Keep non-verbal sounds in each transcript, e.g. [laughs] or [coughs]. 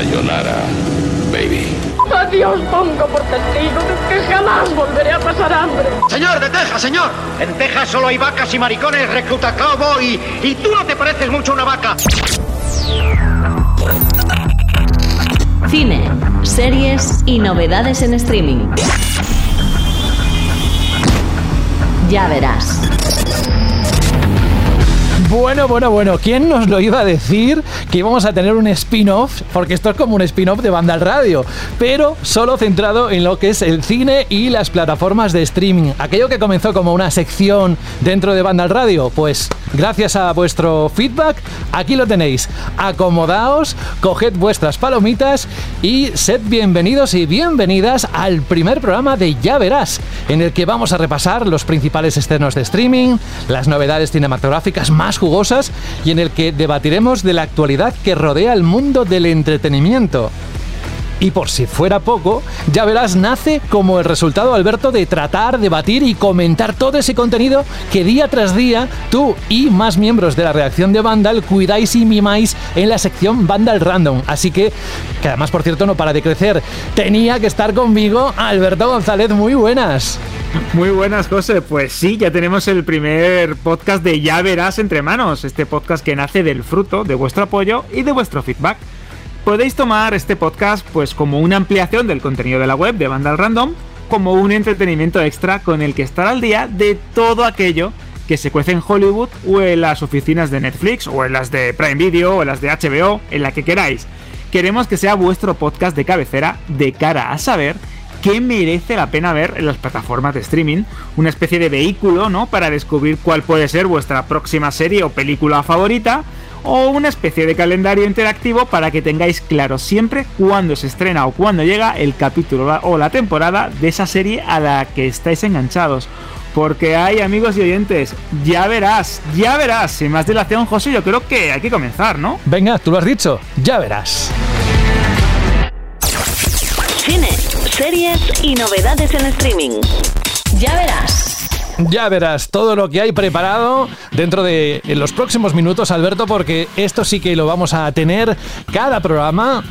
Sayonara, baby. Adiós pongo por testigo de que jamás volveré a pasar hambre. Señor, de Texas, señor. En Texas solo hay vacas y maricones, recluta cowboy. Y, y tú no te pareces mucho a una vaca. Cine, series y novedades en streaming. Ya verás. Bueno, bueno, bueno, ¿quién nos lo iba a decir que íbamos a tener un spin-off? Porque esto es como un spin-off de Banda al Radio, pero solo centrado en lo que es el cine y las plataformas de streaming. Aquello que comenzó como una sección dentro de Banda al Radio, pues gracias a vuestro feedback, aquí lo tenéis. Acomodaos, coged vuestras palomitas y sed bienvenidos y bienvenidas al primer programa de Ya Verás, en el que vamos a repasar los principales estrenos de streaming, las novedades cinematográficas más jugosas y en el que debatiremos de la actualidad que rodea el mundo del entretenimiento. Y por si fuera poco, ya verás, nace como el resultado, Alberto, de tratar, debatir y comentar todo ese contenido que día tras día tú y más miembros de la reacción de Vandal cuidáis y mimáis en la sección Vandal Random. Así que, que además, por cierto, no para de crecer, tenía que estar conmigo Alberto González. Muy buenas. Muy buenas, José. Pues sí, ya tenemos el primer podcast de Ya Verás entre manos. Este podcast que nace del fruto de vuestro apoyo y de vuestro feedback. Podéis tomar este podcast pues como una ampliación del contenido de la web de Vandal Random, como un entretenimiento extra con el que estar al día de todo aquello que se cuece en Hollywood o en las oficinas de Netflix o en las de Prime Video o en las de HBO, en la que queráis. Queremos que sea vuestro podcast de cabecera de cara a saber qué merece la pena ver en las plataformas de streaming, una especie de vehículo, ¿no? Para descubrir cuál puede ser vuestra próxima serie o película favorita o una especie de calendario interactivo para que tengáis claro siempre cuándo se estrena o cuándo llega el capítulo o la temporada de esa serie a la que estáis enganchados. Porque hay amigos y oyentes, ya verás, ya verás. Sin más dilación, José, yo creo que hay que comenzar, ¿no? Venga, tú lo has dicho, ya verás. Cine, series y novedades en streaming. Ya verás. Ya verás todo lo que hay preparado dentro de los próximos minutos, Alberto, porque esto sí que lo vamos a tener cada programa.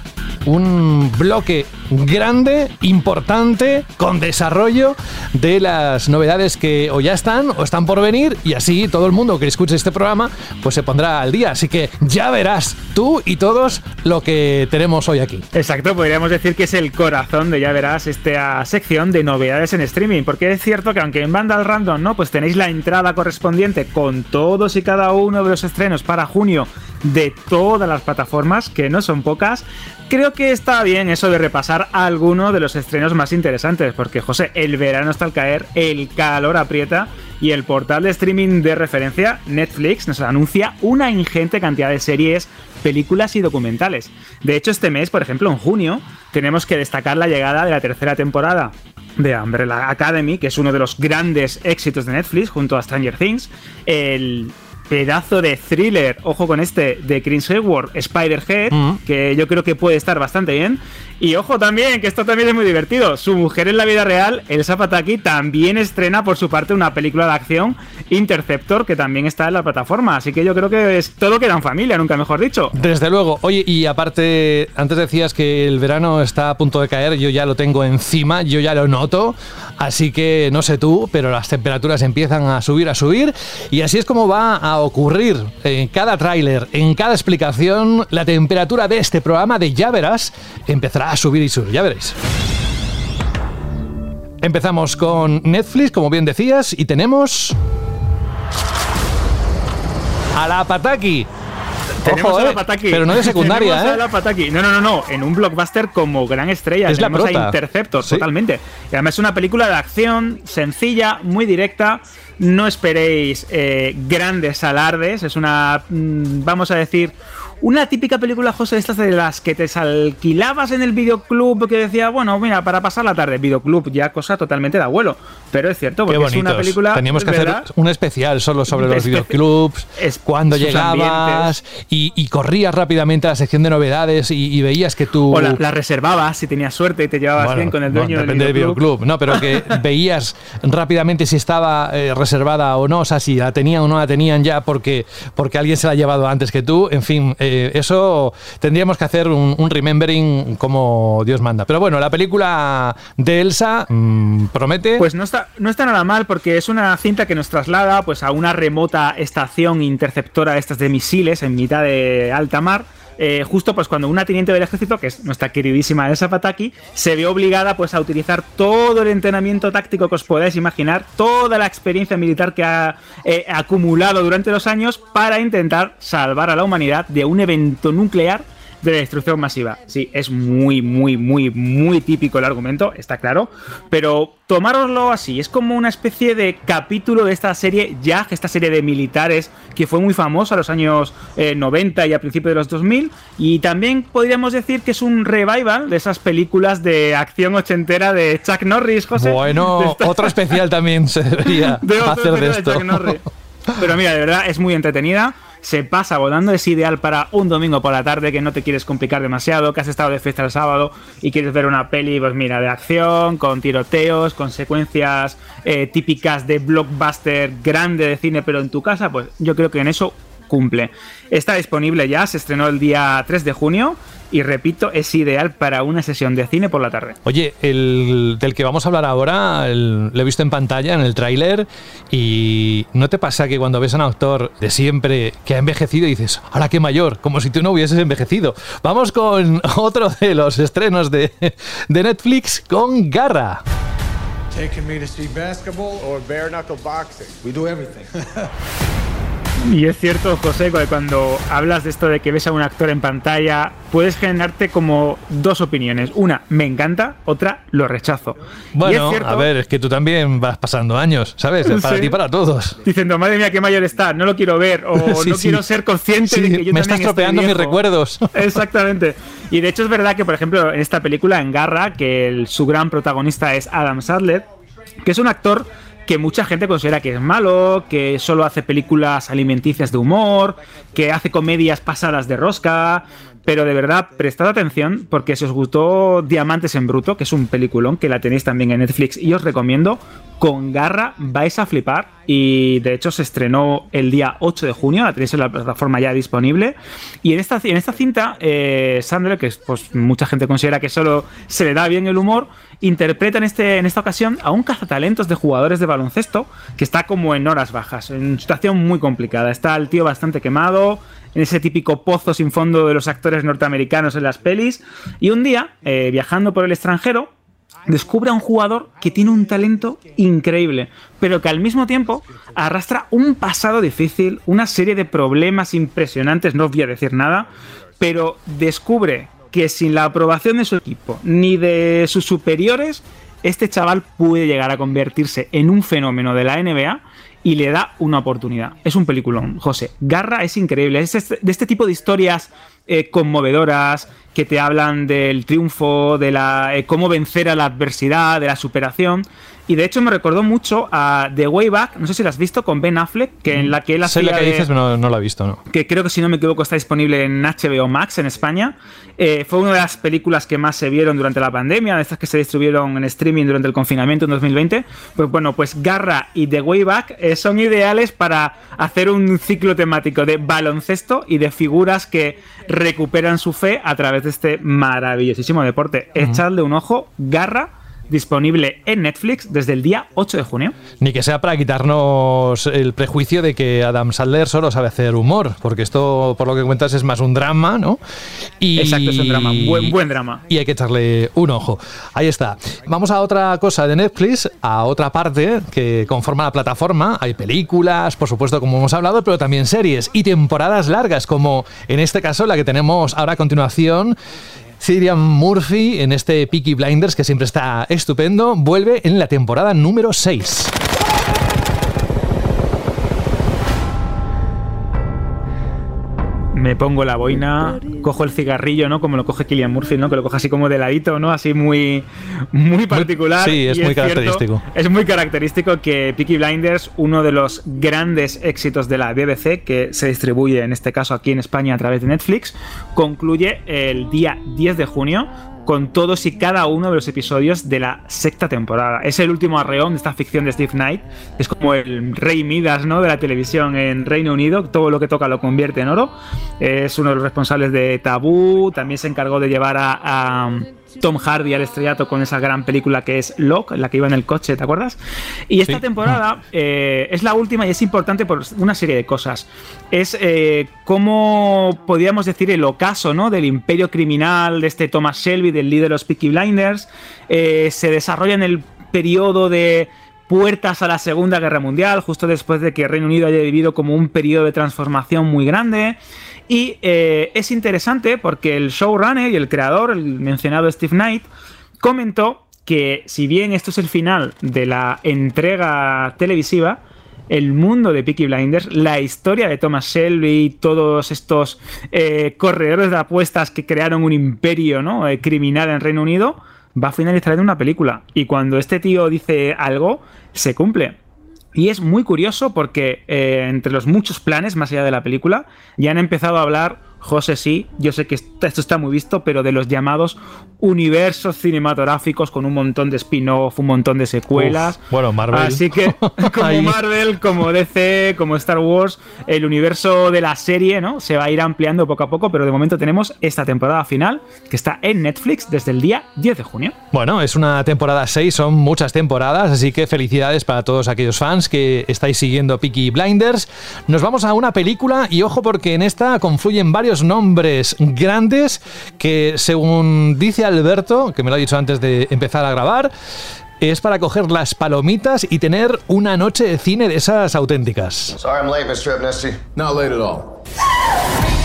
Un bloque grande, importante, con desarrollo de las novedades que o ya están o están por venir y así todo el mundo que escuche este programa pues se pondrá al día. Así que ya verás tú y todos lo que tenemos hoy aquí. Exacto, podríamos decir que es el corazón de ya verás esta sección de novedades en streaming, porque es cierto que aunque en Vandal Random, ¿no? Pues tenéis la entrada correspondiente con todos y cada uno de los estrenos para junio de todas las plataformas, que no son pocas, creo que está bien eso de repasar alguno de los estrenos más interesantes, porque José, el verano está al caer, el calor aprieta y el portal de streaming de referencia, Netflix, nos anuncia una ingente cantidad de series, películas y documentales. De hecho, este mes, por ejemplo, en junio, tenemos que destacar la llegada de la tercera temporada de Umbrella Academy, que es uno de los grandes éxitos de Netflix junto a Stranger Things, el pedazo de thriller, ojo con este, de Chris Hayward, Spider-Head, Mm. que yo creo que puede estar bastante bien. Y ojo también, que esto también es muy divertido. Su mujer en la vida real, Elsa Pataki, también estrena por su parte una película de acción, Interceptor, que también está en la plataforma. Así que yo creo que es todo queda en familia, nunca mejor dicho. Desde luego. Oye, y aparte, antes decías que el verano está a punto de caer, yo ya lo tengo encima, yo ya lo noto, así que no sé tú, pero las temperaturas empiezan a subir, a subir, y así es como va a ocurrir en cada tráiler, en cada explicación, la temperatura de este programa de Ya Verás empezará a subir y subir, ya veréis. Empezamos con Netflix, como bien decías, y tenemos... A la Pataki. Tenemos Ojo, a la eh, Pataki. Pero no de secundaria, Tenemos a ¿eh? la Pataki. No, no, no, no. En un blockbuster como gran estrella. Es la Tenemos prota. a Interceptor, Sí. totalmente. Y además es una película de acción sencilla, muy directa. No esperéis eh, grandes alardes. Es una, mm, vamos a decir, una típica película, José, estas de las que te alquilabas en el videoclub que decía, bueno, mira, para pasar la tarde, videoclub, ya cosa totalmente de abuelo. Pero es cierto, porque es una película. Teníamos que ¿verdad? hacer un especial solo sobre los Espe- videoclubs, [laughs] es- cuando llegabas y, y corrías rápidamente a la sección de novedades y, y veías que tú... O la, la reservabas si tenías suerte y te llevabas Bueno, bien con el dueño depende del videoclub, no, pero que [laughs] veías rápidamente si estaba eh, reservada o no, o sea, si la tenían o no la tenían ya porque, porque alguien se la ha llevado antes que tú, en fin, eh, eh, eso tendríamos que hacer un, remembering como Dios manda. Pero bueno, la película de Elsa mm, promete. Pues no está, no está nada mal porque es una cinta que nos traslada pues, a una remota estación interceptora de estas de misiles en mitad de alta mar. Eh, justo pues cuando una teniente del ejército, que es nuestra queridísima Elsa Pataki, se ve obligada pues a utilizar todo el entrenamiento táctico que os podáis imaginar, toda la experiencia militar que ha eh, acumulado durante los años para intentar salvar a la humanidad de un evento nuclear de destrucción masiva. Sí, es muy, muy, muy, muy típico el argumento, está claro. Pero tomároslo así, es como una especie de capítulo de esta serie, ya esta serie de militares que fue muy famosa a los años eh, 90 y a principios de los 2000. Y también podríamos decir que es un revival de esas películas de acción ochentera de Chuck Norris, José. [laughs] De Bueno, esta- otro especial también se debería [laughs] de hacer de esto. Chuck Norris. Pero mira, de verdad es muy entretenida. Se pasa volando, es ideal para un domingo por la tarde que no te quieres complicar demasiado, que has estado de fiesta el sábado y quieres ver una peli, pues mira, de acción, con tiroteos, con secuencias eh, típicas de blockbuster grande de cine, pero en tu casa, pues yo creo que en eso cumple. Está disponible ya, se estrenó el día 3 de junio y repito, es ideal para una sesión de cine por la tarde. Oye, el del que vamos a hablar ahora, el- lo he visto en pantalla, en el tráiler, y ¿no te pasa que cuando ves a un actor de siempre que ha envejecido y dices, ahora qué mayor, como si tú no hubieses envejecido? Vamos con [laughs] otro de los estrenos de, de Netflix con Garra. Taking me to see basketball or bare knuckle boxing. We do everything. [laughs] Y es cierto, José, que cuando hablas de esto de que ves a un actor en pantalla, puedes generarte como dos opiniones. Una, me encanta, otra, lo rechazo. Bueno, cierto, a ver, es que tú también vas pasando años, ¿sabes? Para Sí. ti, para todos. Diciendo, madre mía, qué mayor está, no lo quiero ver, o [laughs] Sí, no sí. quiero ser consciente de que yo me también estás estoy tropeando mis viejo". recuerdos. [laughs] Exactamente. Y de hecho es verdad que, por ejemplo, en esta película, en Garra, que el- su gran protagonista es Adam Sandler, que es un actor que mucha gente considera que es malo, que solo hace películas alimenticias de humor, que hace comedias pasadas de rosca. Pero de verdad, prestad atención porque si os gustó Diamantes en Bruto, que es un peliculón que la tenéis también en Netflix y os recomiendo, con garra vais a flipar. Y de hecho se estrenó el día 8 de junio, la tenéis en la plataforma ya disponible. Y en esta, en esta cinta, eh, Sandler, que pues, mucha gente considera que solo se le da bien el humor, interpreta en, este, en esta ocasión a un cazatalentos de jugadores de baloncesto que está como en horas bajas, en situación muy complicada. Está el tío bastante quemado, en ese típico pozo sin fondo de los actores norteamericanos en las pelis. Y un día, eh, viajando por el extranjero, descubre a un jugador que tiene un talento increíble, pero que al mismo tiempo arrastra un pasado difícil, una serie de problemas impresionantes, no os voy a decir nada, pero descubre que sin la aprobación de su equipo ni de sus superiores, este chaval puede llegar a convertirse en un fenómeno de la NBA y le da una oportunidad. Es un peliculón, José. Garra es increíble. Es este- de este tipo de historias eh, conmovedoras que te hablan del triunfo, de la eh, cómo vencer a la adversidad, de la superación. Y de hecho me recordó mucho a The Way Back, no sé si la has visto, con Ben Affleck, que en la que él Sé hacía lo que de- dices, pero no, no lo he visto, ¿no? que creo que si no me equivoco está disponible en HBO Max en España. Eh, fue una de las películas que más se vieron durante la pandemia, de estas que se distribuyeron en streaming durante el confinamiento en 2020. Pues bueno, pues Garra y The Way Back eh, son ideales para hacer un ciclo temático de baloncesto y de figuras que recuperan su fe a través de este maravillosísimo deporte. Echadle un ojo, Garra. Disponible en Netflix desde el día 8 de junio. Ni que sea para quitarnos el prejuicio de que Adam Sandler solo sabe hacer humor, porque esto, por lo que cuentas, es más un drama, ¿no? Y... Exacto, es un drama, buen- buen drama. Y hay que echarle un ojo. Ahí está. Vamos a otra cosa de Netflix, a otra parte que conforma la plataforma. Hay películas, por supuesto, como hemos hablado, pero también series y temporadas largas, como en este caso la que tenemos ahora a continuación. Cillian Murphy en este Peaky Blinders, que siempre está estupendo, vuelve en la temporada número 6. Me pongo la boina, cojo el cigarrillo, ¿no? Como lo coge Killian Murphy, ¿no? Que lo coge así como de ladito, ¿no? Así muy, muy particular. sí, es Y muy característico. es muy característico que Peaky Blinders, uno de los grandes éxitos de la BBC, que se distribuye en este caso aquí en España a través de Netflix, concluye el día 10 de junio con todos y cada uno de los episodios de la sexta temporada. Es el último arreón de esta ficción de Steve Knight. Es como el rey Midas ¿no? de la televisión en Reino Unido. Todo lo que toca lo convierte en oro. Es uno de los responsables de Tabú. También se encargó de llevar a, a Tom Hardy al estrellato con esa gran película que es Lock, la que iba en el coche, ¿te acuerdas? Y esta Sí. temporada eh, es la última y es importante por una serie de cosas. Es eh, como podríamos decir el ocaso ¿no? del imperio criminal de este Thomas Shelby, del líder de los Peaky Blinders. Eh, se desarrolla en el periodo de puertas a la Segunda Guerra Mundial, justo después de que Reino Unido haya vivido como un periodo de transformación muy grande. Y eh, es interesante porque el showrunner y el creador, el mencionado Steve Knight, comentó que si bien esto es el final de la entrega televisiva, el mundo de Peaky Blinders, la historia de Thomas Shelby, todos estos eh, corredores de apuestas que crearon un imperio ¿no? Eh, criminal en Reino Unido, va a finalizar en una película. Y cuando este tío dice algo, se cumple. Y es muy curioso porque eh, entre los muchos planes, más allá de la película, ya han empezado a hablar, José sí, yo sé que esto está muy visto, pero de los llamados universos cinematográficos con un montón de spin-off, un montón de secuelas. Uf, bueno, Marvel. Así que, [laughs] como. Marvel, como DC, como Star Wars, el universo de la serie, ¿no? Se va a ir ampliando poco a poco, pero de momento tenemos esta temporada final que está en Netflix desde el día 10 de junio. Bueno, es una temporada 6, son muchas temporadas, así que felicidades para todos aquellos fans que estáis siguiendo Peaky Blinders. Nos vamos a una película y ojo porque en esta confluyen varios nombres grandes que según dice Alberto, que me lo ha dicho antes de empezar a grabar, es para coger las palomitas y tener una noche de cine de esas auténticas. Sorry I'm late, Mr. Not late at all.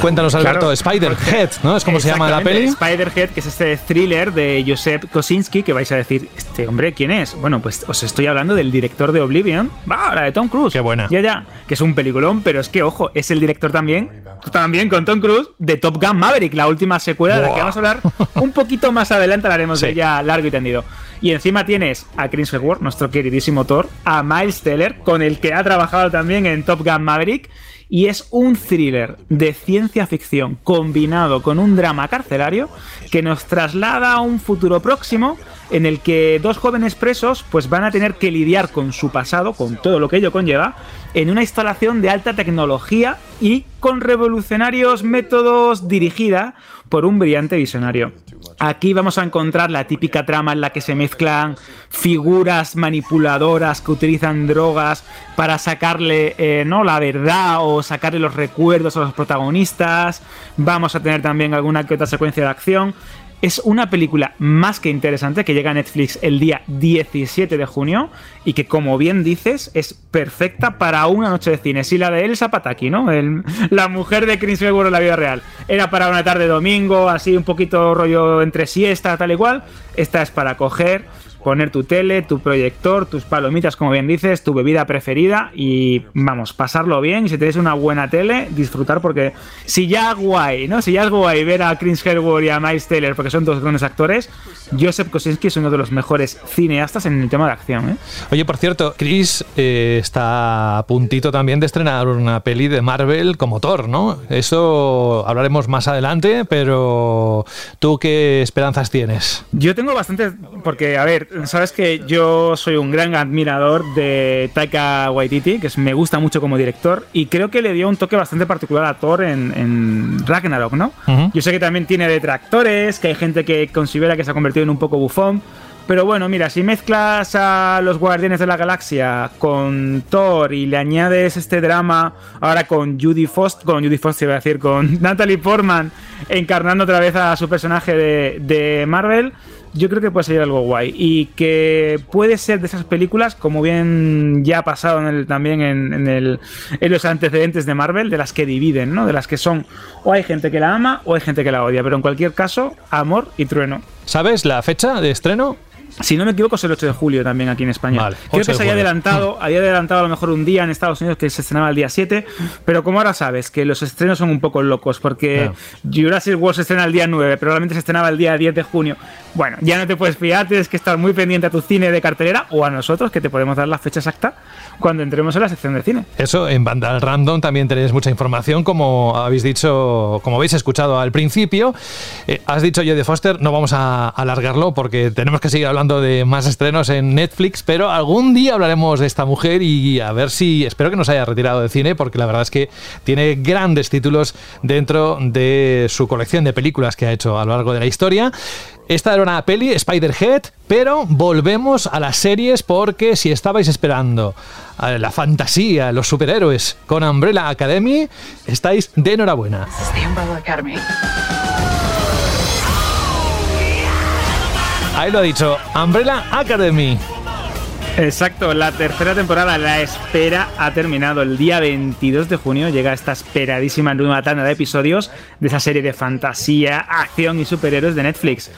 Cuéntanos, Alberto, Claro, Spider-Head, ¿no? Es como se llama la peli. Spider-Head, que es este thriller de Josep Kosinski, que vais a decir, ¿este hombre quién es? Bueno, pues os estoy hablando del director de Oblivion, va, la de Tom Cruise. Qué buena. Ya, ya, que es un peliculón, pero es que, ojo, es el director también, también con Tom Cruise, de Top Gun Maverick, la última secuela de la que vamos a hablar un poquito más adelante, hablaremos de Sí. ella largo y tendido. Y encima tienes a Chris Hemsworth, nuestro queridísimo Thor, a Miles Teller, con el que ha trabajado también en Top Gun Maverick, y es un thriller de ciencia ficción combinado con un drama carcelario que nos traslada a un futuro próximo en el que dos jóvenes presos pues van a tener que lidiar con su pasado, con todo lo que ello conlleva, en una instalación de alta tecnología y con revolucionarios métodos dirigida por un brillante visionario. Aquí vamos a encontrar la típica trama en la que se mezclan figuras manipuladoras que utilizan drogas para sacarle eh, no la verdad o sacarle los recuerdos a los protagonistas. Vamos a tener también alguna que otra secuencia de acción. Es una película más que interesante que llega a Netflix el día 17 de junio y que, como bien dices, es perfecta para una noche de cine. Si la de Elsa Pataki, ¿no? La mujer de Chris Hemsworth en la vida real, era para una tarde de domingo, así un poquito rollo entre siesta, tal y cual. Esta es para coger, poner tu tele, tu proyector, tus palomitas, como bien dices, tu bebida preferida y vamos, pasarlo bien. Y si tenéis una buena tele, disfrutar porque si ya guay, ¿no? Si ya es guay ver a Chris Hemsworth y a Miles Taylor porque son dos grandes actores, Joseph Kosinski es uno de los mejores cineastas en el tema de acción, ¿eh? Oye, por cierto, Chris eh, está a puntito también de estrenar una peli de Marvel como Thor, ¿no? Eso hablaremos más adelante, pero ¿tú qué esperanzas tienes? Yo tengo bastante, porque a ver, sabes que yo soy un gran admirador de Taika Waititi, que es- me gusta mucho como director, y creo que le dio un toque bastante particular a Thor en, en Ragnarok, ¿no? Yo sé que también tiene detractores, que hay gente que considera que se ha convertido en un poco bufón, pero bueno, mira, si mezclas a los Guardianes de la Galaxia con Thor y le añades este drama ahora con Judy Foster, con Judy Foster iba a decir, con [laughs] Natalie Portman encarnando otra vez a su personaje de, de Marvel, yo creo que puede ser algo guay y que puede ser de esas películas, como bien ya ha pasado en el- también en, en el- en los antecedentes de Marvel, de las que dividen, ¿no? De las que son o hay gente que la ama o hay gente que la odia, pero en cualquier caso, amor y trueno. ¿Sabes la fecha de estreno? Si no me equivoco, es el 8 de julio también aquí en España. Vale, Creo 8 que se había adelantado, había adelantado a lo mejor un día en Estados Unidos que se estrenaba el día 7, pero como ahora sabes que los estrenos son un poco locos, porque Jurassic World se estrena el día 9, pero realmente se estrenaba el día 10 de junio. Bueno, ya no te puedes fiar, tienes que estar muy pendiente a tu cine de cartelera o a nosotros, que te podemos dar la fecha exacta cuando entremos en la sección de cine. Eso, en Vandal Random también tenéis mucha información, como habéis dicho, como habéis escuchado al principio. Eh, has dicho Jodie Foster, no vamos a alargarlo porque tenemos que seguir hablando de más estrenos en Netflix, pero algún día hablaremos de esta mujer y a ver si, espero que nos haya retirado del cine, porque la verdad es que tiene grandes títulos dentro de su colección de películas que ha hecho a lo largo de la historia. Esta era una peli, Spider-Head, pero volvemos a las series porque si estabais esperando a la fantasía, los superhéroes con Umbrella Academy, estáis de enhorabuena. Ahí lo ha dicho, Umbrella Academy. Exacto, la tercera temporada, la espera ha terminado. El día 22 de junio llega esta esperadísima nueva tanda de episodios de esa serie de fantasía, acción y superhéroes de Netflix.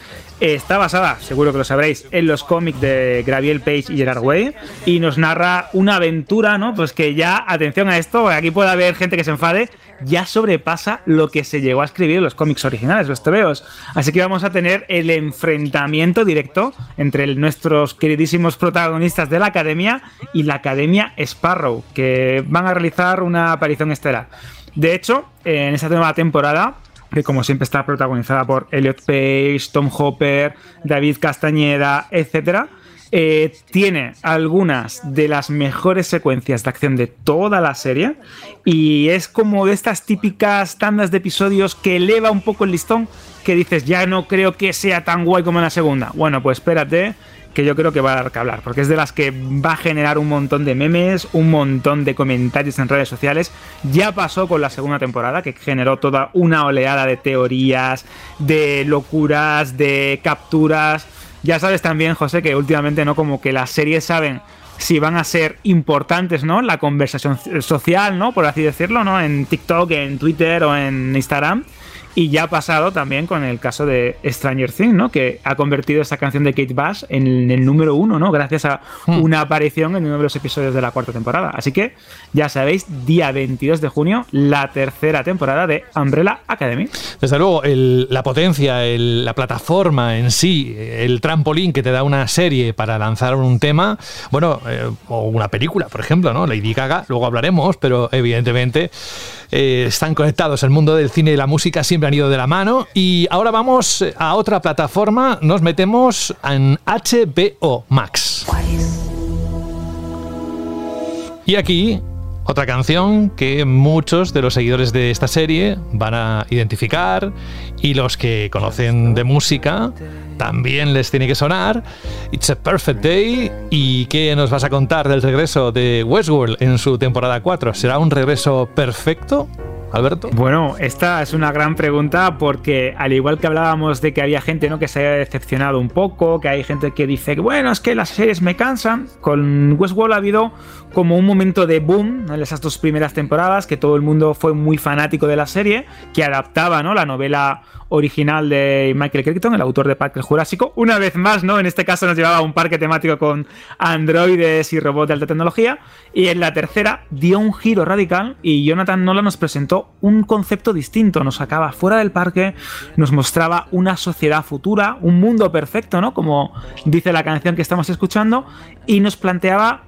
Está basada, seguro que lo sabréis, en los cómics de Graviel Page y Gerard Way y nos narra una aventura, ¿no? Pues que ya, atención a esto, aquí puede haber gente que se enfade, ya sobrepasa lo que se llegó a escribir en los cómics originales, los tebeos. Así que vamos a tener el enfrentamiento directo entre nuestros queridísimos protagonistas de la Academia y la Academia Sparrow, que van a realizar una aparición estelar. De hecho, en esta nueva temporada, que como siempre está protagonizada por Elliot Page, Tom Hopper, David Castañeda, etcétera, eh, tiene algunas de las mejores secuencias de acción de toda la serie y es como de estas típicas tandas de episodios que eleva un poco el listón que dices ya no creo que sea tan guay como en la segunda. Bueno, pues espérate que yo creo que va a dar que hablar, porque es de las que va a generar un montón de memes, un montón de comentarios en redes sociales. Ya pasó con la segunda temporada, que generó toda una oleada de teorías, de locuras, de capturas. Ya sabes también, José, que últimamente no como que las series saben si van a ser importantes, ¿no? La conversación social, ¿no? Por así decirlo, ¿no? En TikTok, en Twitter o en Instagram. Y ya ha pasado también con el caso de Stranger Things, ¿no? Que ha convertido esa canción de Kate Bass en el número uno, ¿no? Gracias a una aparición en uno de los episodios de la cuarta temporada. Así que, ya sabéis, día 22 de junio, la tercera temporada de Umbrella Academy. Desde luego, el- la potencia, el- la plataforma en sí, el trampolín que te da una serie para lanzar un tema, bueno, eh, o una película, por ejemplo, ¿no? Lady Gaga, luego hablaremos, pero evidentemente eh, están conectados. El mundo del cine y la música siempre han ido de la mano. Y ahora vamos a otra plataforma, nos metemos en HBO Max. Y aquí, otra canción que muchos de los seguidores de esta serie van a identificar y los que conocen de música también les tiene que sonar. It's a Perfect Day. ¿Y qué nos vas a contar del regreso de Westworld en su temporada 4? ¿Será un regreso perfecto, Alberto? Bueno, esta es una gran pregunta porque al igual que hablábamos de que había gente ¿no? que se haya decepcionado un poco, que hay gente que dice, bueno, es que las series me cansan, con Westworld ha habido como un momento de boom en esas dos primeras temporadas, que todo el mundo fue muy fanático de la serie, que adaptaba ¿no? la novela original de Michael Crichton, el autor de Parque Jurásico. Una vez más, ¿no? En este caso nos llevaba a un parque temático con androides y robots de alta tecnología. Y en la tercera dio un giro radical y Jonathan Nolan nos presentó un concepto distinto. Nos sacaba fuera del parque, nos mostraba una sociedad futura, un mundo perfecto, ¿no? Como dice la canción que estamos escuchando, y nos planteaba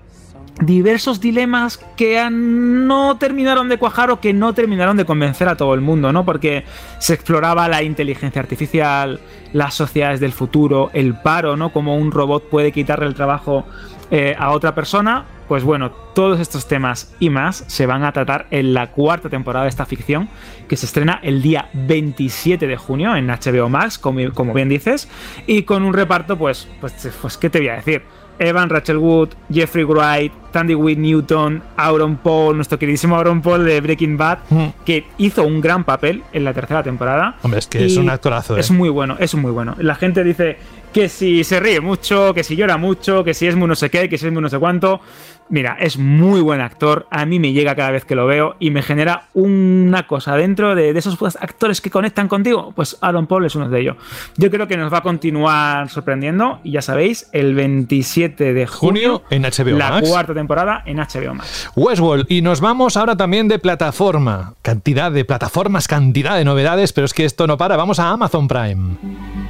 diversos dilemas que no terminaron de cuajar o que no terminaron de convencer a todo el mundo, ¿no? Porque se exploraba la inteligencia artificial, las sociedades del futuro, el paro, ¿no? Como un robot puede quitarle el trabajo eh, a otra persona. Pues bueno, todos estos temas y más se van a tratar en la cuarta temporada de esta ficción que se estrena el día 27 de junio en HBO Max, como, como bien dices, y con un reparto, pues, pues, pues, ¿qué te voy a decir? Evan Rachel Wood, Jeffrey Wright, Tandy Whit Newton, Aaron Paul, nuestro queridísimo Aaron Paul de Breaking Bad, Mm. que hizo un gran papel en la tercera temporada. Hombre, es que es un actorazo, ¿eh? Es muy bueno, es muy bueno. La gente dice que si se ríe mucho, que si llora mucho, que si es muy no sé qué, que si es muy no sé cuánto. Mira, es muy buen actor, a mí me llega cada vez que lo veo y me genera una cosa dentro de, de esos actores que conectan contigo. Pues Aaron Paul es uno de ellos. Yo creo que nos va a continuar sorprendiendo y ya sabéis, el 27 de junio, Junio en HBO la Max. cuarta temporada en HBO Max. Westworld. Y nos vamos ahora también de plataforma. Cantidad de plataformas, cantidad de novedades, pero es que esto no para. Vamos a Amazon Prime.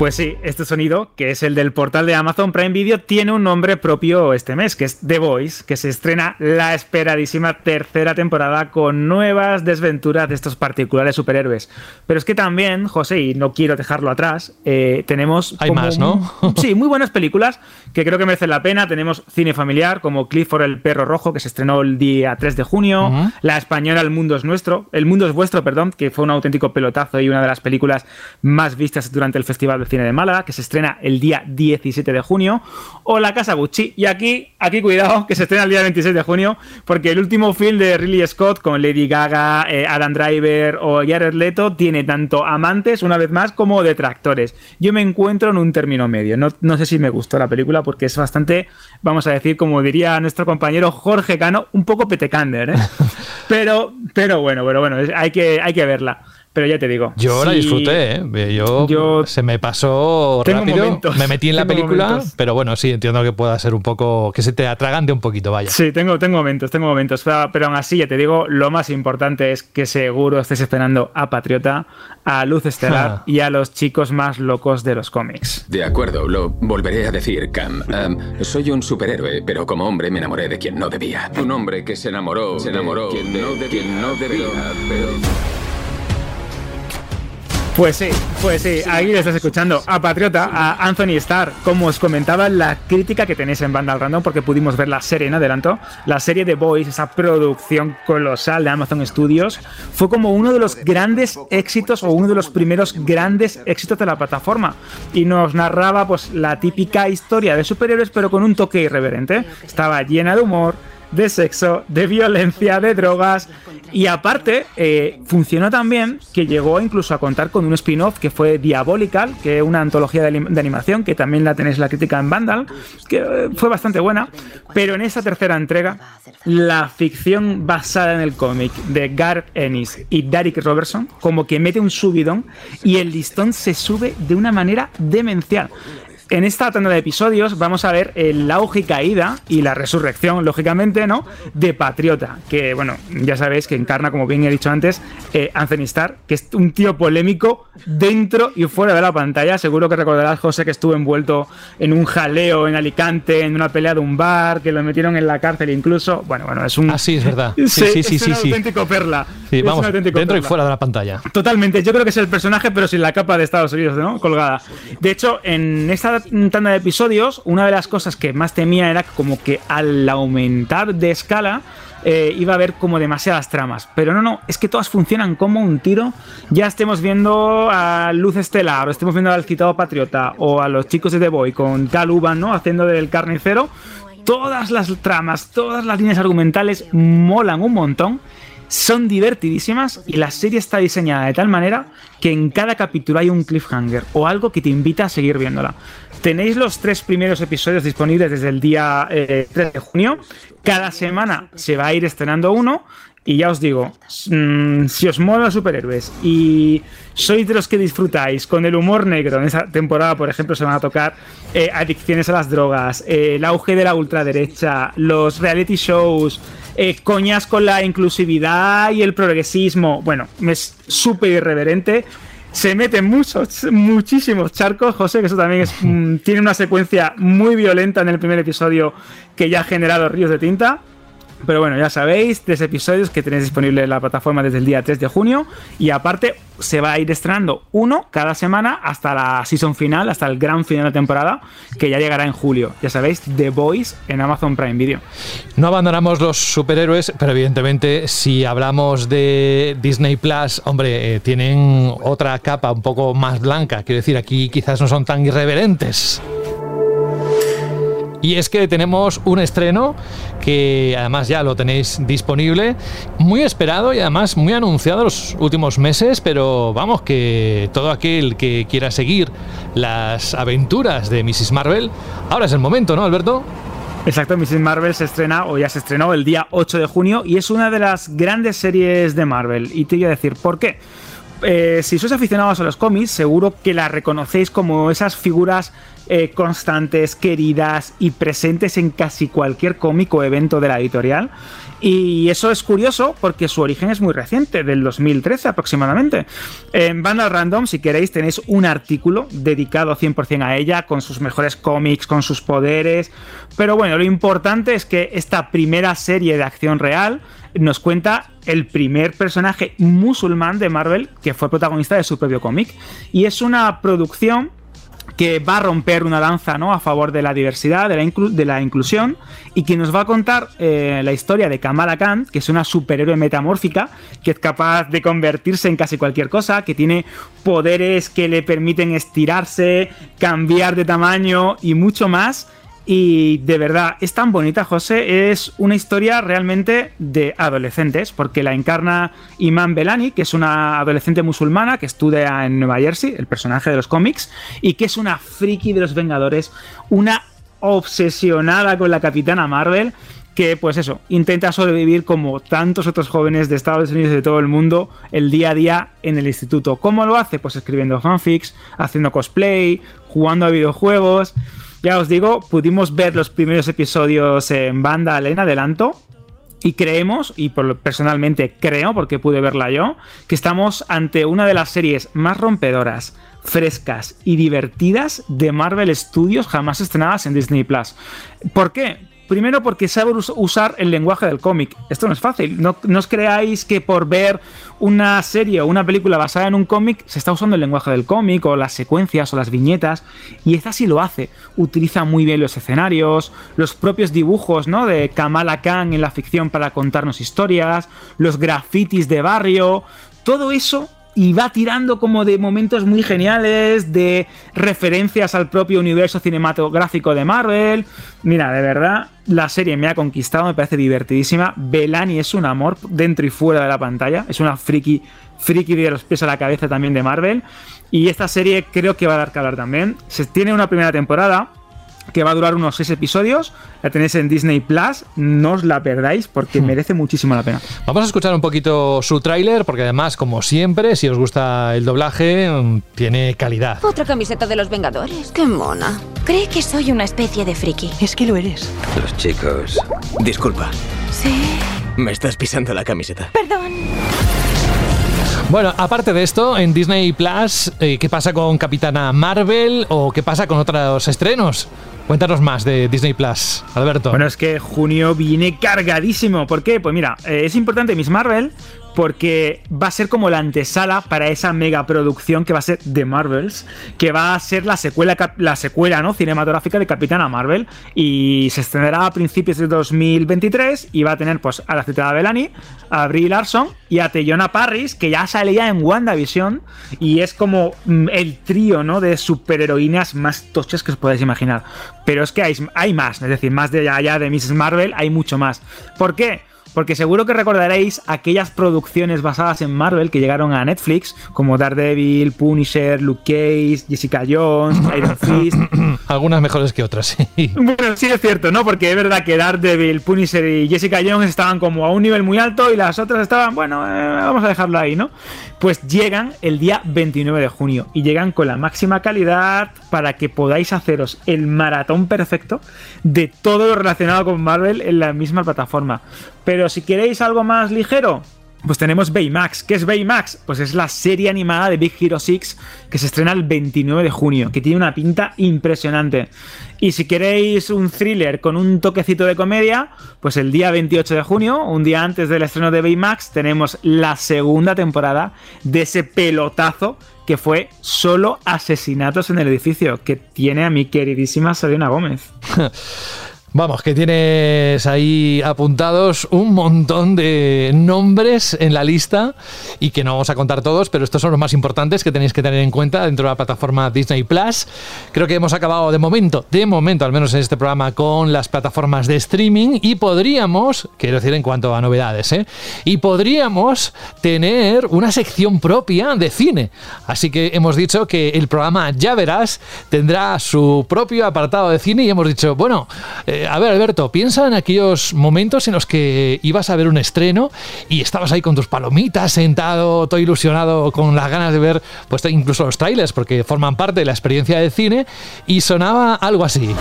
Pues sí, este sonido, que es el del portal de Amazon Prime Video, tiene un nombre propio este mes, que es The Voice, que se estrena la esperadísima tercera temporada con nuevas desventuras de estos particulares superhéroes. Pero es que también, José, y no quiero dejarlo atrás, eh, tenemos... Hay como más, ¿no? un- sí, muy buenas películas que creo que merecen la pena. Tenemos cine familiar como Clifford el perro rojo, que se estrenó el día 3 de junio. La española El mundo es nuestro, El mundo es vuestro, perdón, que fue un auténtico pelotazo y una de las películas más vistas durante el Festival de Cine de Málaga, que se estrena el día 17 de junio. O La Casa Gucci. Y aquí, aquí cuidado, que se estrena el día 26 de junio, porque el último film de Ridley Scott con Lady Gaga, eh, Adam Driver o Jared Leto tiene tanto amantes, una vez más, como detractores. Yo me encuentro en un término medio. No, no sé si me gustó la película porque es bastante, vamos a decir, como diría nuestro compañero Jorge Cano, un poco petecander, ¿eh? [laughs] pero, pero bueno, pero bueno, hay que, hay que verla. Pero ya te digo. Yo la si- disfruté, ¿eh? Yo, Yo- se me pasó Tengo rápido. momentos, me metí en la película, momentos. pero bueno, sí, entiendo que pueda ser un poco. que se te atragante un poquito, vaya. Sí, tengo, tengo momentos, tengo momentos. Pero, pero aún así, ya te digo, lo más importante es que seguro estés esperando a Patriota, a Luz Estelar Ah. [laughs] y a los chicos más locos de los cómics. De acuerdo, lo volveré a decir, Cam. Am, soy un superhéroe, pero como hombre me enamoré de quien no debía. Un hombre que se enamoró, se enamoró de quien no debía, quien no debía pero... Pues sí, pues sí, ahí le estás escuchando a Patriota, a Anthony Starr. Como os comentaba, la crítica que tenéis en Banda al Random, porque pudimos ver la serie en adelanto, la serie de Boys, esa producción colosal de Amazon Studios, fue como uno de los grandes éxitos o uno de los primeros grandes éxitos de la plataforma. Y nos narraba pues la típica historia de superhéroes, pero con un toque irreverente. Estaba llena de humor, de sexo, de violencia, de drogas. Y aparte, eh, funcionó también que llegó incluso a contar con un spin-off que fue Diabolical, que es una antología de animación, que también la tenéis la crítica en Vandal, que eh, fue bastante buena. Pero en esa tercera entrega, la ficción basada en el cómic de Garth Ennis y Derek Robertson, como que mete un subidón y el listón se sube de una manera demencial. En esta tanda de episodios vamos a ver el auge y caída y la resurrección, lógicamente, ¿no? De Patriota, que, bueno, ya sabéis que encarna, como bien he dicho antes, eh, Anthony Starr, que es un tío polémico dentro y fuera de la pantalla. Seguro que recordarás, José, que estuvo envuelto en un jaleo en Alicante, en una pelea de un bar, que lo metieron en la cárcel incluso. Bueno, bueno, es un... Ah, sí, es verdad. [laughs] Sí, sí, sí, es sí, un sí. auténtico perla. Sí, vamos, dentro y perla. fuera de la pantalla. Totalmente, yo creo que es el personaje, pero sin la capa de Estados Unidos, ¿no? Colgada. De hecho, en esta tanda de episodios, una de las cosas que más temía era como que al aumentar de escala. eh, iba a haber como demasiadas tramas. Pero no, no, es que todas funcionan como un tiro. Ya estemos viendo a Luz Estelar, o estemos viendo al quitado Patriota, o a los chicos de The Boy con Cal Uban, ¿no? Haciendo del carnicero. Todas las tramas, todas las líneas argumentales molan un montón son divertidísimas y la serie está diseñada de tal manera que en cada capítulo hay un cliffhanger o algo que te invita a seguir viéndola. Tenéis los tres primeros episodios disponibles desde el día eh, 3 de junio. Cada semana se va a ir estrenando uno. Y ya os digo, mm, si os mola los superhéroes y sois de los que disfrutáis con el humor negro, en esa temporada, por ejemplo, se van a tocar eh, adicciones a las drogas, eh, el auge de la ultraderecha, los reality shows, eh, coñas con la inclusividad y el progresismo. Bueno, es súper irreverente. Se meten muchos, muchísimos charcos, José, que eso también es, [laughs] mm, tiene una secuencia muy violenta en el primer episodio que ya ha generado ríos de tinta. Pero bueno, ya sabéis, tres episodios que tenéis disponible en la plataforma desde el día 3 de junio. Y aparte, se va a ir estrenando uno cada semana hasta la season final, hasta el gran final de temporada, que ya llegará en julio. Ya sabéis, The Voice en Amazon Prime Video. No abandonamos los superhéroes, pero evidentemente si hablamos de Disney Plus, hombre, eh, tienen otra capa un poco más blanca. Quiero decir, aquí quizás no son tan irreverentes. Y es que tenemos un estreno que además ya lo tenéis disponible, muy esperado y además muy anunciado los últimos meses, pero vamos, que todo aquel que quiera seguir las aventuras de Mrs. Marvel, ahora es el momento, ¿no, Alberto? Exacto, Mrs. Marvel se estrena o ya se estrenó el día 8 de junio y es una de las grandes series de Marvel. Y te voy a decir, ¿por qué? Eh, si sois aficionados a los cómics, seguro que la reconocéis como esas figuras eh, constantes, queridas y presentes en casi cualquier cómic o evento de la editorial. Y eso es curioso porque su origen es muy reciente, del 2013 aproximadamente. En Vandal Random, si queréis, tenéis un artículo dedicado 100% a ella, con sus mejores cómics, con sus poderes. Pero bueno, lo importante es que esta primera serie de acción real nos cuenta el primer personaje musulmán de Marvel que fue protagonista de su propio cómic. Y es una producción que va a romper una danza ¿no? a favor de la diversidad, de la, inclusión, y que nos va a contar eh, la historia de Kamala Khan, que es una superhéroe metamórfica, que es capaz de convertirse en casi cualquier cosa, que tiene poderes que le permiten estirarse, cambiar de tamaño y mucho más y de verdad, es tan bonita, José. Es una historia realmente de adolescentes, porque la encarna Iman Belani, que es una adolescente musulmana que estudia en Nueva Jersey, el personaje de los cómics, y que es una friki de los Vengadores, una obsesionada con la Capitana Marvel que pues eso, intenta sobrevivir como tantos otros jóvenes de Estados Unidos y de todo el mundo el día a día en el instituto. ¿Cómo lo hace? Pues escribiendo fanfics, haciendo cosplay, jugando a videojuegos. Ya os digo, pudimos ver los primeros episodios en banda en adelanto. Y creemos, y personalmente creo, porque pude verla yo, que estamos ante una de las series más rompedoras, frescas y divertidas de Marvel Studios jamás estrenadas en Disney Plus. ¿Por qué? Primero porque sabe usar el lenguaje del cómic. Esto no es fácil. No, os creáis que por ver una serie o una película basada en un cómic se está usando el lenguaje del cómic o las secuencias o las viñetas. Y esta sí lo hace. Utiliza muy bien los escenarios, los propios dibujos ¿no? de Kamala Khan en la ficción para contarnos historias, los grafitis de barrio. Todo eso y va tirando como de momentos muy geniales, de referencias al propio universo cinematográfico de Marvel. Mira, de verdad, la serie me ha conquistado, me parece divertidísima. Belani es un amor dentro y fuera de la pantalla, es una friki, friki de los pies a la cabeza también de Marvel. Y esta serie creo que va a dar que hablar también. Se tiene una primera temporada, que va a durar unos 6 episodios. La tenéis en Disney Plus. No os la perdáis porque hmm. merece muchísimo la pena. Vamos a escuchar un poquito su tráiler porque además, como siempre, si os gusta el doblaje, mm, tiene calidad. Otra camiseta de los Vengadores. Qué mona. Cree que soy una especie de friki. Es que lo eres. Los chicos. Disculpa. Sí. Me estás pisando la camiseta. Perdón. Bueno, aparte de esto, en Disney Plus, eh, ¿qué pasa con Capitana Marvel o qué pasa con otros estrenos? Cuéntanos más de Disney Plus, Alberto. Bueno, es que junio viene cargadísimo. ¿Por qué? Pues mira, eh, es importante Miss Marvel porque va a ser como la antesala para esa mega producción que va a ser The Marvels, que va a ser la secuela, la secuela ¿no? cinematográfica de Capitana Marvel y se estrenará a principios de 2023 y va a tener pues a la citada Bellany, a Brie Larson y a Teyona Parris, que ya salía en WandaVision y es como mm, el trío ¿no? de superheroínas más tochas que os podáis imaginar. Pero es que hay, hay más, es decir, más de allá de Mrs. Marvel hay mucho más. ¿Por qué? Porque seguro que recordaréis aquellas producciones basadas en Marvel que llegaron a Netflix, como Daredevil, Punisher, Luke Cage, Jessica Jones, [coughs] Iron Fist. Algunas mejores que otras, sí. Bueno, sí es cierto, ¿no? Porque es verdad que Daredevil, Punisher y Jessica Jones estaban como a un nivel muy alto y las otras estaban, bueno, eh, vamos a dejarlo ahí, ¿no? Pues llegan el día 29 de junio y llegan con la máxima calidad para que podáis haceros el maratón perfecto de todo lo relacionado con Marvel en la misma plataforma. Pero si queréis algo más ligero, pues tenemos Baymax. ¿Qué es Baymax? Pues es la serie animada de Big Hero 6 que se estrena el 29 de junio, que tiene una pinta impresionante. Y si queréis un thriller con un toquecito de comedia, pues el día 28 de junio, un día antes del estreno de Baymax, tenemos la segunda temporada de ese pelotazo que fue solo asesinatos en el edificio, que tiene a mi queridísima Selena Gómez. [laughs] Vamos, que tienes ahí apuntados un montón de nombres en la lista y que no vamos a contar todos, pero estos son los más importantes que tenéis que tener en cuenta dentro de la plataforma Disney Plus. Creo que hemos acabado de momento, de momento, al menos en este programa, con las plataformas de streaming y podríamos, quiero decir en cuanto a novedades, ¿eh? y podríamos tener una sección propia de cine. Así que hemos dicho que el programa Ya Verás tendrá su propio apartado de cine y hemos dicho, bueno, eh, a ver, Alberto, piensa en aquellos momentos en los que ibas a ver un estreno y estabas ahí con tus palomitas, sentado, todo ilusionado, con las ganas de ver pues, incluso los trailers, porque forman parte de la experiencia de cine, y sonaba algo así.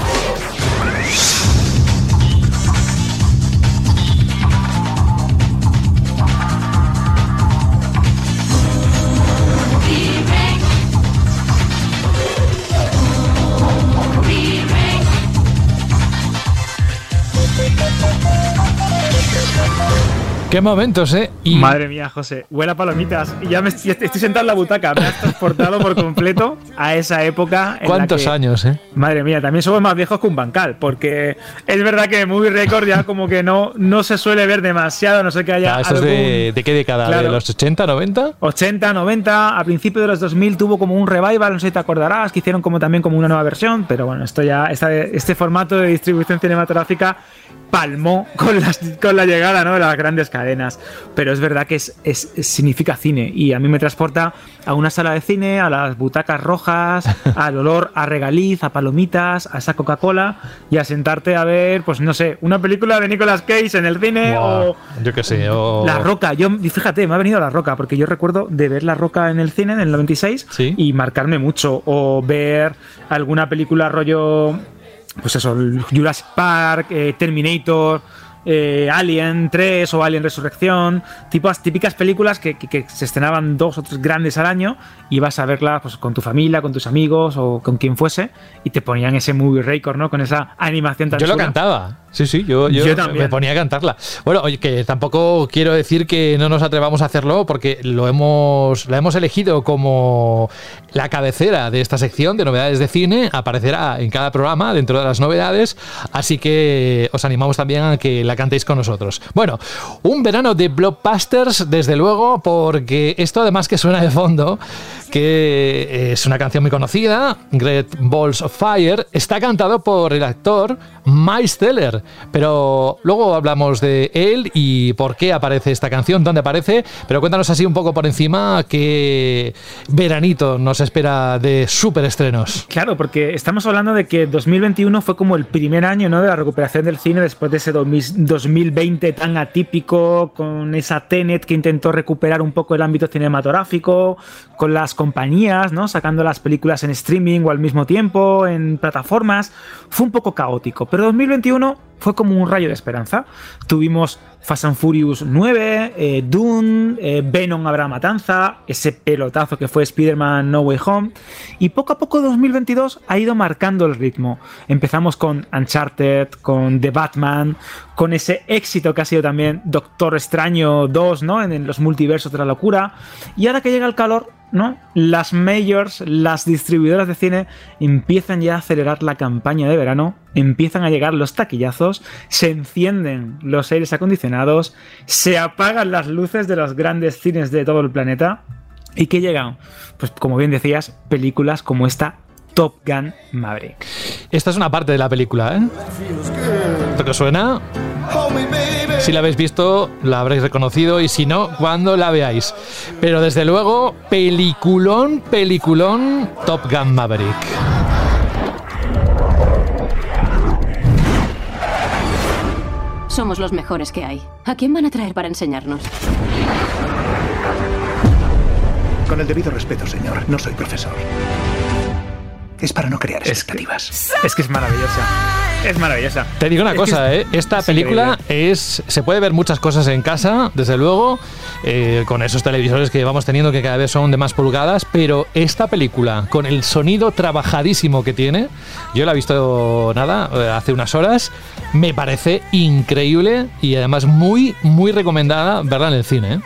Qué momentos, ¿eh? Madre mía, José, huele a palomitas. Y ya me estoy, sentado en la butaca. Me has transportado por completo a esa época. En ¿Cuántos años, eh? Madre mía, también somos más viejos que un bancal. Porque es verdad que Movie Record ya como que no, no se suele ver demasiado. No sé qué haya. Ah, ¿Eso es de, qué década? ¿De los 80, 90? 80, 90. A principios de los 2000 tuvo como un revival, no sé si te acordarás, que hicieron como también como una nueva versión. Pero bueno, esto ya, este formato de distribución cinematográfica palmó con, con la llegada ¿no? de las grandes cadenas. Pero es verdad que es, significa cine y a mí me transporta a una sala de cine, a las butacas rojas, [laughs] al olor a regaliz, a palomitas, a esa Coca-Cola y a sentarte a ver, pues no sé, una película de Nicolas Cage en el cine o. Yo qué sé, o. La Roca. Yo, fíjate, me ha venido La Roca porque yo recuerdo de ver La Roca en el cine en el 96 y marcarme mucho. O ver alguna película rollo pues eso, Jurassic Park, eh, Terminator, eh, Alien 3 o Alien Resurrección, típicas películas que, se estrenaban dos o tres grandes al año y vas a verlas pues, con tu familia, con tus amigos o con quien fuese y te ponían ese movie record, ¿no? Con esa animación tan Yo lo cantaba. Sí, sí, yo, yo, me ponía a cantarla. Bueno, oye, que tampoco quiero decir que no nos atrevamos a hacerlo porque lo hemos, la hemos elegido como la cabecera de esta sección de novedades de cine. Aparecerá en cada programa dentro de las novedades. Así que os animamos también a que la cantéis con nosotros. Bueno, un verano de blockbusters, desde luego, porque esto además que suena de fondo, que es una canción muy conocida, Great Balls of Fire, está cantado por el actor Miles Teller. Pero luego hablamos de él y por qué aparece esta canción, dónde aparece. Pero cuéntanos así un poco por encima qué veranito nos espera de super estrenos. Claro, porque estamos hablando de que 2021 fue como el primer año ¿no? de la recuperación del cine después de ese 2020 tan atípico, con esa Tenet que intentó recuperar un poco el ámbito cinematográfico, con las compañías, ¿no? Sacando las películas en streaming o al mismo tiempo, en plataformas. Fue un poco caótico. Pero 2021 fue como un rayo de esperanza. Tuvimos Fast and Furious 9, eh, Dune, eh, Venom Habrá Matanza, ese pelotazo que fue Spider-Man No Way Home. Y poco a poco 2022 ha ido marcando el ritmo. Empezamos con Uncharted, con The Batman, con ese éxito que ha sido también Doctor Extraño 2, ¿no? En, en los multiversos de la locura. Y ahora que llega el calor, ¿no? Las majors, las distribuidoras de cine empiezan ya a acelerar la campaña de verano, empiezan a llegar los taquillazos, se encienden los aires acondicionados, se apagan las luces de los grandes cines de todo el planeta y que llegan, pues como bien decías, películas como esta Top Gun Maverick. Esta es una parte de la película, ¿eh? ¿Esto que suena? Si la habéis visto, la habréis reconocido y si no, cuando la veáis. Pero desde luego, peliculón, peliculón, Top Gun Maverick. Somos los mejores que hay. ¿A quién van a traer para enseñarnos? Con el debido respeto, señor, no soy profesor. Es para no crear expectativas. Es que es, maravillosa. Es maravillosa. Te digo una cosa, ¿eh? Esta película es. Se puede ver muchas cosas en casa, desde luego, eh, con esos televisores que vamos teniendo que cada vez son de más pulgadas, pero esta película, con el sonido trabajadísimo que tiene, yo la he visto nada, eh, hace unas horas, me parece increíble y además muy, muy recomendada verla en el cine, ¿eh?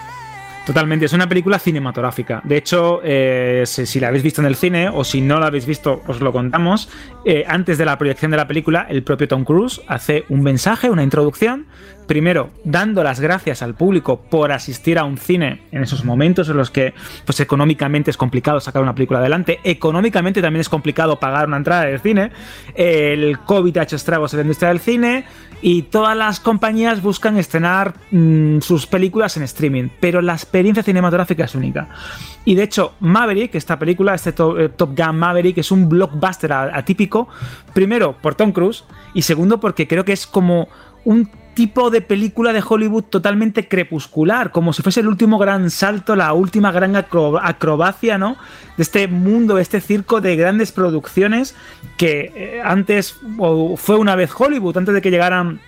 Totalmente, es una película cinematográfica. De hecho, eh, si, la habéis visto en el cine o si no la habéis visto, os lo contamos. Eh, antes de la proyección de la película, el propio Tom Cruise hace un mensaje, una introducción. Primero, dando las gracias al público por asistir a un cine en esos momentos en los que, pues económicamente es complicado sacar una película adelante. Económicamente también es complicado pagar una entrada del cine. El COVID ha hecho estragos en la industria del cine y todas las compañías buscan estrenar mm, sus películas en streaming, pero la experiencia cinematográfica es única. Y de hecho, Maverick, esta película, este eh, Top, Gun Maverick, es un blockbuster atípico, primero por Tom Cruise y segundo porque creo que es como un tipo de película de Hollywood totalmente crepuscular, como si fuese el último gran salto, la última gran acrobacia, ¿no? De este mundo, de este circo de grandes producciones que eh, antes fue una vez Hollywood, antes de que llegaran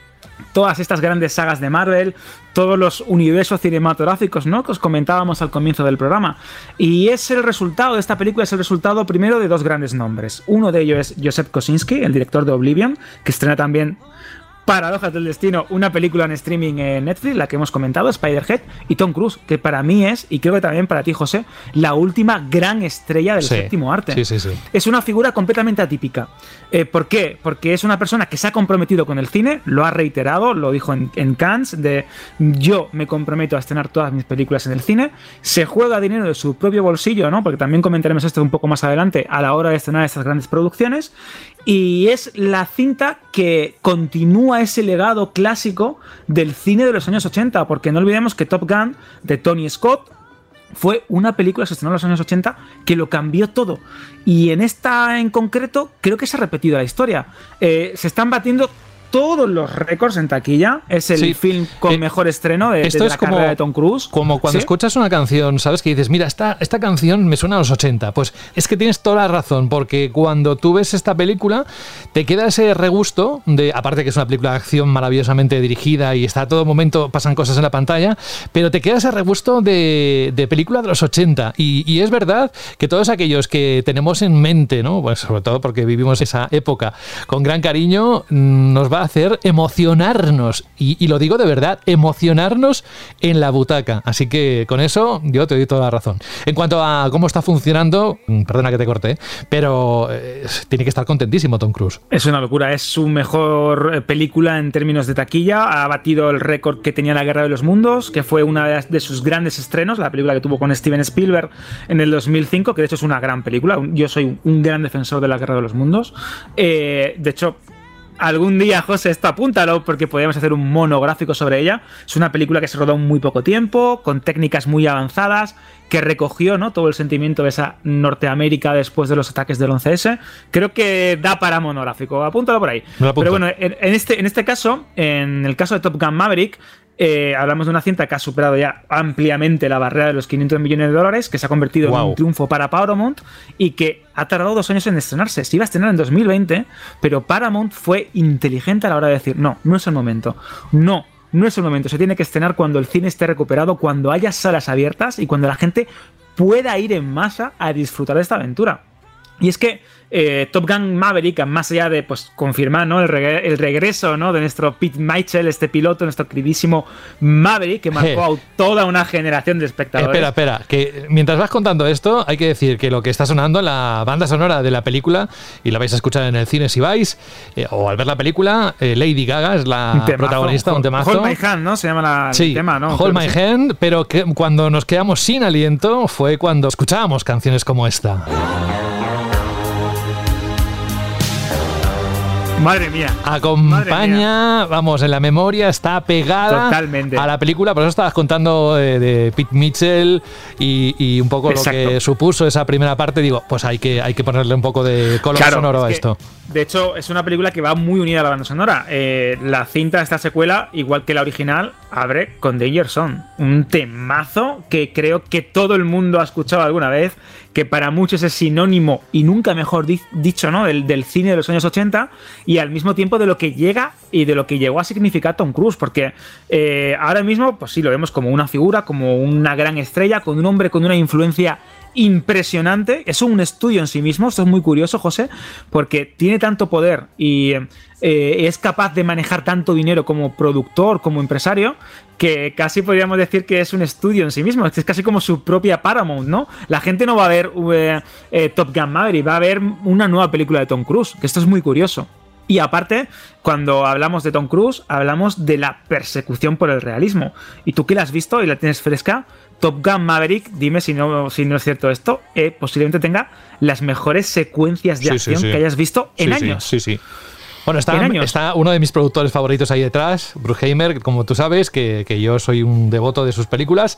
todas estas grandes sagas de Marvel, todos los universos cinematográficos, ¿no? Que os comentábamos al comienzo del programa. Y es el resultado de esta película, es el resultado primero de dos grandes nombres. Uno de ellos es Joseph Kosinski, el director de Oblivion, que estrena también Paradojas del Destino, una película en streaming en Netflix, la que hemos comentado, Spider-Head, y Tom Cruise, que para mí es, y creo que también para ti, José, la última gran estrella del séptimo arte. Sí, sí, sí. Es una figura completamente atípica. Eh, ¿Por qué? Porque es una persona que se ha comprometido con el cine, lo ha reiterado, lo dijo en, en Cannes, de yo me comprometo a estrenar todas mis películas en el cine, se juega dinero de su propio bolsillo, ¿no? Porque también comentaremos esto un poco más adelante a la hora de estrenar estas grandes producciones, y es la cinta que continúa ese legado clásico del cine de los años 80, porque no olvidemos que Top Gun de Tony Scott fue una película que se estrenó en los años 80 que lo cambió todo. Y en esta en concreto creo que se ha repetido la historia. Eh, se están batiendo todos los récords en taquilla. Es el film con eh, mejor estreno de, esto la carrera de Tom Cruise. Como cuando escuchas una canción, ¿sabes? Que dices, mira, esta, esta canción me suena a los 80. Pues es que tienes toda la razón, porque cuando tú ves esta película, te queda ese regusto de, aparte que es una película de acción maravillosamente dirigida y está a todo momento, pasan cosas en la pantalla, pero te queda ese regusto de, de película de los 80. Y, y, es verdad que todos aquellos que tenemos en mente, ¿no? Pues sobre todo porque vivimos esa época con gran cariño, mm, nos va a hacer emocionarnos, y, lo digo de verdad, emocionarnos en la butaca. Así que con eso yo te doy toda la razón. En cuanto a cómo está funcionando, mm, perdona que te corté, pero eh, tiene que estar contentísimo Tom Cruise. Es una locura, es su mejor eh, película en términos de taquilla, ha batido el récord que tenía La Guerra de los Mundos, que fue una de sus grandes estrenos, la película que tuvo con Steven Spielberg en el 2005, que de hecho es una gran película, yo soy un gran defensor de La Guerra de los Mundos. Eh, de hecho, algún día, José, esto apúntalo porque podríamos hacer un monográfico sobre ella. Es una película que se rodó en muy poco tiempo, con técnicas muy avanzadas, que recogió ¿no? todo el sentimiento de esa Norteamérica después de los ataques del 11S. Creo que da para monográfico. Apúntalo por ahí. Pero bueno, en, este, en este caso, en el caso de Top Gun Maverick, eh, hablamos de una cinta que ha superado ya ampliamente la barrera de los 500 millones de dólares, que se ha convertido en un triunfo para Paramount y que ha tardado dos años en estrenarse. Se iba a estrenar en 2020, pero Paramount fue inteligente a la hora de decir, no, no es el momento. No, no es el momento. Se tiene que estrenar cuando el cine esté recuperado, cuando haya salas abiertas y cuando la gente pueda ir en masa a disfrutar de esta aventura. Y es que eh, Top Gun Maverick, más allá de pues, confirmar ¿no? el, regreso ¿no? de nuestro Pete Michel, este piloto, nuestro queridísimo Maverick, que marcó a toda una generación de espectadores. Espera, espera, que mientras vas contando esto, hay que decir que lo que está sonando en la banda sonora de la película, y la vais a escuchar en el cine si vais, eh, o al ver la película, eh, Lady Gaga es la protagonista, un temazo. Hold My Hand, ¿no? Se llama la, el tema, ¿no? Hold My Hand, pero que cuando nos quedamos sin aliento fue cuando escuchábamos canciones como esta. Madre mía. Acompaña, vamos, en la memoria está pegada Totalmente. a la película. Por eso estabas contando eh, de, Pete Mitchell y, un poco lo que supuso esa primera parte. Digo, pues hay que, hay que ponerle un poco de color sonoro a esto. De hecho, es una película que va muy unida a la banda sonora. Eh, la cinta de esta secuela, igual que la original, abre con Danger Zone. Un temazo que creo que todo el mundo ha escuchado alguna vez, que para muchos es sinónimo y nunca mejor dicho, ¿no? Del, cine de los años 80 y al mismo tiempo de lo que llega y de lo que llegó a significar Tom Cruise, porque eh, ahora mismo, pues sí, lo vemos como una figura, como una gran estrella, con un hombre con una influencia impresionante. Es un estudio en sí mismo. Esto es muy curioso, José, porque tiene tanto poder y eh, es capaz de manejar tanto dinero como productor, como empresario, que casi podríamos decir que es un estudio en sí mismo. Es casi como su propia Paramount, ¿no? La gente no va a ver eh, eh, Top Gun Maverick, va a ver una nueva película de Tom Cruise, que esto es muy curioso. Y aparte, cuando hablamos de Tom Cruise, hablamos de la persecución por el realismo. Y tú que la has visto y la tienes fresca, Top Gun Maverick, dime si no, si no es cierto esto, eh, posiblemente tenga las mejores secuencias de acción que hayas visto en años. Sí, sí. Bueno, está, uno de mis productores favoritos ahí detrás, Bruheimer, como tú sabes, que, yo soy un devoto de sus películas,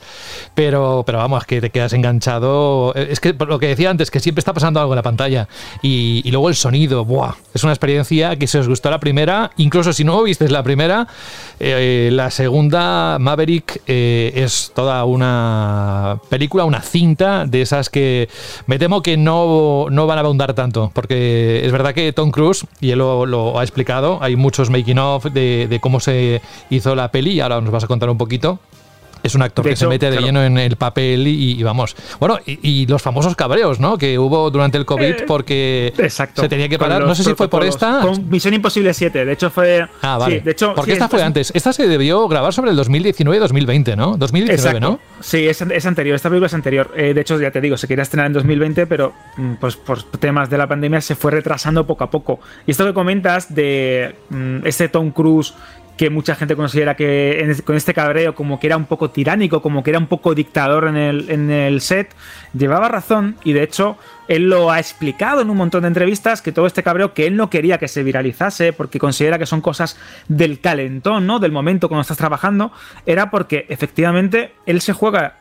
pero, pero vamos, que te quedas enganchado. Es que lo que decía antes, que siempre está pasando algo en la pantalla. Y, luego el sonido, ¡buah! Es una experiencia que si os gustó la primera, incluso si no visteis la primera, eh, la segunda, Maverick, eh, es toda una película, una cinta de esas que me temo que no, no van a abundar tanto, porque es verdad que Tom Cruise, y él lo ha explicado. Hay muchos making of de, de, cómo se hizo la peli ahora nos vas a contar un poquito. Es un actor que se mete de lleno en el papel y, vamos. Bueno, y, los famosos cabreos, ¿no? Que hubo durante el COVID eh, porque se tenía que parar. No sé si fue por esta. Con Misión Imposible 7. De hecho, fue. Ah, vale. de hecho, porque esta fue antes. Esta se debió grabar sobre el 2019-2020, ¿no? 2019, ¿no? Sí, es, anterior. Esta película es anterior. Eh, de hecho, ya te digo, se quería estrenar en 2020, pero mm, pues por temas de la pandemia se fue retrasando poco a poco. Y esto que comentas de mm, ese Tom Cruise que mucha gente considera que con este cabreo como que era un poco tiránico, como que era un poco dictador en el, en el set, llevaba razón y de hecho él lo ha explicado en un montón de entrevistas que todo este cabreo que él no quería que se viralizase porque considera que son cosas del calentón, ¿no? Del momento cuando estás trabajando, era porque efectivamente él se juega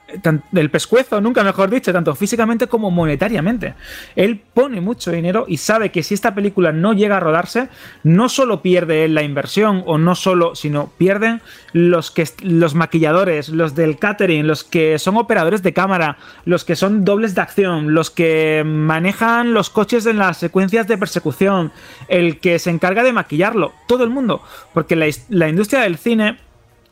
del pescuezo, nunca mejor dicho, tanto físicamente como monetariamente. Él pone mucho dinero y sabe que si esta película no llega a rodarse, no solo pierde él la inversión o no solo, sino pierden los que los maquilladores, los del catering, los que son operadores de cámara, los que son dobles de acción, los que manejan los coches en las secuencias de persecución, el que se encarga de maquillarlo, todo el mundo, porque la, industria del cine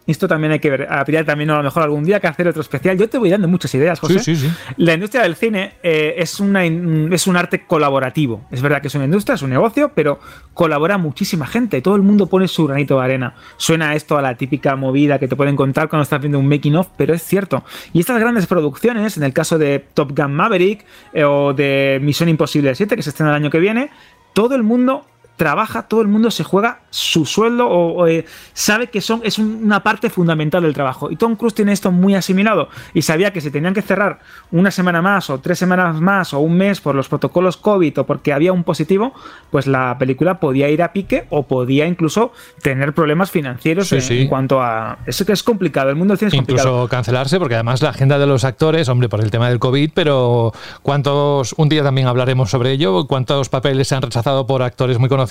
esto también hay que ver. A también a lo mejor algún día que hacer otro especial. Yo te voy dando muchas ideas, José. Sí, sí, sí. La industria del cine eh, es, una, es un arte colaborativo. Es verdad que es una industria, es un negocio, pero colabora muchísima gente. Todo el mundo pone su granito de arena. Suena esto a la típica movida que te pueden contar cuando estás viendo un making of, pero es cierto. Y estas grandes producciones, en el caso de Top Gun Maverick eh, o de Misión Imposible 7, que se estrena el año que viene, todo el mundo trabaja, todo el mundo se juega su sueldo o, eh, sabe que son, es una parte fundamental del trabajo. Y Tom Cruise tiene esto muy asimilado y sabía que si tenían que cerrar una semana más o tres semanas más o un mes por los protocolos COVID o porque había un positivo, pues la película podía ir a pique o podía incluso tener problemas financieros en, cuanto a... Eso que es complicado, el mundo del cine es incluso complicado. cancelarse porque además la agenda de los actores, hombre, por el tema del COVID, pero ¿cuántos, un día también hablaremos sobre ello, cuántos papeles se han rechazado por actores muy conocidos?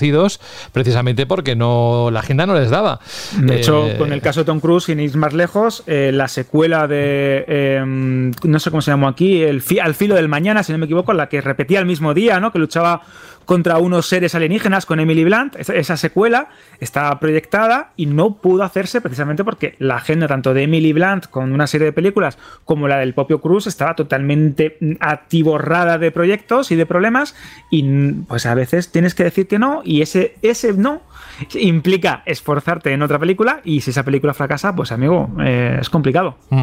Precisamente porque no la agenda no les daba. De hecho, eh, con el caso de Tom Cruise, sin ir más lejos, eh, la secuela de, em, no sé cómo se llamó aquí, el Al filo del mañana, si no me equivoco, la que repetía el mismo día, ¿no? que luchaba contra unos seres alienígenas con Emily Blunt. Esa, secuela estaba proyectada y no pudo hacerse precisamente porque la agenda tanto de Emily Blunt con una serie de películas como la del propio Cruz estaba totalmente atiborrada de proyectos y de problemas y pues a veces tienes que decir que no y ese, ese no [laughs] implica esforzarte en otra película y si esa película fracasa, pues amigo, eh, es complicado. Mm.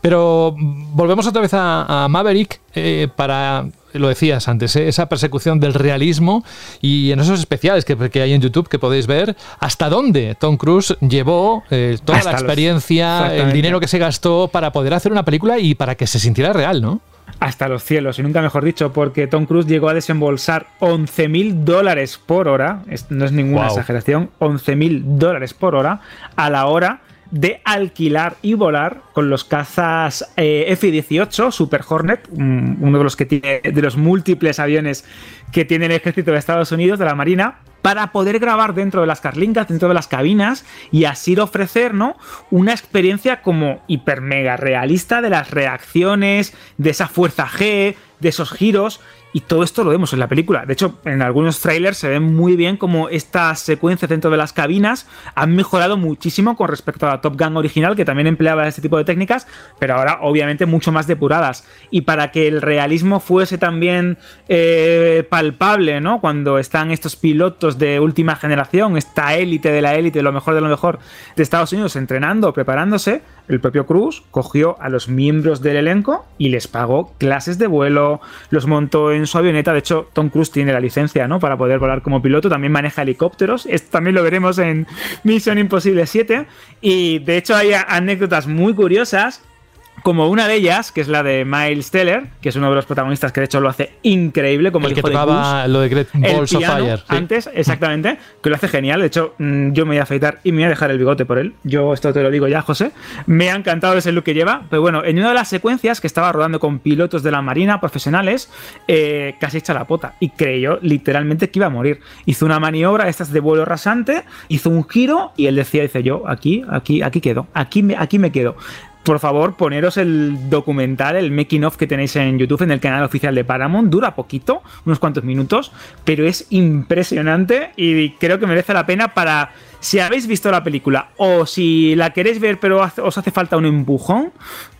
Pero volvemos otra vez a, Maverick eh, para lo decías antes, ¿eh? esa persecución del realismo y en esos especiales que, hay en YouTube que podéis ver, hasta dónde Tom Cruise llevó toda la experiencia, el dinero que se gastó para poder hacer una película y para que se sintiera real, ¿no? Hasta los cielos, y nunca mejor dicho, porque Tom Cruise llegó a desembolsar 11 mil dólares por hora, no es ninguna exageración, 11 mil dólares por hora a la hora de alquilar y volar con los cazas eh, F-18 Super Hornet, uno de los que tiene de los múltiples aviones que tiene el ejército de Estados Unidos de la Marina para poder grabar dentro de las carlingas, dentro de las cabinas y así ofrecer ¿no? una experiencia como hiper mega realista de las reacciones, de esa fuerza G, de esos giros Y todo esto lo vemos en la película. De hecho, en algunos trailers se ve muy bien como estas secuencias dentro de las cabinas han mejorado muchísimo con respecto a la Top Gun original, que también empleaba este tipo de técnicas, pero ahora obviamente mucho más depuradas. Y para que el realismo fuese también eh, palpable, ¿no? Cuando están estos pilotos de última generación, esta élite de la élite, lo mejor de lo mejor de Estados Unidos, entrenando, preparándose, el propio Cruz cogió a los miembros del elenco y les pagó clases de vuelo, los montó en su avioneta. De hecho, Tom Cruise tiene la licencia, ¿no? Para poder volar como piloto. También maneja helicópteros. Esto también lo veremos en Mission Impossible 7. Y de hecho, hay anécdotas muy curiosas como una de ellas, que es la de Miles Teller, que es uno de los protagonistas que de hecho lo hace increíble, como el, el que tocaba lo de Great Balls of Fire. Antes, exactamente, que lo hace genial. De hecho, mm, yo me voy a afeitar y me voy a dejar el bigote por él. Yo esto te lo digo ya, José. Me ha encantado ese look que lleva. Pero bueno, en una de las secuencias que estaba rodando con pilotos de la Marina profesionales, eh, casi echa la pota y creyó literalmente que iba a morir. Hizo una maniobra, estas de vuelo rasante, hizo un giro y él decía, dice yo, aquí, aquí, aquí quedo, aquí me, aquí me quedo por favor, poneros el documental, el making of que tenéis en YouTube, en el canal oficial de Paramount. Dura poquito, unos cuantos minutos, pero es impresionante y creo que merece la pena para si habéis visto la película o si la queréis ver pero os hace falta un empujón,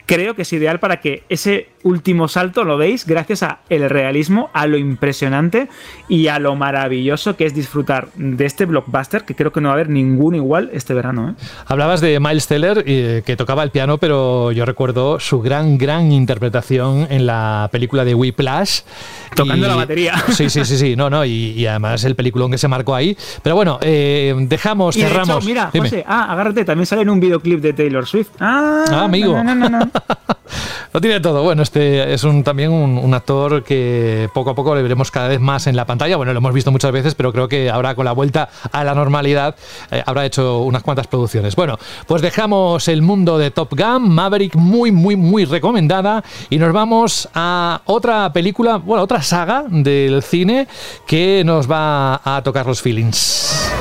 creo que es ideal para que ese último salto lo veis gracias a el realismo, a lo impresionante y a lo maravilloso que es disfrutar de este blockbuster que creo que no va a haber ningún igual este verano. ¿eh? Hablabas de Miles Teller eh, que tocaba el piano, pero yo recuerdo su gran, gran interpretación en la película de Whiplash. Tocando la batería. [laughs] Sí, sí, sí, sí, no, no, y, además el peliculón que se marcó ahí. Pero bueno, eh, dejamos, cerramos. mira, José, ah, agárrate, también sale en un videoclip de Taylor Swift. Ah, ah amigo. No, no, no, Lo tiene todo. Bueno, este es un, también un, actor que poco a poco le veremos cada vez más en la pantalla. Bueno, lo hemos visto muchas veces, pero creo que ahora con la vuelta a la normalidad eh, habrá hecho unas cuantas producciones. Bueno, pues dejamos el mundo de Top Gun, Maverick muy, muy, muy recomendada y nos vamos a otra película, bueno, otra saga del cine que nos va a tocar los feelings.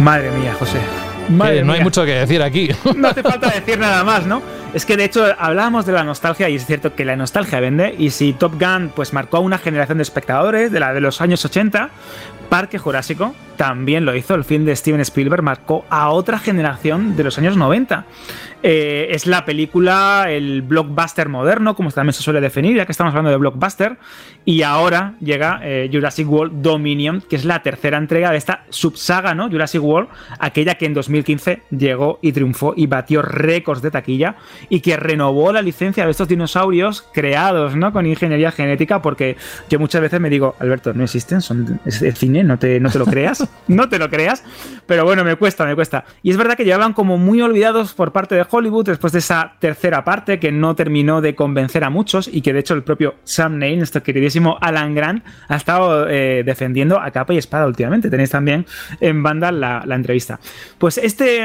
Madre mía, José. no hay mucho que decir aquí. [laughs] No hace falta decir nada más, ¿no? Es que de hecho hablábamos de la nostalgia y es cierto que la nostalgia vende y si Top Gun pues marcó a una generación de espectadores de la de los años 80, Parque Jurásico también lo hizo, el film de Steven Spielberg marcó a otra generación de los años 90. Eh, es la película, el blockbuster moderno, como también se suele definir, ya que estamos hablando de blockbuster. Y ahora llega eh, Jurassic World Dominion, que es la tercera entrega de esta subsaga, ¿no? Jurassic World, aquella que en 2015 llegó y triunfó y batió récords de taquilla y que renovó la licencia de estos dinosaurios creados, ¿no? Con ingeniería genética, porque yo muchas veces me digo, Alberto, no existen, son es cine, no te, no te lo creas, [laughs] no te lo creas, pero bueno, me cuesta, me cuesta. Y es verdad que llevaban como muy olvidados por parte de Hollywood después de esa tercera parte que no terminó de convencer a muchos y que de hecho el propio Sam Neill, nuestro queridísimo Alan Grant, ha estado eh, defendiendo a capa y espada últimamente. Tenéis también en banda la, la entrevista. Pues este...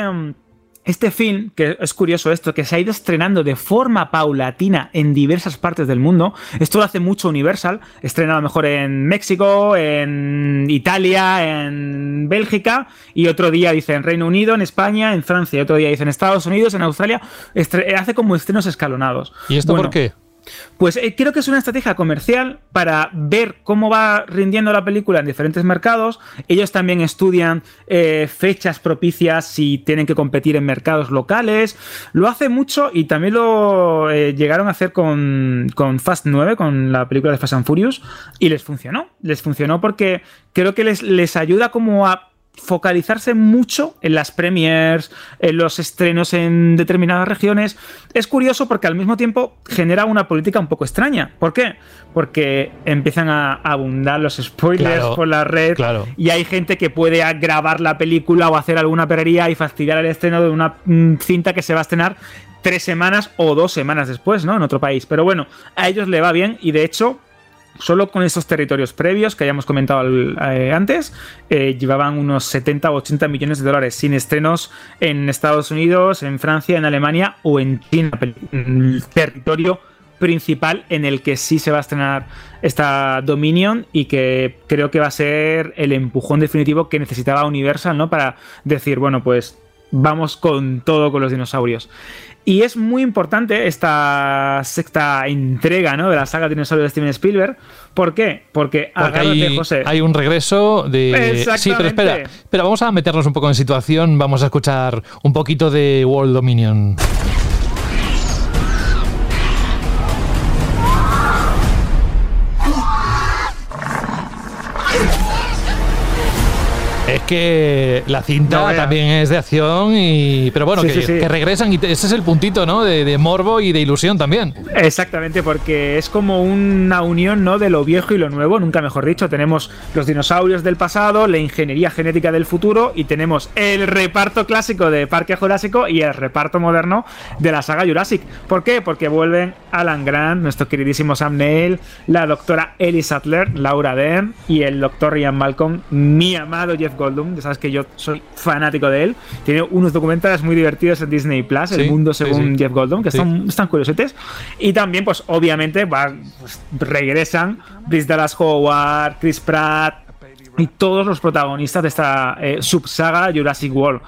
Este film, que es curioso esto, que se ha ido estrenando de forma paulatina en diversas partes del mundo. Esto lo hace mucho Universal. Estrena a lo mejor en México, en Italia, en Bélgica. Y otro día dice en Reino Unido, en España, en Francia. Y otro día dice en Estados Unidos, en Australia. hace como estrenos escalonados. ¿Y esto por qué? Pues eh, creo que es una estrategia comercial para ver cómo va rindiendo la película en diferentes mercados. Ellos también estudian eh, fechas propicias si tienen que competir en mercados locales. Lo hace mucho y también lo eh, llegaron a hacer con, con, Fast 9, con la película de Fast and Furious, y les funcionó. Les funcionó porque creo que les, les ayuda como a focalizarse mucho en las premiers, en los estrenos en determinadas regiones, es curioso porque al mismo tiempo genera una política un poco extraña. ¿Por qué? Porque empiezan a abundar los spoilers por la red y hay gente que puede grabar la película o hacer alguna perrería y fastidiar el estreno de una mm, cinta que se va a estrenar tres semanas o dos semanas después, ¿no? En otro país. Pero bueno, a ellos le va bien y de hecho Solo con estos territorios previos que hayamos comentado eh, antes, eh, llevaban unos 70 o 80 millones de dólares sin estrenos en Estados Unidos, en Francia, en Alemania o en China, el territorio principal en el que sí se va a estrenar esta Dominion y que creo que va a ser el empujón definitivo que necesitaba Universal, ¿no? Para decir, bueno, pues vamos con todo con los dinosaurios. Y es muy importante esta sexta entrega ¿no? de la saga Dinosaurios de Steven Spielberg. ¿Por qué? Porque, Porque hay, José. hay un regreso de... Sí, pero espera, pero vamos a meternos un poco en situación, vamos a escuchar un poquito de World Dominion. Que la cinta también es de acción y. Pero bueno, Sí, que, sí, sí. que regresan y ese es el puntito, ¿no? De, de morbo y de ilusión también. Exactamente, porque es como una unión ¿no? de lo viejo y lo nuevo, nunca mejor dicho. Tenemos los dinosaurios del pasado, la ingeniería genética del futuro y tenemos el reparto clásico de Parque Jurásico y el reparto moderno de la saga Jurassic. ¿Por qué? Porque vuelven Alan Grant, nuestro queridísimo Sam Neill, la doctora Ellie Sattler, Laura Dern y el doctor Ian Malcolm, mi amado Jeff Goldblum. Ya sabes que yo soy fanático de él. Tiene unos documentales muy divertidos en Disney Plus, Sí, El Mundo según sí. Jeff Goldblum, que están, están curiosetes. Y también, pues obviamente, va- pues, regresan Chris Dallas Howard, Chris Pratt y todos los protagonistas de esta eh, subsaga Jurassic World.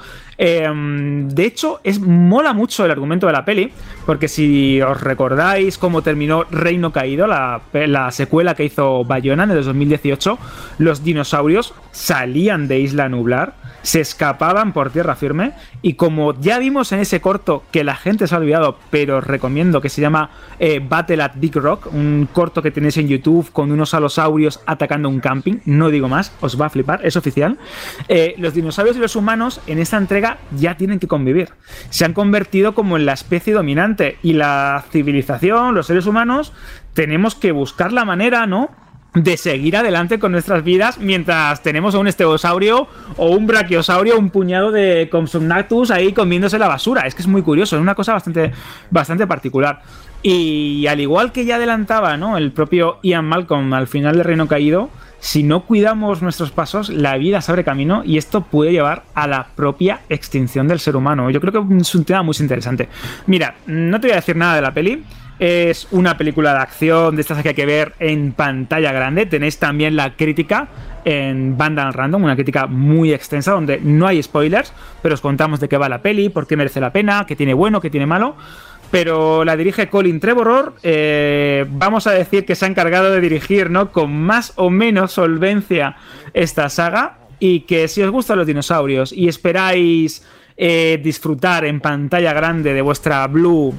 Eh, de hecho, es mola mucho el argumento de la peli, porque si os recordáis cómo terminó Reino Caído, la, la secuela que hizo Bayona en el 2018, los dinosaurios salían de Isla Nublar, se escapaban por tierra firme, y como ya vimos en ese corto que la gente se ha olvidado, pero os recomiendo que se llama eh, Battle at Big Rock, un corto que tenéis en YouTube con unos alosaurios atacando un camping, no digo más, os va a flipar, es oficial. Eh, los dinosaurios y los humanos en esta entrega ya tienen que convivir. Se han convertido como en la especie dominante y la civilización, los seres humanos, tenemos que buscar la manera, ¿no? de seguir adelante con nuestras vidas mientras tenemos a un esteosaurio o un brachiosaurio, un puñado de Compsognathus ahí comiéndose la basura. Es que es muy curioso, es una cosa bastante, bastante particular. Y al igual que ya adelantaba ¿no? el propio Ian Malcolm al final del Reino Caído, si no cuidamos nuestros pasos, la vida se abre camino y esto puede llevar a la propia extinción del ser humano. Yo creo que es un tema muy interesante. Mira, no te voy a decir nada de la peli. Es una película de acción de estas que hay que ver en pantalla grande. Tenéis también la crítica en Vandal Random, una crítica muy extensa donde no hay spoilers, pero os contamos de qué va la peli, por qué merece la pena, qué tiene bueno, qué tiene malo. Pero la dirige Colin Trevorrow. eh, vamos a decir que se ha encargado de dirigir, ¿no? Con más o menos solvencia esta saga. Y que si os gustan los dinosaurios y esperáis eh, disfrutar en pantalla grande de vuestra Blue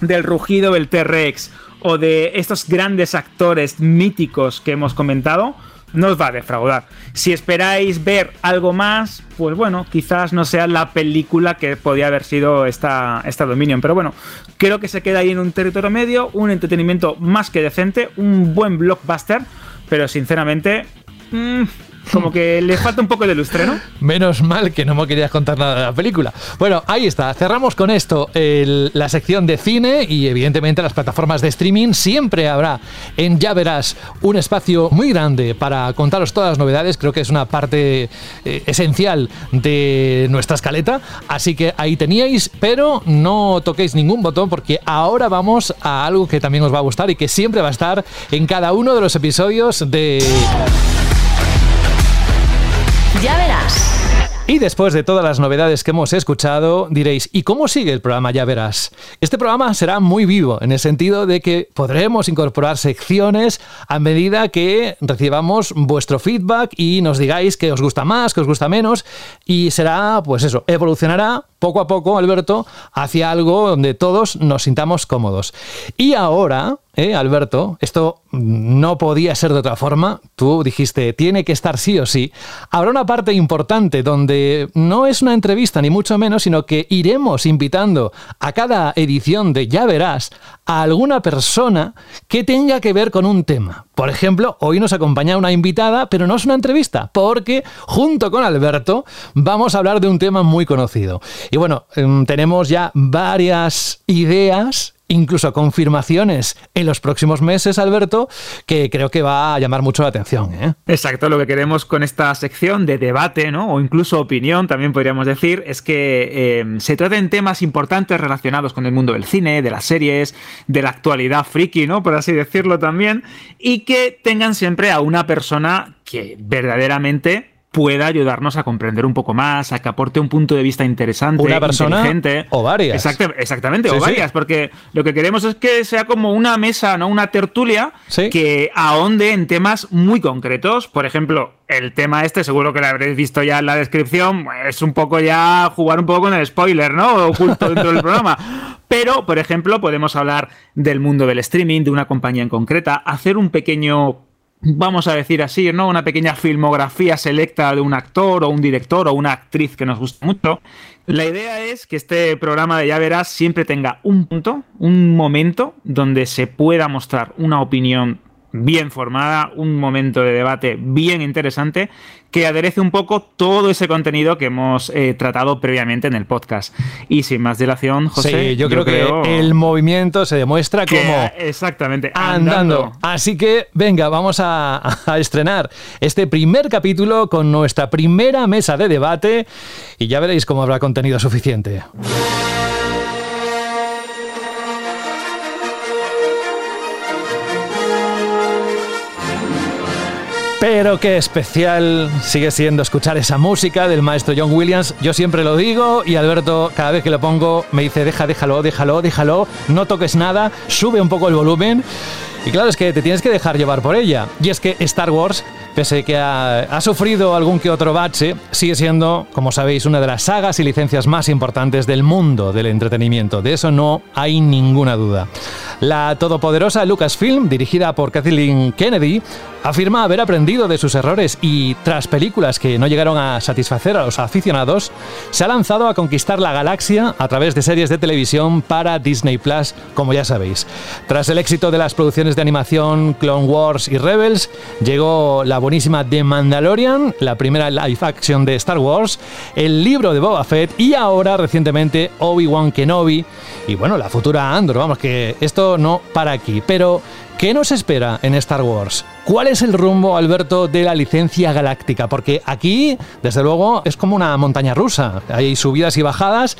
del rugido del T-Rex o de estos grandes actores míticos que hemos comentado, no os va a defraudar. Si esperáis ver algo más, pues bueno, quizás no sea la película que podía haber sido esta, esta Dominion. Pero bueno, creo que se queda ahí en un territorio medio, un entretenimiento más que decente, un buen blockbuster, pero sinceramente... mm, como que le falta un poco de lustre, ¿no? Menos mal que no me querías contar nada de la película. Bueno, ahí está. Cerramos con esto la sección de cine y evidentemente las plataformas de streaming. Siempre habrá en Ya un espacio muy grande para contaros todas las novedades. Creo que es una parte eh, esencial de nuestra escaleta. Así que ahí teníais, pero no toquéis ningún botón porque ahora vamos a algo que también os va a gustar y que siempre va a estar en cada uno de los episodios de... Ya verás. Y después de todas las novedades que hemos escuchado, diréis, ¿y cómo sigue el programa? Ya verás. Este programa será muy vivo, en el sentido de que podremos incorporar secciones a medida que recibamos vuestro feedback y nos digáis que os gusta más, que os gusta menos, y será, pues eso, evolucionará poco a poco, Alberto, hacia algo donde todos nos sintamos cómodos. Y ahora, ¿eh, Alberto, esto no podía ser de otra forma, tú dijiste, tiene que estar sí o sí, habrá una parte importante donde no es una entrevista ni mucho menos, sino que iremos invitando a cada edición de Ya verás a alguna persona que tenga que ver con un tema. Por ejemplo, hoy nos acompaña una invitada, pero no es una entrevista, porque junto con Alberto vamos a hablar de un tema muy conocido. Y bueno, em, tenemos ya varias ideas incluso confirmaciones en los próximos meses, Alberto, que creo que va a llamar mucho la atención. ¿eh? Exacto, lo que queremos con esta sección de debate, ¿no? O incluso opinión, también podríamos decir, es que eh, se traten temas importantes relacionados con el mundo del cine, de las series, de la actualidad friki, ¿no? Por así decirlo también, y que tengan siempre a una persona que verdaderamente pueda ayudarnos a comprender un poco más, a que aporte un punto de vista interesante, una persona inteligente. o varias. exactamente, Sí, o sí. varias, porque lo que queremos es que sea como una mesa, ¿no? Una tertulia que ahonde en temas muy concretos. Por ejemplo, el tema este, seguro que lo habréis visto ya en la descripción, es un poco ya jugar un poco con el spoiler, ¿no? Oculto dentro del programa. Pero, por ejemplo, podemos hablar del mundo del streaming, de una compañía en concreta, hacer un pequeño vamos a decir así, ¿no? Una pequeña filmografía selecta de un actor o un director o una actriz que nos gusta mucho. La idea es que este programa de Ya Verás siempre tenga un punto, un momento donde se pueda mostrar una opinión bien formada, un momento de debate bien interesante que aderece un poco todo ese contenido que hemos eh, tratado previamente en el podcast. Y sin más dilación, José, sí, yo, creo, que el movimiento se demuestra que- como exactamente andando. andando. Así que venga, vamos a, a estrenar este primer capítulo con nuestra primera mesa de debate y ya veréis cómo habrá contenido suficiente. Pero qué especial sigue siendo escuchar esa música del maestro John Williams. Yo siempre lo digo y Alberto cada vez que lo pongo me dice, deja, déjalo, déjalo, déjalo, no toques nada, sube un poco el volumen. Y claro, es que te tienes que dejar llevar por ella. Y es que Star Wars, pese que ha, ha sufrido algún que otro bache, sigue siendo, como sabéis, una de las sagas y licencias más importantes del mundo del entretenimiento. De eso no hay ninguna duda. La todopoderosa Lucasfilm, dirigida por Kathleen Kennedy, afirma haber aprendido de sus errores y, tras películas que no llegaron a satisfacer a los aficionados, se ha lanzado a conquistar la galaxia a través de series de televisión para Disney Plus, como ya sabéis. Tras el éxito de las producciones de animación Clone Wars y Rebels, llegó la buenísima The Mandalorian, la primera live action de Star Wars, el libro de Boba Fett y ahora recientemente Obi-Wan Kenobi. Y bueno, la futura Andor, vamos que esto no para aquí, pero ¿qué nos espera en Star Wars? ¿Cuál es el rumbo, Alberto, de la licencia galáctica? Porque aquí, desde luego, es como una montaña rusa. Hay subidas y bajadas.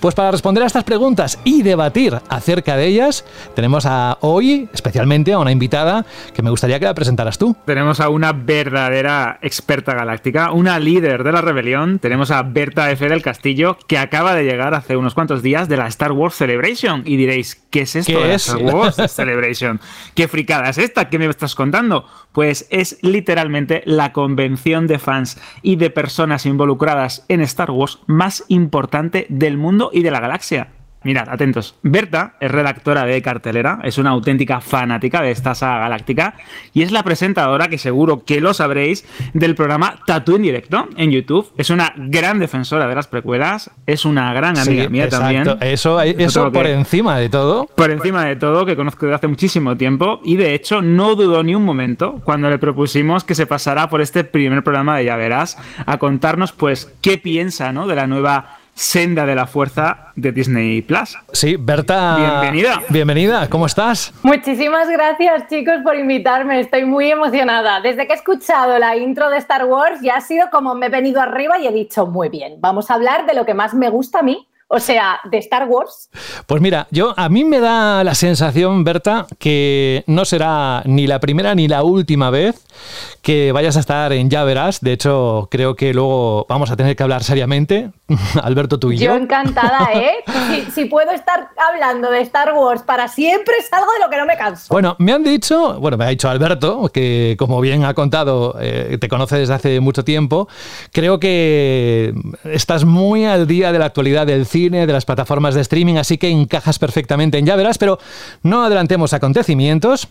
Pues para responder a estas preguntas y debatir acerca de ellas, tenemos a hoy, especialmente, a una invitada que me gustaría que la presentaras tú. Tenemos a una verdadera experta galáctica, una líder de la rebelión. Tenemos a Berta F. del Castillo, que acaba de llegar hace unos cuantos días de la Star Wars Celebration. Y diréis, ¿qué es esto ¿Qué de la es? Star Wars Celebration? [laughs] ¿Qué fricada es esta? ¿Qué me estás contando? Pues es literalmente la convención de fans y de personas involucradas en Star Wars más importante del mundo y de la galaxia. Mirad, atentos. Berta es redactora de cartelera, es una auténtica fanática de esta saga galáctica y es la presentadora, que seguro que lo sabréis, del programa Tattoo en directo en YouTube. Es una gran defensora de las precuelas, es una gran amiga Sí, mía exacto. también. Eso, eso por que- encima de todo. por encima de todo, que conozco desde hace muchísimo tiempo y de hecho no dudó ni un momento cuando le propusimos que se pasara por este primer programa de Ya Verás a contarnos pues qué piensa ¿no? de la nueva senda de la fuerza de Disney Plus. Sí, Berta. Bienvenida. Bienvenida, ¿cómo estás? Muchísimas gracias chicos por invitarme, estoy muy emocionada. Desde que he escuchado la intro de Star Wars ya ha sido como me he venido arriba y he dicho, muy bien, vamos a hablar de lo que más me gusta a mí, o sea, de Star Wars. Pues mira, yo a mí me da la sensación, Berta, que no será ni la primera ni la última vez que vayas a estar en Ya Verás. De hecho, creo que luego vamos a tener que hablar seriamente, [laughs] Alberto, tú y yo. Yo encantada, [laughs] ¿eh? Si, si puedo estar hablando de Star Wars para siempre es algo de lo que no me canso. Bueno, me han dicho, bueno, me ha dicho Alberto, que como bien ha contado, eh, te conoce desde hace mucho tiempo. Creo que estás muy al día de la actualidad del cine, de las plataformas de streaming, así que encajas perfectamente en Ya pero no adelantemos acontecimientos.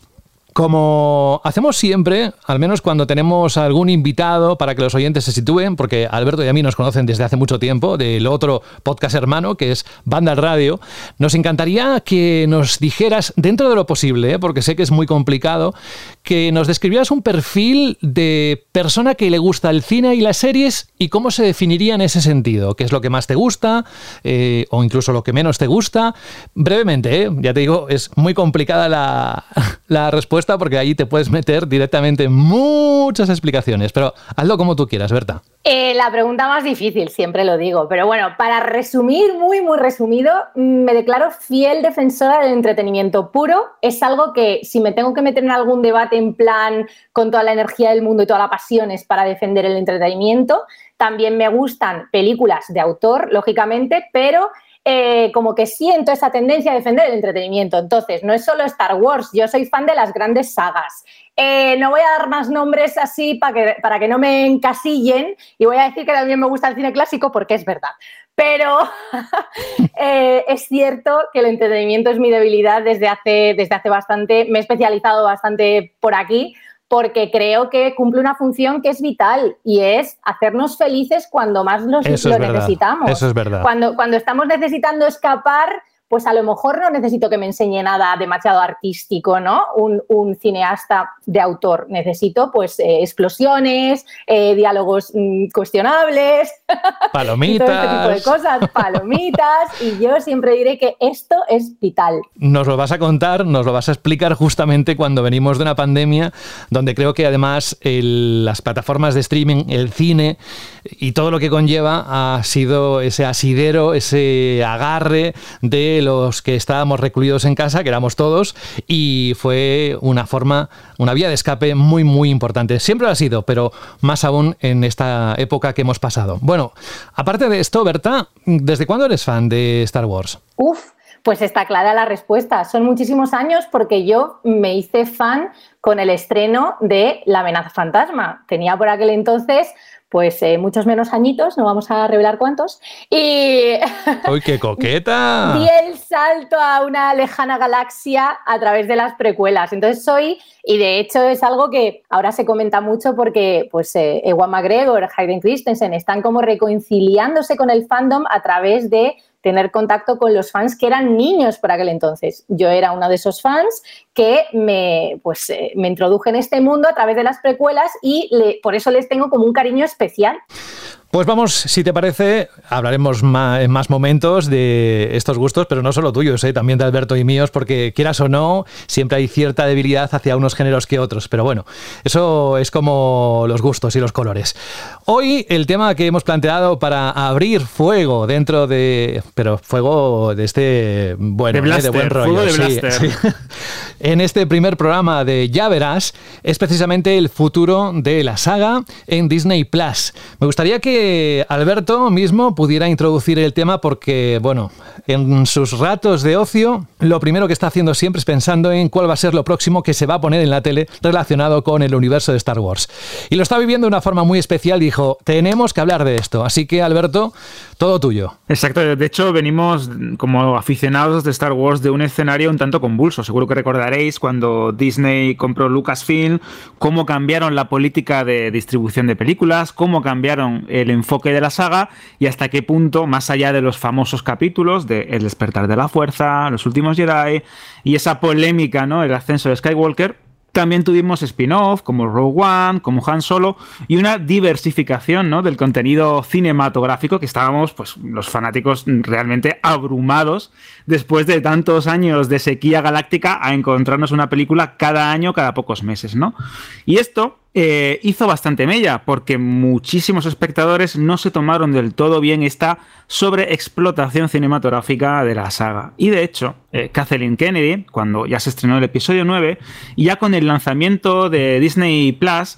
Como hacemos siempre, al menos cuando tenemos algún invitado para que los oyentes se sitúen, porque Alberto y a mí nos conocen desde hace mucho tiempo, del otro podcast hermano que es Banda al Radio, nos encantaría que nos dijeras, dentro de lo posible, ¿eh? porque sé que es muy complicado, que nos describieras un perfil de persona que le gusta el cine y las series y cómo se definiría en ese sentido, qué es lo que más te gusta eh, o incluso lo que menos te gusta. Brevemente, ¿eh? ya te digo, es muy complicada la, [laughs] la respuesta respuesta porque ahí te puedes meter directamente en muchas explicaciones, pero hazlo como tú quieras, Berta. Eh, la pregunta más difícil, siempre lo digo, pero bueno, para resumir, muy, muy resumido, me declaro fiel defensora del entretenimiento puro. Es algo que si me tengo que meter en algún debate en plan con toda la energía del mundo y toda la pasión es para defender el entretenimiento. También me gustan películas de autor, lógicamente, pero eh, como que siento esa tendencia a defender el entretenimiento. Entonces, no es solo Star Wars, yo soy fan de las grandes sagas. Eh, no voy a dar más nombres así para que, para que no me encasillen y voy a decir que también me gusta el cine clásico porque es verdad. Pero [laughs] eh, es cierto que el entretenimiento es mi debilidad desde hace, desde hace bastante, me he especializado bastante por aquí porque creo que cumple una función que es vital y es hacernos felices cuando más nos, lo necesitamos. Eso es verdad. Cuando, cuando estamos necesitando escapar pues a lo mejor no necesito que me enseñe nada demasiado artístico, ¿no? Un, cineasta de autor. Necesito, pues, eh, explosiones, eh, diálogos mm, cuestionables. [laughs] Palomitas. todo este tipo de cosas, palomitas. y yo siempre diré que esto es vital. Nos lo vas a contar, nos lo vas a explicar justamente cuando venimos de una pandemia, donde creo que además las plataformas de streaming, el cine y todo lo que conlleva ha sido ese asidero, ese agarre de los que estábamos recluidos en casa, que éramos todos, y fue una forma, una vía de escape muy, muy importante. Siempre lo ha sido, pero más aún en esta época que hemos pasado. Bueno, aparte de esto, Berta, ¿desde cuándo eres fan de Star Wars? Uf, pues está clara la respuesta. Son muchísimos años porque yo me hice fan con el estreno de La amenaza fantasma. Tenía por aquel entonces pues eh, muchos menos añitos, no vamos a revelar cuántos. Y. [laughs] ¡Uy, qué coqueta! di el salto a una lejana galaxia a través de las precuelas. Entonces soy, y de hecho es algo que ahora se comenta mucho porque, pues, eh, Ewan McGregor, Hayden Christensen están como reconciliándose con el fandom a través de tener contacto con los fans que eran niños por aquel entonces. Yo era uno de esos fans que me, pues, eh, me introduje en este mundo a través de las precuelas y por eso les tengo como un cariño especial. Pues vamos, si te parece, hablaremos en más momentos de estos gustos, pero no solo tuyos, ¿eh? también de Alberto y míos, porque quieras o no, siempre hay cierta debilidad hacia unos géneros que otros. Pero bueno, eso es como los gustos y los colores. Hoy el tema que hemos planteado para abrir fuego dentro de. Pero fuego de este. Bueno, de, ¿eh? buen rollo. [laughs] en este primer programa de Ya Verás, es precisamente el futuro de la saga en Disney Plus. Me gustaría que Alberto mismo pudiera introducir el tema porque, bueno, en sus ratos de ocio, lo primero que está haciendo siempre es pensando en cuál va a ser lo próximo que se va a poner en la tele relacionado con el universo de Star Wars. Y lo está viviendo de una forma muy especial, dijo, tenemos que hablar de esto. Así que, Alberto, todo tuyo. Exacto, de hecho venimos como aficionados de Star Wars de un escenario un tanto convulso. Seguro que recordaréis cuando Disney compró Lucasfilm, cómo cambiaron la política de distribución de películas, cómo cambiaron el enfoque de la saga y hasta qué punto, más allá de los famosos capítulos de El despertar de la fuerza, Los últimos Jedi y esa polémica, ¿no? El ascenso de Skywalker, también tuvimos spin-off como Rogue One, como Han Solo y una diversificación ¿no? del contenido cinematográfico que estábamos, pues, los fanáticos realmente abrumados después de tantos años de sequía galáctica a encontrarnos una película cada año, cada pocos meses, ¿no? Y esto eh, hizo bastante mella, porque muchísimos espectadores no se tomaron del todo bien esta sobreexplotación cinematográfica de la saga. Y de hecho, eh, Kathleen Kennedy, cuando ya se estrenó el episodio 9, ya con el lanzamiento de Disney Plus,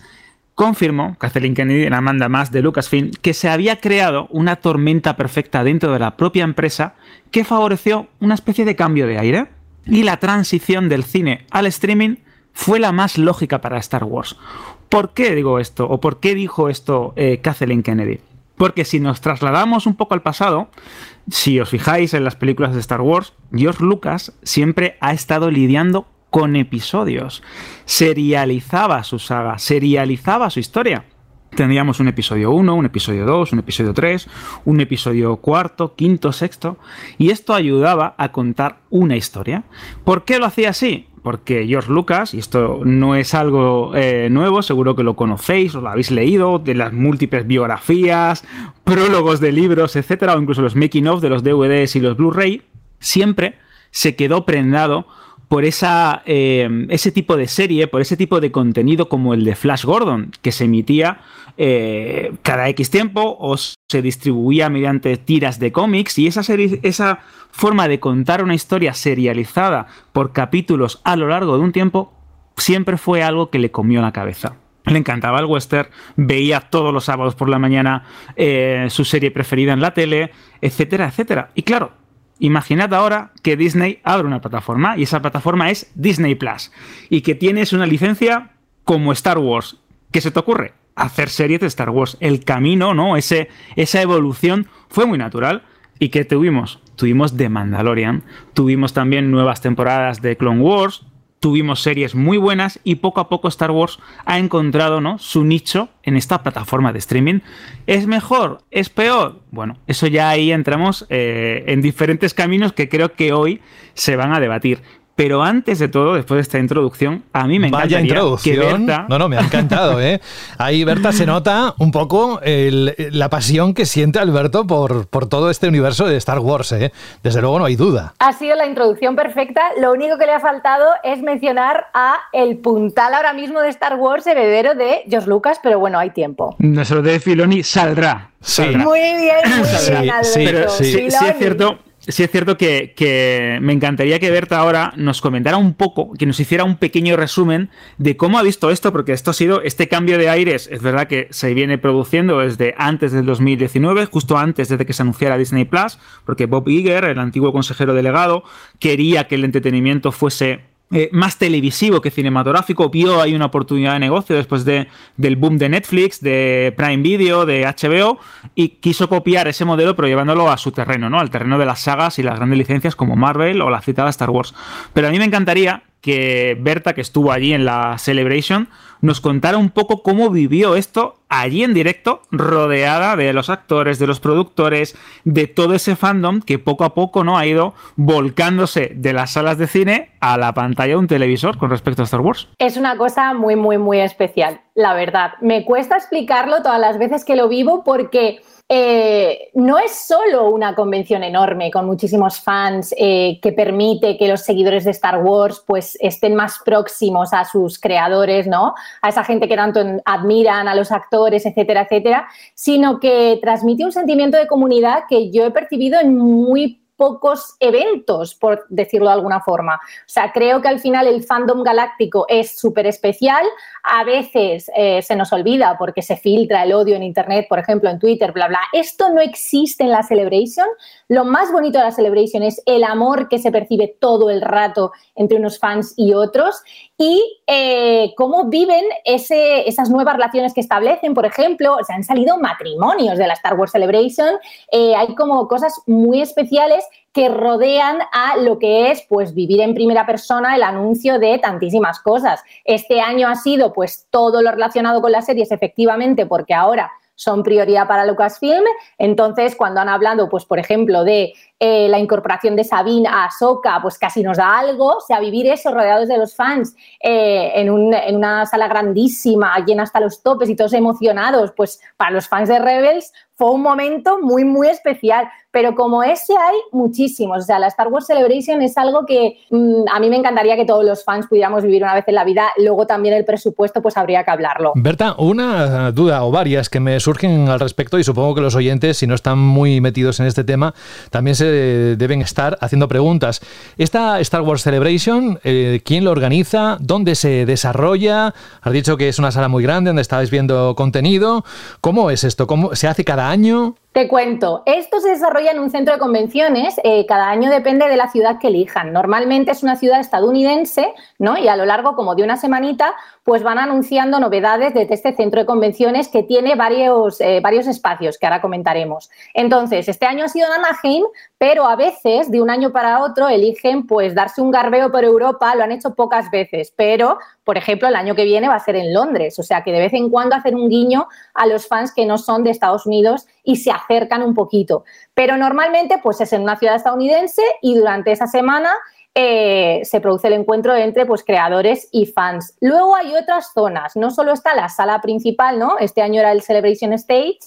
confirmó, Kathleen Kennedy, la manda más de Lucasfilm, que se había creado una tormenta perfecta dentro de la propia empresa que favoreció una especie de cambio de aire y la transición del cine al streaming fue la más lógica para Star Wars. ¿Por qué digo esto? ¿O por qué dijo esto eh, Kathleen Kennedy? Porque si nos trasladamos un poco al pasado, si os fijáis en las películas de Star Wars, George Lucas siempre ha estado lidiando con episodios. Serializaba su saga, serializaba su historia. Tendríamos un episodio 1, un episodio 2, un episodio 3, un episodio cuarto, quinto, sexto, y esto ayudaba a contar una historia. ¿Por qué lo hacía así? Porque George Lucas, y esto no es algo eh, nuevo, seguro que lo conocéis o lo habéis leído, de las múltiples biografías, prólogos de libros, etcétera, o incluso los making of de los DVDs y los Blu-ray, siempre se quedó prendado por esa, eh, ese tipo de serie, por ese tipo de contenido como el de Flash Gordon, que se emitía eh, cada X tiempo o se distribuía mediante tiras de cómics y esa, esa forma de contar una historia serializada por capítulos a lo largo de un tiempo siempre fue algo que le comió la cabeza. Le encantaba el western, veía todos los sábados por la mañana eh, su serie preferida en la tele, etcétera, etcétera. Y claro, imaginad ahora que Disney abre una plataforma y esa plataforma es Disney Plus y que tienes una licencia como Star Wars. ¿Qué se te ocurre? Hacer series de Star Wars. El camino, ¿no? Ese, esa evolución fue muy natural. ¿Y que tuvimos? Tuvimos The Mandalorian, tuvimos también nuevas temporadas de Clone Wars, tuvimos series muy buenas y poco a poco Star Wars ha encontrado ¿no? su nicho en esta plataforma de streaming. ¿Es mejor? ¿Es peor? Bueno, eso ya ahí entramos eh, en diferentes caminos que creo que hoy se van a debatir. Pero antes de todo, después de esta introducción, a mí me Vaya introducción. No, no, me ha encantado, ¿eh? Ahí, Berta, se nota un poco la pasión que siente Alberto por, por todo este universo de Star Wars, ¿eh? Desde luego no hay duda. Ha sido la introducción perfecta. Lo único que le ha faltado es mencionar a el puntal ahora mismo de Star Wars, heredero de George Lucas, pero bueno, hay tiempo. Nuestro de Filoni saldrá. Muy bien, muy bien, Alberto. sí, sí es cierto sí es cierto que, me encantaría que Berta ahora nos comentara un poco, que nos hiciera un pequeño resumen de cómo ha visto esto, porque esto ha sido, este cambio de aires, es verdad que se viene produciendo desde antes del 2019, justo antes de que se anunciara Disney Plus, porque Bob Iger, el antiguo consejero delegado, quería que el entretenimiento fuese eh, más televisivo que cinematográfico, vio ahí una oportunidad de negocio después de, del boom de Netflix, de Prime Video, de HBO, y quiso copiar ese modelo pero llevándolo a su terreno, ¿no? Al terreno de las sagas y las grandes licencias como Marvel o la citada Star Wars. Pero a mí me encantaría que Berta, que estuvo allí en la Celebration, nos contara un poco cómo vivió esto allí en directo, rodeada de los actores, de los productores, de todo ese fandom que poco a poco no ha ido volcándose de las salas de cine a la pantalla de un televisor con respecto a Star Wars. Es una cosa muy, muy, muy especial, la verdad. Me cuesta explicarlo todas las veces que lo vivo porque eh, no es solo una convención enorme con muchísimos fans eh, que permite que los seguidores de Star Wars pues estén más próximos a sus creadores, ¿no? A esa gente que tanto admiran, a los actores, etcétera, etcétera, sino que transmite un sentimiento de comunidad que yo he percibido en muy pocos eventos, por decirlo de alguna forma. O sea, creo que al final el fandom galáctico es súper especial. A veces eh, se nos olvida porque se filtra el odio en Internet, por ejemplo, en Twitter, bla, bla. Esto no existe en la Celebration. Lo más bonito de la Celebration es el amor que se percibe todo el rato entre unos fans y otros y eh, cómo viven esas nuevas relaciones que establecen. Por ejemplo, se han salido matrimonios de la Star Wars Celebration. Eh, hay como cosas muy especiales que rodean a lo que es pues vivir en primera persona el anuncio de tantísimas cosas. Este año ha sido pues todo lo relacionado con las series efectivamente porque ahora son prioridad para Lucasfilm. Entonces, cuando han hablado, pues, por ejemplo, de eh, la incorporación de Sabine a Ahsoka, pues casi nos da algo. O sea, vivir eso rodeados de los fans eh, en, en, una sala grandísima, llena hasta los topes y todos emocionados, pues para los fans de Rebels fue un momento muy, muy especial. Pero como ese hay muchísimos. O sea, la Star Wars Celebration es algo que mm, a mí me encantaría que todos los fans pudiéramos vivir una vez en la vida. Luego también el presupuesto, pues habría que hablarlo. Berta, una duda o varias que me surgen al respecto y supongo que los oyentes, si no están muy metidos en este tema, también se deben estar haciendo preguntas. Esta Star Wars Celebration, eh, ¿quién lo organiza? ¿Dónde se desarrolla? Has dicho que es una sala muy grande donde estáis viendo contenido. ¿Cómo es esto? ¿Cómo se hace cada año? Te cuento, esto se desarrolla en un centro de convenciones, eh, cada año depende de la ciudad que elijan. Normalmente es una ciudad estadounidense, ¿no? Y a lo largo como de una semanita, pues van anunciando novedades desde este centro de convenciones que tiene varios, eh, varios espacios que ahora comentaremos. Entonces, este año ha sido en Anaheim, pero a veces, de un año para otro, eligen pues darse un garbeo por Europa, lo han hecho pocas veces, pero, por ejemplo, el año que viene va a ser en Londres, o sea que de vez en cuando hacer un guiño a los fans que no son de Estados Unidos y se acercan un poquito. Pero normalmente pues es en una ciudad estadounidense y durante esa semana eh, se produce el encuentro entre pues, creadores y fans. Luego hay otras zonas, no solo está la sala principal, ¿no? Este año era el Celebration Stage,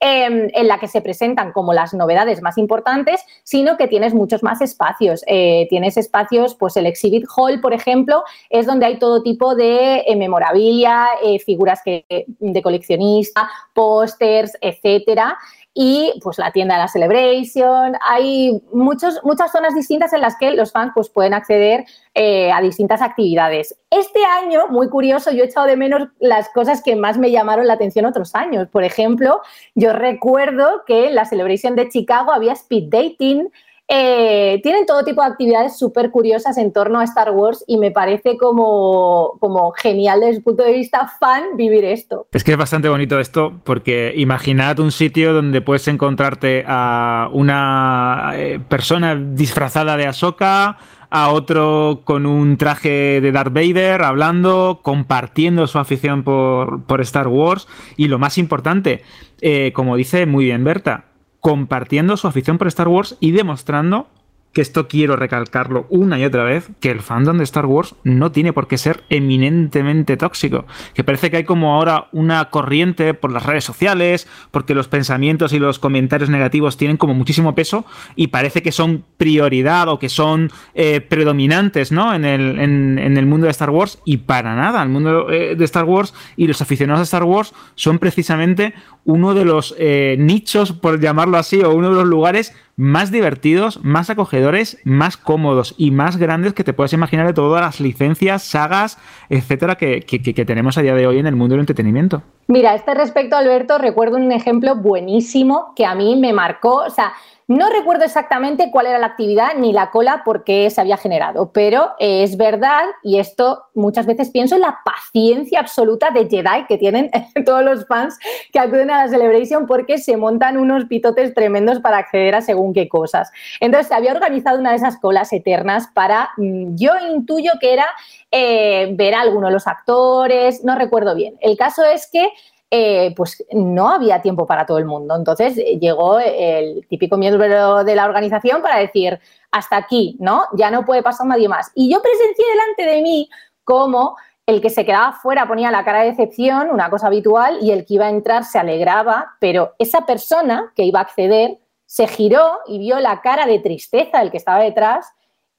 em, en la que se presentan como las novedades más importantes, sino que tienes muchos más espacios. Eh, tienes espacios, pues el Exhibit Hall, por ejemplo, es donde hay todo tipo de eh, memorabilia, figuras que, de coleccionista, pósters, etcétera y pues la tienda de la Celebration. Hay muchos, muchas zonas distintas en las que los fans pues, pueden acceder eh, a distintas actividades. Este año, muy curioso, yo he echado de menos las cosas que más me llamaron la atención otros años. Por ejemplo, yo recuerdo que en la Celebration de Chicago había speed dating, eh, tienen todo tipo de actividades súper curiosas en torno a Star Wars y me parece como, como genial desde el punto de vista fan vivir esto. Es que es bastante bonito esto porque imaginad un sitio donde puedes encontrarte a una eh, persona disfrazada de Ahsoka, a otro con un traje de Darth Vader, hablando, compartiendo su afición por, por Star Wars y lo más importante, eh, como dice muy bien Berta, compartiendo su afición por Star Wars y demostrando que esto quiero recalcarlo una y otra vez, que el fandom de Star Wars no tiene por qué ser eminentemente tóxico. Que parece que hay como ahora una corriente por las redes sociales, porque los pensamientos y los comentarios negativos tienen como muchísimo peso y parece que son prioridad o que son eh, predominantes ¿no? en, el, en, el, mundo de Star Wars y para nada. El mundo eh, de Star Wars y los aficionados a Star Wars son precisamente uno de los eh, nichos, por llamarlo así, o uno de los lugares más divertidos, más acogedores, más cómodos y más grandes que te puedes imaginar de todas las licencias, sagas, etcétera, que, que, tenemos a día de hoy en el mundo del entretenimiento. Mira, a este respecto, Alberto, recuerdo un ejemplo buenísimo que a mí me marcó. O sea, no recuerdo exactamente cuál era la actividad ni la cola por qué se había generado, pero es verdad, y esto muchas veces pienso en la paciencia absoluta de Jedi que tienen [laughs] todos los fans que acuden a la Celebration porque se montan unos pitotes tremendos para acceder a según qué cosas. Entonces se había organizado una de esas colas eternas para, mm, yo intuyo que era eh, ver a alguno de los actores, no recuerdo bien. El caso es que eh, pues no había tiempo para todo el mundo. Entonces eh, llegó el típico miembro de la organización para decir, hasta aquí, ¿no? Ya no puede pasar nadie más. Y yo presencié delante de mí cómo el que se quedaba fuera ponía la cara de decepción, una cosa habitual, y el que iba a entrar se alegraba, pero esa persona que iba a acceder se giró y vio la cara de tristeza del que estaba detrás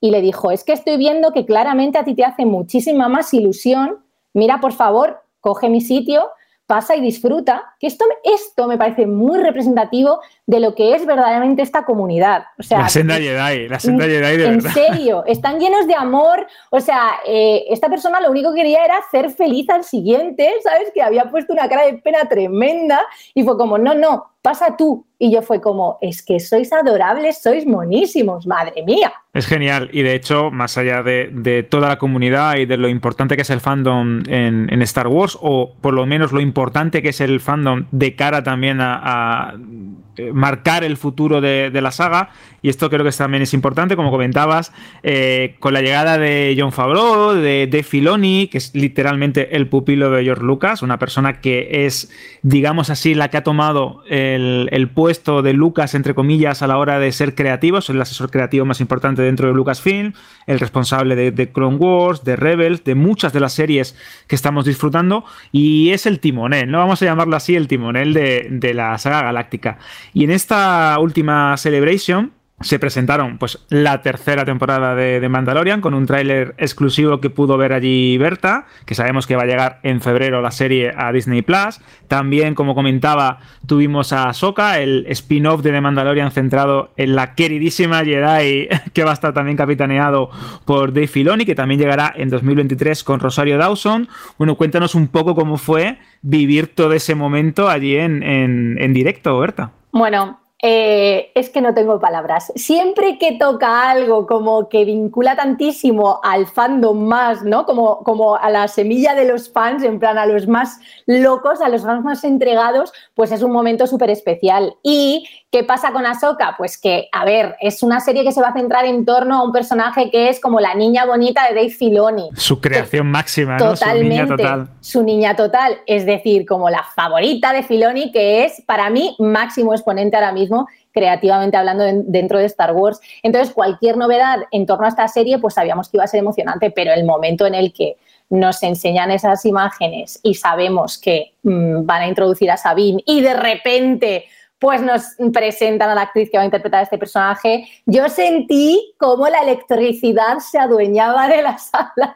y le dijo, es que estoy viendo que claramente a ti te hace muchísima más ilusión, mira por favor, coge mi sitio pasa y disfruta, que esto, esto me parece muy representativo de lo que es verdaderamente esta comunidad. O sea, la senda Jedi, la senda Jedi de En verdad. serio, [laughs] están llenos de amor. O sea, eh, esta persona lo único que quería era hacer feliz al siguiente, ¿sabes? Que había puesto una cara de pena tremenda y fue como, no, no, pasa tú. Y yo fue como, es que sois adorables, sois monísimos, madre mía. Es genial y de hecho, más allá de, toda la comunidad y de lo importante que es el fandom en, Star Wars, o por lo menos lo importante que es el fandom de cara también a eh, marcar el futuro de, la saga. Y esto creo que también es importante, como comentabas, eh, con la llegada de John Favreau, de Dave Filoni, que es literalmente el pupilo de George Lucas, una persona que es, digamos así, la que ha tomado el, puesto de Lucas, entre comillas, a la hora de ser creativo, es el asesor creativo más importante dentro de Lucasfilm, el responsable de, Clone Wars, de Rebels, de muchas de las series que estamos disfrutando, y es el timonel, ¿no? Vamos a llamarlo así, el timonel de, de la saga galáctica. Y en esta última Celebration se presentaron pues la tercera temporada de, Mandalorian con un tráiler exclusivo que pudo ver allí Berta, que sabemos que va a llegar en febrero la serie a Disney Plus. También, como comentaba, tuvimos a Ahsoka, el spin-off de The Mandalorian centrado en la queridísima Jedi, [laughs] que va a estar también capitaneado por Dave Filoni, que también llegará en 2023 con Rosario Dawson. Bueno, cuéntanos un poco cómo fue vivir todo ese momento allí en, en directo, Berta. Bueno, eh, es que no tengo palabras. Siempre que toca algo como que vincula tantísimo al fandom más, ¿no? Como, como a la semilla de los fans, en plan a los más locos, a los fans más entregados, pues es un momento súper especial. Y ¿Qué pasa con Ahsoka? Pues que, a ver, es una serie que se va a centrar en torno a un personaje que es como la niña bonita de Dave Filoni. Su creación máxima, ¿no? Su niña total. Su niña total, es decir, como la favorita de Filoni, que es para mí máximo exponente ahora mismo creativamente hablando dentro de Star Wars. Entonces, cualquier novedad en torno a esta serie, pues sabíamos que iba a ser emocionante, pero el momento en el que nos enseñan esas imágenes y sabemos que mm, van a introducir a Sabine y de repente pues nos presentan a la actriz que va a interpretar a este personaje, yo sentí como la electricidad se adueñaba de la [laughs] sala,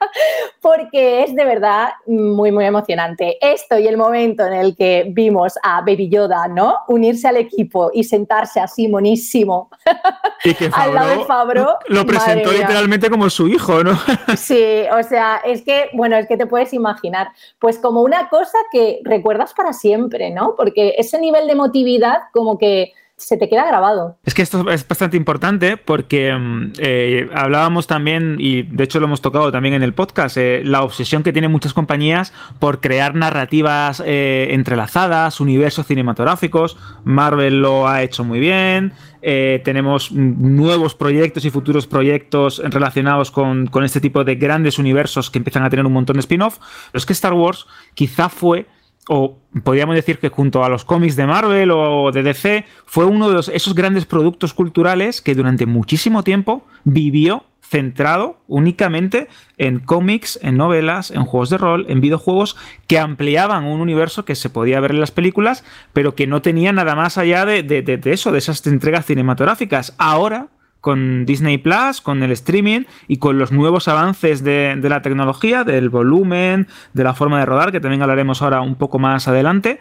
porque es de verdad muy, muy emocionante. Esto y el momento en el que vimos a Baby Yoda, ¿no? Unirse al equipo y sentarse así monísimo [laughs] al lado de Fabro. Lo presentó literalmente como su hijo, ¿no? [laughs] sí, o sea, es que, bueno, es que te puedes imaginar, pues como una cosa que recuerdas para siempre, ¿no? Porque ese nivel de emotividad como que se te queda grabado. Es que esto es bastante importante porque mm, eh, hablábamos también, y de hecho lo hemos tocado también en el podcast, eh, la obsesión que tienen muchas compañías por crear narrativas eh, entrelazadas, universos cinematográficos. Marvel lo ha hecho muy bien. tenemos nuevos proyectos y futuros proyectos relacionados con, con este tipo de grandes universos que empiezan a tener un montón de spin-off. Pero es que Star Wars quizá fue o podríamos decir que junto a los cómics de Marvel o de DC, fue uno de esos grandes productos culturales que durante muchísimo tiempo vivió centrado únicamente en cómics, en novelas, en juegos de rol, en videojuegos que ampliaban un universo que se podía ver en las películas, pero que no tenía nada más allá de, de eso, de esas entregas cinematográficas. Ahora, con Disney Plus, con el streaming y con los nuevos avances de, la tecnología, del volumen, de la forma de rodar, que también hablaremos ahora un poco más adelante,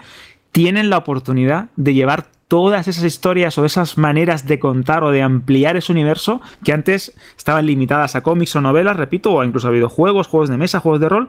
tienen la oportunidad de llevar todas esas historias o esas maneras de contar o de ampliar ese universo que antes estaban limitadas a cómics o novelas, repito, o incluso a videojuegos, juegos de mesa, juegos de rol,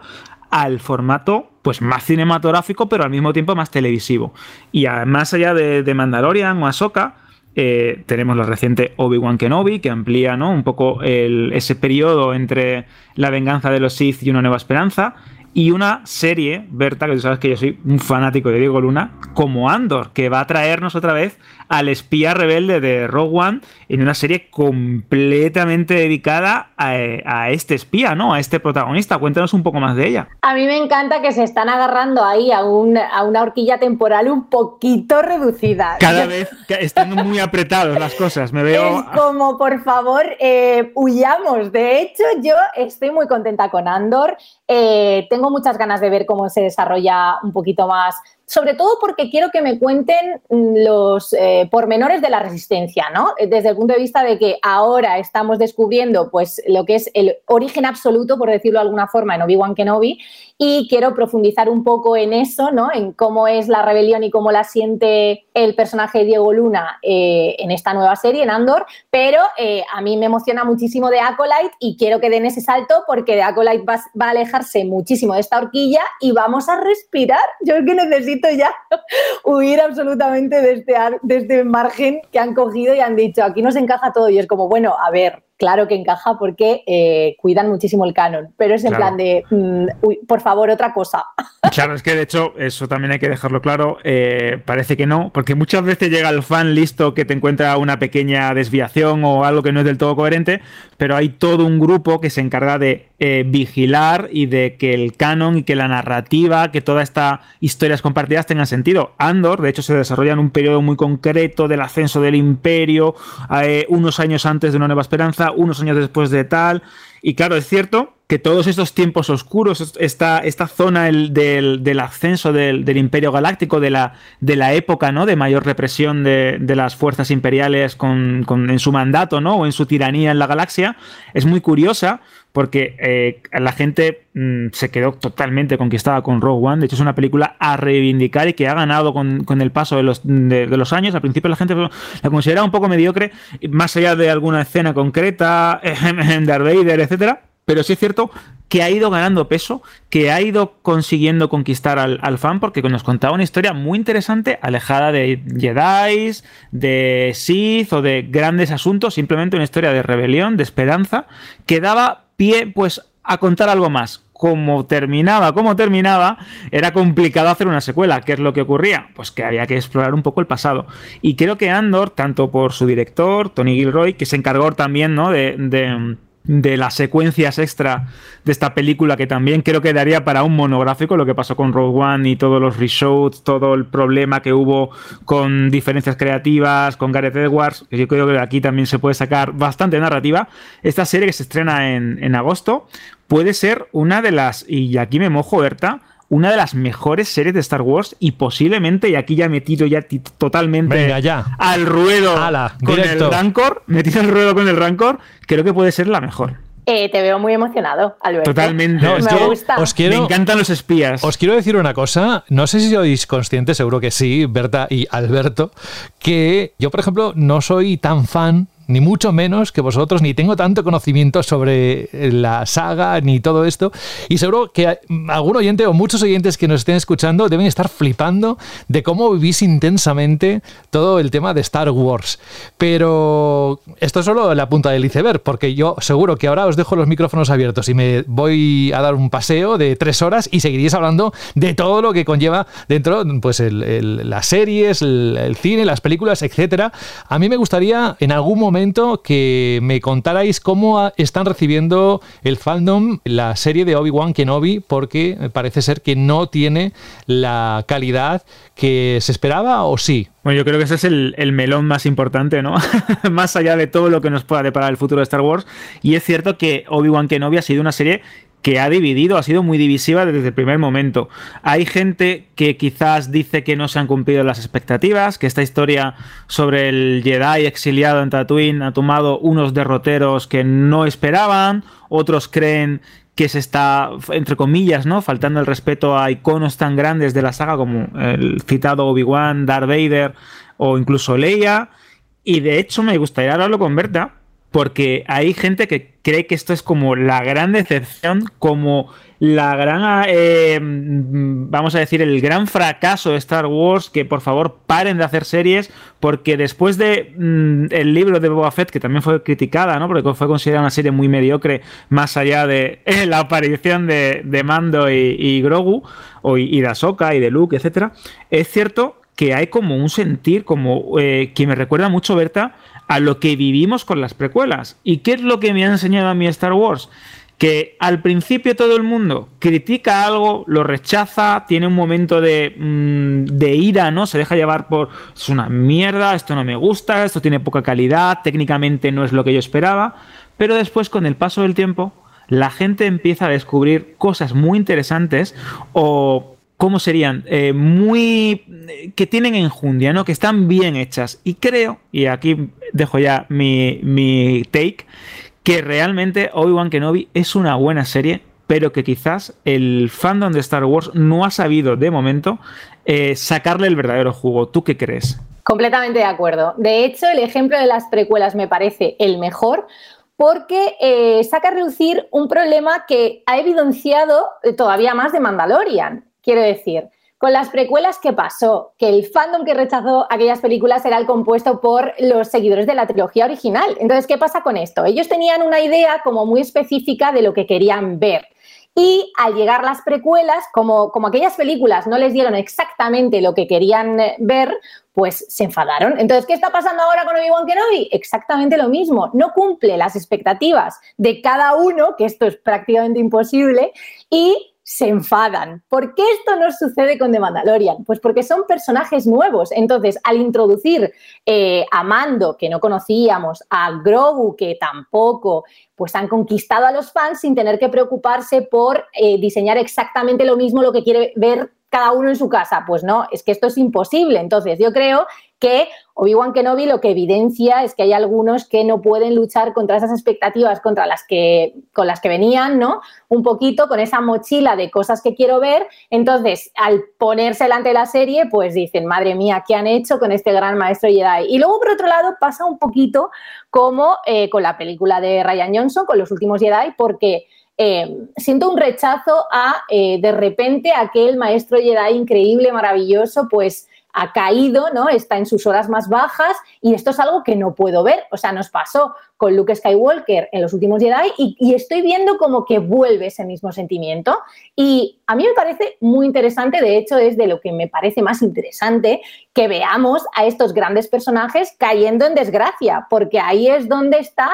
al formato pues más cinematográfico, pero al mismo tiempo más televisivo. Y más allá de, de Mandalorian o Ahsoka, eh, tenemos la reciente Obi-Wan Kenobi, que amplía ¿no? un poco ese periodo entre la venganza de los Sith y una nueva esperanza. Y una serie, Berta, que tú sabes que yo soy un fanático de Diego Luna, como Andor, que va a traernos otra vez al espía rebelde de Rogue One en una serie completamente dedicada a, este espía, ¿no? A este protagonista. Cuéntanos un poco más de ella. A mí me encanta que se están agarrando ahí a, a una horquilla temporal un poquito reducida. Cada [laughs] vez están muy apretados las cosas, me veo... Es como, por favor, eh, huyamos. De hecho, yo estoy muy contenta con Andor. Eh, tengo muchas ganas de ver cómo se desarrolla un poquito más sobre todo porque quiero que me cuenten los eh, pormenores de la resistencia, ¿no? Desde el punto de vista de que ahora estamos descubriendo pues, lo que es el origen absoluto, por decirlo de alguna forma, en Obi-Wan Kenobi, y quiero profundizar un poco en eso, ¿no? En cómo es la rebelión y cómo la siente el personaje de Diego Luna eh, en esta nueva serie, en Andor, pero eh, a mí me emociona muchísimo de Acolyte y quiero que den ese salto porque de Acolyte va, a alejarse muchísimo de esta horquilla y vamos a respirar. Yo es que necesito ya huir absolutamente de este, de este margen que han cogido y han dicho, aquí nos encaja todo y es como, bueno, a ver, claro que encaja porque eh, cuidan muchísimo el canon, pero es en plan de, mm, por favor, otra cosa. [laughs] Claro, es que de hecho eso también hay que dejarlo claro, eh, parece que no, porque muchas veces llega el fan listo que te encuentra una pequeña desviación o algo que no es del todo coherente, pero hay todo un grupo que se encarga de eh, vigilar y de que el canon y que la narrativa, que todas estas historias compartidas tengan sentido. Andor, de hecho, se desarrolla en un periodo muy concreto del ascenso del imperio, unos años antes de una nueva esperanza, unos años después de tal. Y claro, es cierto que todos estos tiempos oscuros, esta, esta zona del, ascenso del, imperio galáctico, de la, de la época ¿no? de mayor represión de, las fuerzas imperiales con, en su mandato ¿no? o en su tiranía en la galaxia, es muy curiosa porque eh, la gente mm, se quedó totalmente conquistada con Rogue One. De hecho, es una película a reivindicar y que ha ganado con, el paso de los, de, los, años. Al principio la gente la consideraba un poco mediocre, más allá de alguna escena concreta, [laughs] Darth Vader, etcétera. Pero sí es cierto que ha ido ganando peso, que ha ido consiguiendo conquistar al, al, fan, porque nos contaba una historia muy interesante, alejada de Jedi, de Sith o de grandes asuntos, simplemente una historia de rebelión, de esperanza, que daba pie pues a contar algo más. Como terminaba, como terminaba, era complicado hacer una secuela. ¿Qué es lo que ocurría? Pues que había que explorar un poco el pasado. Y creo que Andor, tanto por su director, Tony Gilroy, que se encargó también ¿no? de, de las secuencias extra de esta película que también creo que daría para un monográfico lo que pasó con Rogue One y todos los reshoots, todo el problema que hubo con diferencias creativas, con Gareth Edwards, que yo creo que aquí también se puede sacar bastante narrativa. Esta serie que se estrena en, en agosto puede ser una de las, y aquí me mojo, Berta, una de las mejores series de Star Wars y posiblemente, y aquí ya metido ya totalmente al ruedo con el Rancor, metido al ruedo con el Rancor, creo que puede ser la mejor. Eh, te veo muy emocionado, Alberto. Totalmente. me gusta. me encantan los espías. Os quiero decir una cosa. No sé si sois conscientes, seguro que sí, Berta y Alberto, que yo, por ejemplo, no soy tan fan ni mucho menos que vosotros, ni tengo tanto conocimiento sobre eh, la saga ni todo esto. Y seguro que algún oyente o muchos oyentes que nos estén escuchando deben estar flipando de cómo vivís intensamente todo el tema de Star Wars. Pero esto es solo la punta del iceberg, porque yo seguro que ahora os dejo los micrófonos abiertos y me voy a dar un paseo de tres horas y seguiréis hablando de todo lo que conlleva dentro, pues las series, el, el cine, las películas, etcétera. A mí me gustaría en algún momento que me contarais cómo están recibiendo el fandom la serie de Obi-Wan Kenobi, porque parece ser que no tiene la calidad que se esperaba, ¿o sí? Bueno, yo creo que ese es el, el melón más importante, ¿no? [laughs] más allá de todo lo que nos pueda deparar el futuro de Star Wars. Y es cierto que Obi-Wan Kenobi ha sido una serie que ha dividido, ha sido muy divisiva desde el primer momento. Hay gente que quizás dice que no se han cumplido las expectativas, que esta historia sobre el Jedi exiliado en Tatooine ha tomado unos derroteros que no esperaban, otros creen que se está, entre comillas, ¿no? Faltando el respeto a iconos tan grandes de la saga como el citado Obi-Wan, Darth Vader o incluso Leia. Y de hecho me gustaría hablarlo con Berta, porque hay gente que cree que esto es como la gran decepción, como la gran, eh, vamos a decir, el gran fracaso de Star Wars, que por favor paren de hacer series, porque después de mm, el libro de Boba Fett, que también fue criticada, ¿no? Porque fue considerada una serie muy mediocre, más allá de [laughs] la aparición de, Mando y, Grogu, o, y de Ahsoka y de Luke, etcétera, es cierto que hay como un sentir, como eh, que me recuerda mucho, Berta, a lo que vivimos con las precuelas. ¿Y qué es lo que me ha enseñado a mí Star Wars? Que al principio todo el mundo critica algo, lo rechaza, tiene un momento de, mm, de ira, ¿no? Se deja llevar por es una mierda, esto no me gusta, esto tiene poca calidad, técnicamente no es lo que yo esperaba, pero después con el paso del tiempo la gente empieza a descubrir cosas muy interesantes o ¿cómo serían? Eh, muy. que tienen enjundia, ¿no? Que están bien hechas. Y creo, y aquí dejo ya mi, mi take, que realmente Obi-Wan Kenobi es una buena serie, pero que quizás el fandom de Star Wars no ha sabido de momento eh, sacarle el verdadero jugo. ¿Tú qué crees? Completamente de acuerdo. De hecho, el ejemplo de las precuelas me parece el mejor porque eh, saca a reducir un problema que ha evidenciado todavía más de Mandalorian. Quiero decir, con las precuelas, ¿qué pasó? Que el fandom que rechazó aquellas películas era el compuesto por los seguidores de la trilogía original. Entonces, ¿qué pasa con esto? Ellos tenían una idea como muy específica de lo que querían ver. Y al llegar las precuelas, como, como aquellas películas no les dieron exactamente lo que querían eh, ver, pues se enfadaron. Entonces, ¿qué está pasando ahora con Obi-Wan Kenobi? Exactamente lo mismo. No cumple las expectativas de cada uno, que esto es prácticamente imposible, y se enfadan. ¿Por qué esto no sucede con The Mandalorian? Pues porque son personajes nuevos. Entonces, al introducir eh, a Mando, que no conocíamos, a Grogu, que tampoco, pues han conquistado a los fans sin tener que preocuparse por eh, diseñar exactamente lo mismo, lo que quiere ver cada uno en su casa. Pues no, es que esto es imposible. Entonces, yo creo que Obi-Wan Kenobi lo que evidencia es que hay algunos que no pueden luchar contra esas expectativas contra las que, con las que venían, ¿no? Un poquito con esa mochila de cosas que quiero ver. Entonces, al ponerse delante de la serie, pues dicen, madre mía, ¿qué han hecho con este gran maestro Jedi? Y luego, por otro lado, pasa un poquito como eh, con la película de Ryan Johnson, con los últimos Jedi, porque... Eh, siento un rechazo a eh, de repente aquel maestro Jedi increíble, maravilloso, pues ha caído, ¿no? Está en sus horas más bajas y esto es algo que no puedo ver. O sea, nos pasó con Luke Skywalker en los últimos Jedi y, y, estoy viendo como que vuelve ese mismo sentimiento. Y a mí me parece muy interesante, de hecho es de lo que me parece más interesante que veamos a estos grandes personajes cayendo en desgracia, porque ahí es donde está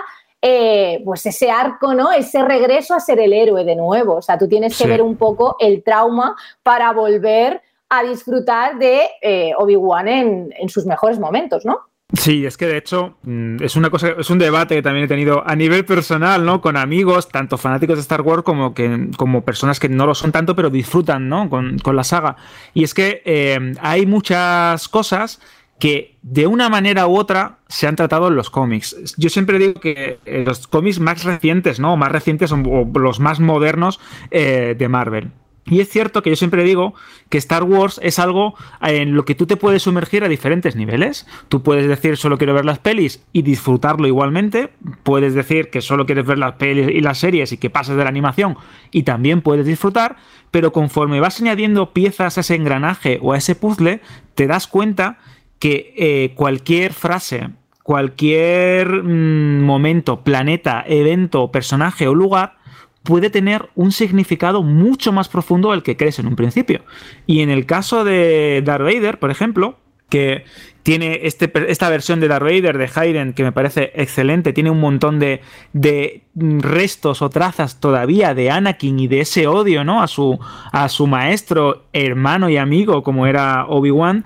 eh, pues ese arco, ¿no? Ese regreso a ser el héroe de nuevo. O sea, tú tienes que ver un poco el trauma para volver a disfrutar de eh, Obi-Wan en, en sus mejores momentos, ¿no? Sí, es que de hecho mm, es una cosa, es un debate que también he tenido a nivel personal, ¿no? Con amigos, tanto fanáticos de Star Wars como que como personas que no lo son tanto, pero disfrutan, ¿no? Con, la saga. Y es que eh, hay muchas cosas que de una manera u otra se han tratado en los cómics. Yo siempre digo que eh, los cómics más recientes, ¿no? Más recientes son los más modernos eh, de Marvel. Y es cierto que yo siempre digo que Star Wars es algo en lo que tú te puedes sumergir a diferentes niveles. Tú puedes decir solo quiero ver las pelis y disfrutarlo igualmente. Puedes decir que solo quieres ver las pelis y las series y que pases de la animación y también puedes disfrutar. Pero conforme vas añadiendo piezas a ese engranaje o a ese puzzle, te das cuenta que eh, cualquier frase, cualquier mm, momento, planeta, evento, personaje o lugar puede tener un significado mucho más profundo del que crees en un principio. Y en el caso de Darth Vader, por ejemplo, que tiene este, esta versión de Darth Vader de Hayden que me parece excelente, tiene un montón de, de, restos o trazas todavía de Anakin y de ese odio ¿no? a, su, a su maestro, hermano y amigo como era Obi-Wan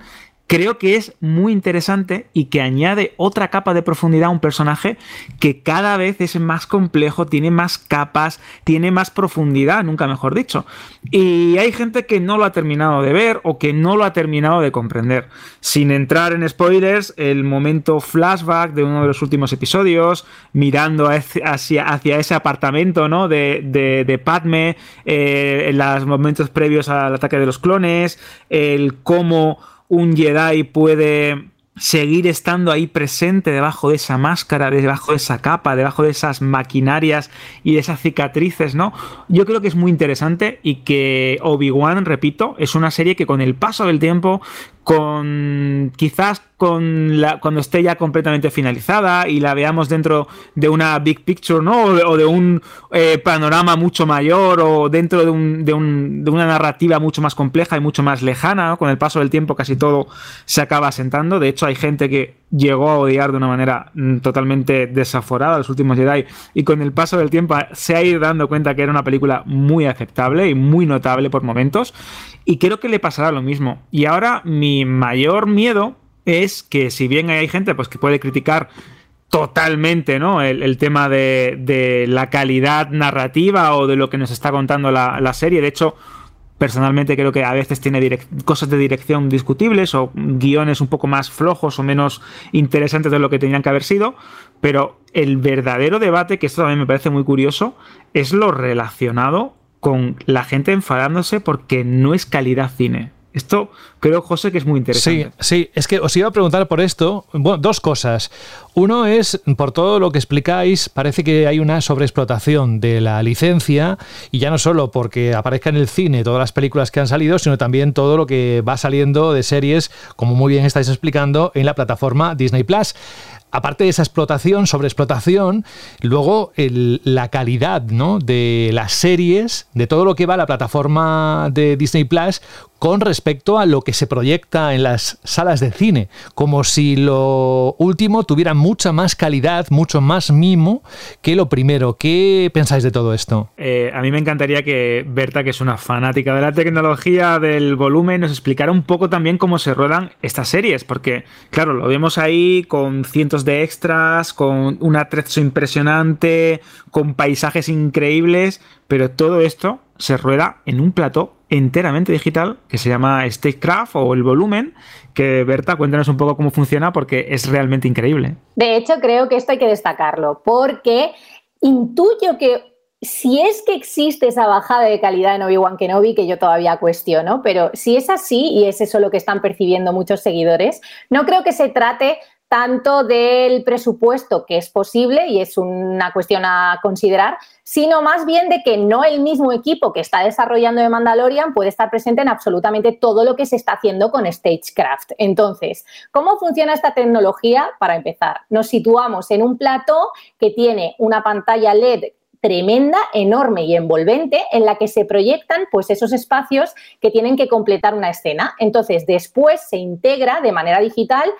creo que es muy interesante y que añade otra capa de profundidad a un personaje que cada vez es más complejo, tiene más capas, tiene más profundidad, nunca mejor dicho. Y hay gente que no lo ha terminado de ver o que no lo ha terminado de comprender. Sin entrar en spoilers, el momento flashback de uno de los últimos episodios, mirando hacia, ese apartamento ¿no? de, de, Padme, eh, en los momentos previos al ataque de los clones, el cómo un Jedi puede seguir estando ahí presente debajo de esa máscara, debajo de esa capa, debajo de esas maquinarias y de esas cicatrices, ¿no? Yo creo que es muy interesante y que Obi-Wan, repito, es una serie que con el paso del tiempo, con quizás con la, cuando esté ya completamente finalizada y la veamos dentro de una big picture, ¿no? O de, un eh, panorama mucho mayor o dentro de, un, de, un, de, una narrativa mucho más compleja y mucho más lejana, Con el paso del tiempo casi todo se acaba asentando. De hecho, hay gente que llegó a odiar de una manera mm, totalmente desaforada los últimos Jedi y con el paso del tiempo se ha ido dando cuenta que era una película muy aceptable y muy notable por momentos y creo que le pasará lo mismo. Y ahora mi mayor miedo es que si bien hay gente pues, que puede criticar totalmente ¿no? el, tema de, la calidad narrativa o de lo que nos está contando la, serie. De hecho, personalmente creo que a veces tiene cosas de dirección discutibles o guiones un poco más flojos o menos interesantes de lo que tenían que haber sido. Pero el verdadero debate, que esto también me parece muy curioso, es lo relacionado con la gente enfadándose porque no es calidad cine. Esto creo, José, que es muy interesante. Sí, sí, es que os iba a preguntar por esto. Bueno, dos cosas. Uno es, por todo lo que explicáis, parece que hay una sobreexplotación de la licencia, y ya no solo porque aparezca en el cine todas las películas que han salido, sino también todo lo que va saliendo de series, como muy bien estáis explicando, en la plataforma Disney Plus aparte de esa explotación, sobreexplotación, luego la calidad ¿no? de las series, de todo lo que va a la plataforma de Disney Plus con respecto a lo que se proyecta en las salas de cine, como si lo último tuviera mucha más calidad, mucho más mimo que lo primero. ¿Qué pensáis de todo esto? Eh, a mí me encantaría que Berta, que es una fanática de la tecnología, del volumen, nos explicara un poco también cómo se ruedan estas series, porque claro, lo vemos ahí con cientos de extras, con un atrezo impresionante, con paisajes increíbles, pero todo esto se rueda en un plató enteramente digital que se llama Statecraft o el volumen, que Berta, cuéntanos un poco cómo funciona porque es realmente increíble. De hecho, creo que esto hay que destacarlo porque intuyo que si es que existe esa bajada de calidad en Obi-Wan Kenobi, que yo todavía cuestiono, pero si es así y es eso lo que están percibiendo muchos seguidores, no creo que se trate tanto del presupuesto, que es posible y es una cuestión a considerar, sino más bien de que no el mismo equipo que está desarrollando de Mandalorian puede estar presente en absolutamente todo lo que se está haciendo con Stagecraft. Entonces, ¿cómo funciona esta tecnología? Para empezar, nos situamos en un plató que tiene una pantalla LED tremenda, enorme y envolvente en la que se proyectan pues esos espacios que tienen que completar una escena. Entonces, después se integra de manera digital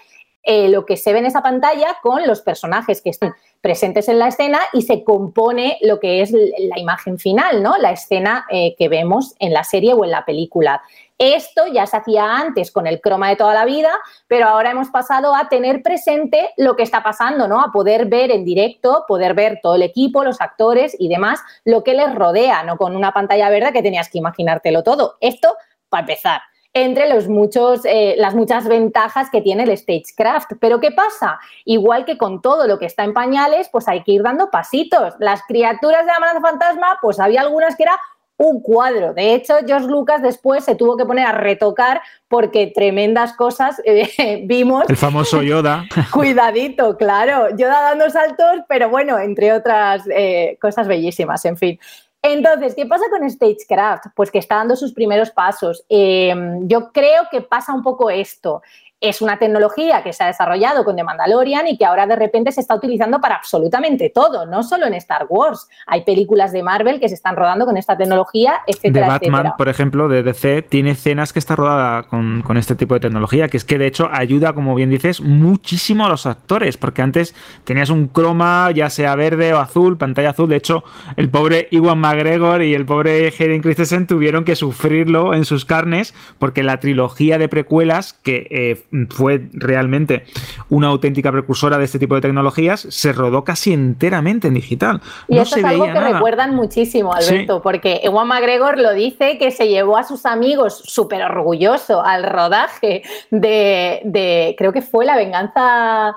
eh, lo que se ve en esa pantalla con los personajes que están presentes en la escena y se compone lo que es la imagen final, ¿no? La escena eh, que vemos en la serie o en la película. Esto ya se hacía antes con el croma de toda la vida, pero ahora hemos pasado a tener presente lo que está pasando, ¿no? A poder ver en directo, poder ver todo el equipo, los actores y demás, lo que les rodea, no con una pantalla verde que tenías que imaginártelo todo. Esto para empezar entre los muchos, eh, las muchas ventajas que tiene el Stagecraft. Pero ¿qué pasa? Igual que con todo lo que está en pañales, pues hay que ir dando pasitos. Las criaturas de la amenaza fantasma, pues había algunas que era un cuadro. De hecho, George Lucas después se tuvo que poner a retocar porque tremendas cosas eh, [laughs] vimos. El famoso Yoda. [laughs] Cuidadito, claro. Yoda dando saltos, pero bueno, entre otras eh, cosas bellísimas, en fin. Entonces, ¿qué pasa con Stagecraft? Pues que está dando sus primeros pasos. Eh, yo creo que pasa un poco esto es una tecnología que se ha desarrollado con The Mandalorian y que ahora de repente se está utilizando para absolutamente todo, no solo en Star Wars. Hay películas de Marvel que se están rodando con esta tecnología, etcétera. De Batman, por ejemplo, de DC, tiene escenas que está rodada con, este tipo de tecnología, que es que de hecho ayuda, como bien dices, muchísimo a los actores, porque antes tenías un croma, ya sea verde o azul, pantalla azul. De hecho, el pobre Iwan McGregor y el pobre Hayden Christensen tuvieron que sufrirlo en sus carnes, porque la trilogía de precuelas que eh, fue realmente una auténtica precursora de este tipo de tecnologías, se rodó casi enteramente en digital. Y eso es algo que recuerdan muchísimo, Alberto, porque Ewan McGregor lo dice que se llevó a sus amigos súper orgulloso al rodaje de, creo que fue La Venganza.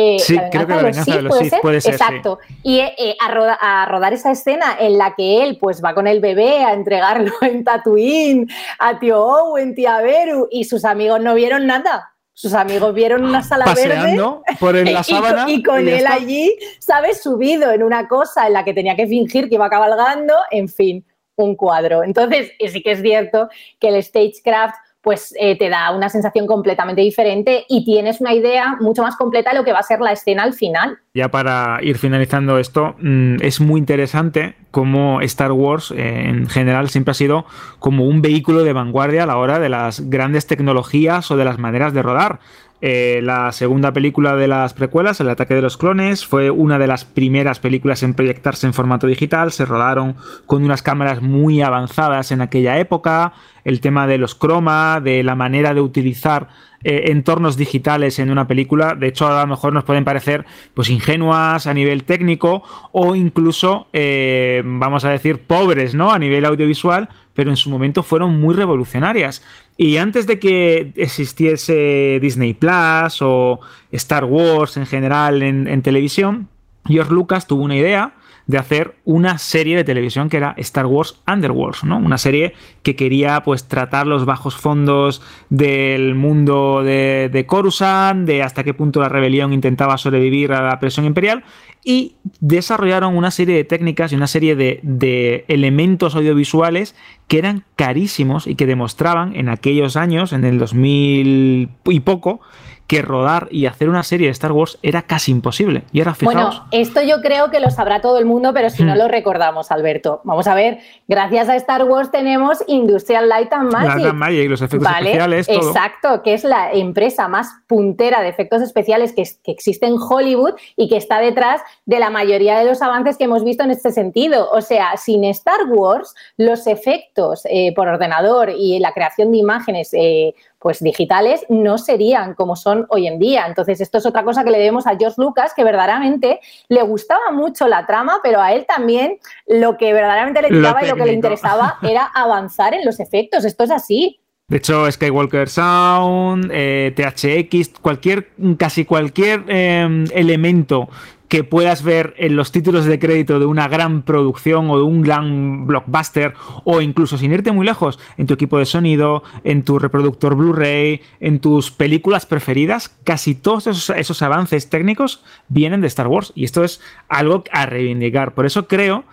Eh, sí, creo que la venganza de los, puede ser. Exacto. Y eh, a, rodar esa escena en la que él pues va con el bebé a entregarlo [laughs] en Tatooine, a tío Owen, tía Beru, y sus amigos no vieron nada sus amigos vieron una sala Paseando verde por [laughs] la sábana y, con él allí, ¿sabes? Subido en una cosa en la que tenía que fingir que iba cabalgando, en fin, un cuadro. Entonces, sí que es cierto que el stagecraft pues eh, te da una sensación completamente diferente y tienes una idea mucho más completa de lo que va a ser la escena al final. Ya para ir finalizando esto, mm, es muy interesante cómo Star Wars eh, en general siempre ha sido como un vehículo de vanguardia a la hora de las grandes tecnologías o de las maneras de rodar. Eh, la segunda película de las precuelas, El ataque de los clones, fue una de las primeras películas en proyectarse en formato digital. Se rodaron con unas cámaras muy avanzadas en aquella época. El tema de los croma, de la manera de utilizar eh, entornos digitales en una película. De hecho, a lo mejor nos pueden parecer pues ingenuas a nivel técnico o incluso, eh, vamos a decir, pobres, ¿no? A nivel audiovisual, pero en su momento fueron muy revolucionarias. Y antes de que existiese Disney Plus o Star Wars en general en, televisión, George Lucas tuvo una idea de hacer una serie de televisión que era Star Wars Underworld, ¿no? Una serie que quería pues tratar los bajos fondos del mundo de, de Coruscant, de hasta qué punto la rebelión intentaba sobrevivir a la presión imperial y desarrollaron una serie de técnicas y una serie de, elementos audiovisuales que eran carísimos y que demostraban en aquellos años, en el 2000 y poco, que rodar y hacer una serie de Star Wars era casi imposible. Y ahora fijaos. Bueno, esto yo creo que lo sabrá todo el mundo, pero si no hmm. lo recordamos, Alberto. Vamos a ver, gracias a Star Wars tenemos Industrial Light and Magic. Light and Magic, los efectos especiales. Todo. Exacto, que es la empresa más puntera de efectos especiales que, que existe en Hollywood y que está detrás de la mayoría de los avances que hemos visto en este sentido. O sea, sin Star Wars, los efectos eh, por ordenador y la creación de imágenes eh, pues digitales no serían como son hoy en día. Entonces, esto es otra cosa que le debemos a George Lucas, que verdaderamente le gustaba mucho la trama, pero a él también lo que verdaderamente le tiraba y lo que le interesaba [laughs] era avanzar en los efectos. Esto es así. De hecho, Skywalker Sound, eh, THX, cualquier, casi cualquier em, elemento que puedas ver en los títulos de crédito de una gran producción o de un gran blockbuster o incluso sin irte muy lejos en tu equipo de sonido, en tu reproductor Blu-ray, en tus películas preferidas, casi todos esos, avances técnicos vienen de Star Wars y esto es algo a reivindicar. Por eso creo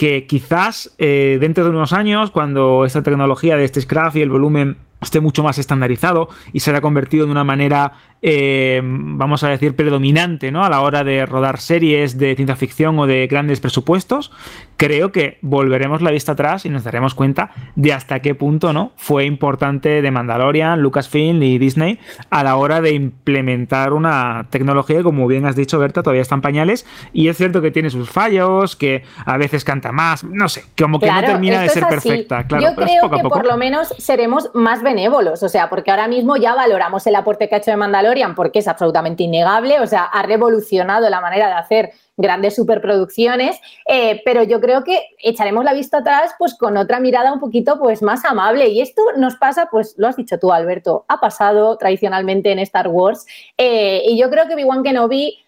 que quizás eh, dentro de unos años, cuando esta tecnología de Scraft y el volumen esté mucho más estandarizado y se haya convertido en una manera, eh, vamos a decir, predominante ¿no? a la hora de rodar series de ciencia ficción o de grandes presupuestos, creo que volveremos la vista atrás y nos daremos cuenta de hasta qué punto ¿no? fue importante de Mandalorian, Lucasfilm y Disney a la hora de implementar una tecnología que, como bien has dicho, Berta, todavía está en pañales y es cierto que tiene sus fallos, que a veces canta más, no sé, como que no termina de ser perfecta. Claro, Yo creo que por lo menos seremos más benévolos, o sea, porque ahora mismo ya valoramos el aporte que ha hecho de Mandalorian porque es absolutamente innegable, o sea, ha revolucionado la manera de hacer grandes superproducciones, eh, pero yo creo que echaremos la vista atrás pues con otra mirada un poquito pues más amable. Y esto nos pasa, pues lo has dicho tú Alberto, ha pasado tradicionalmente en Star Wars eh, y yo creo que Obi-Wan Kenobi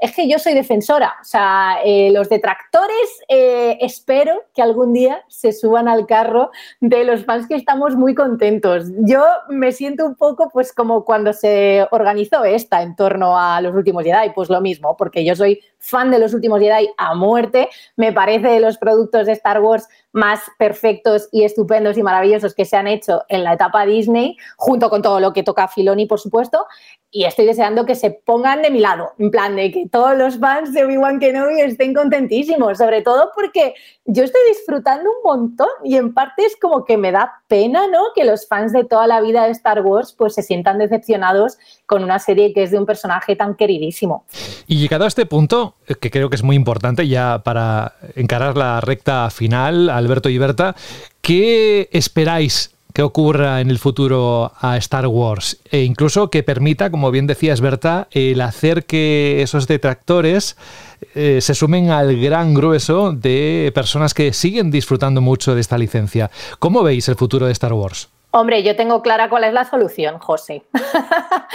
es que yo soy defensora, o sea, eh, los detractores eh, espero que algún día se suban al carro de los fans que estamos muy contentos. Yo me siento un poco pues como cuando se organizó esta en torno a los últimos Jedi, pues lo mismo, porque yo soy fan de los últimos Jedi a muerte, me parece de los productos de Star Wars más perfectos y estupendos y maravillosos que se han hecho en la etapa Disney, junto con todo lo que toca Filoni, por supuesto, y estoy deseando que se pongan de mi lado, en plan de que todos los fans de Obi-Wan Kenobi estén contentísimos, sobre todo porque yo estoy disfrutando un montón y en parte es como que me da pena, ¿no? Que los fans de toda la vida de Star Wars pues se sientan decepcionados con una serie que es de un personaje tan queridísimo. Y llegado a este punto, que creo que es muy importante ya para encarar la recta final, Alberto y Berta, ¿qué esperáis que ocurra en el futuro a Star Wars e incluso que permita, como bien decías Berta, el hacer que esos detractores eh, se sumen al gran grueso de personas que siguen disfrutando mucho de esta licencia. ¿Cómo veis el futuro de Star Wars? Hombre, yo tengo clara cuál es la solución, José.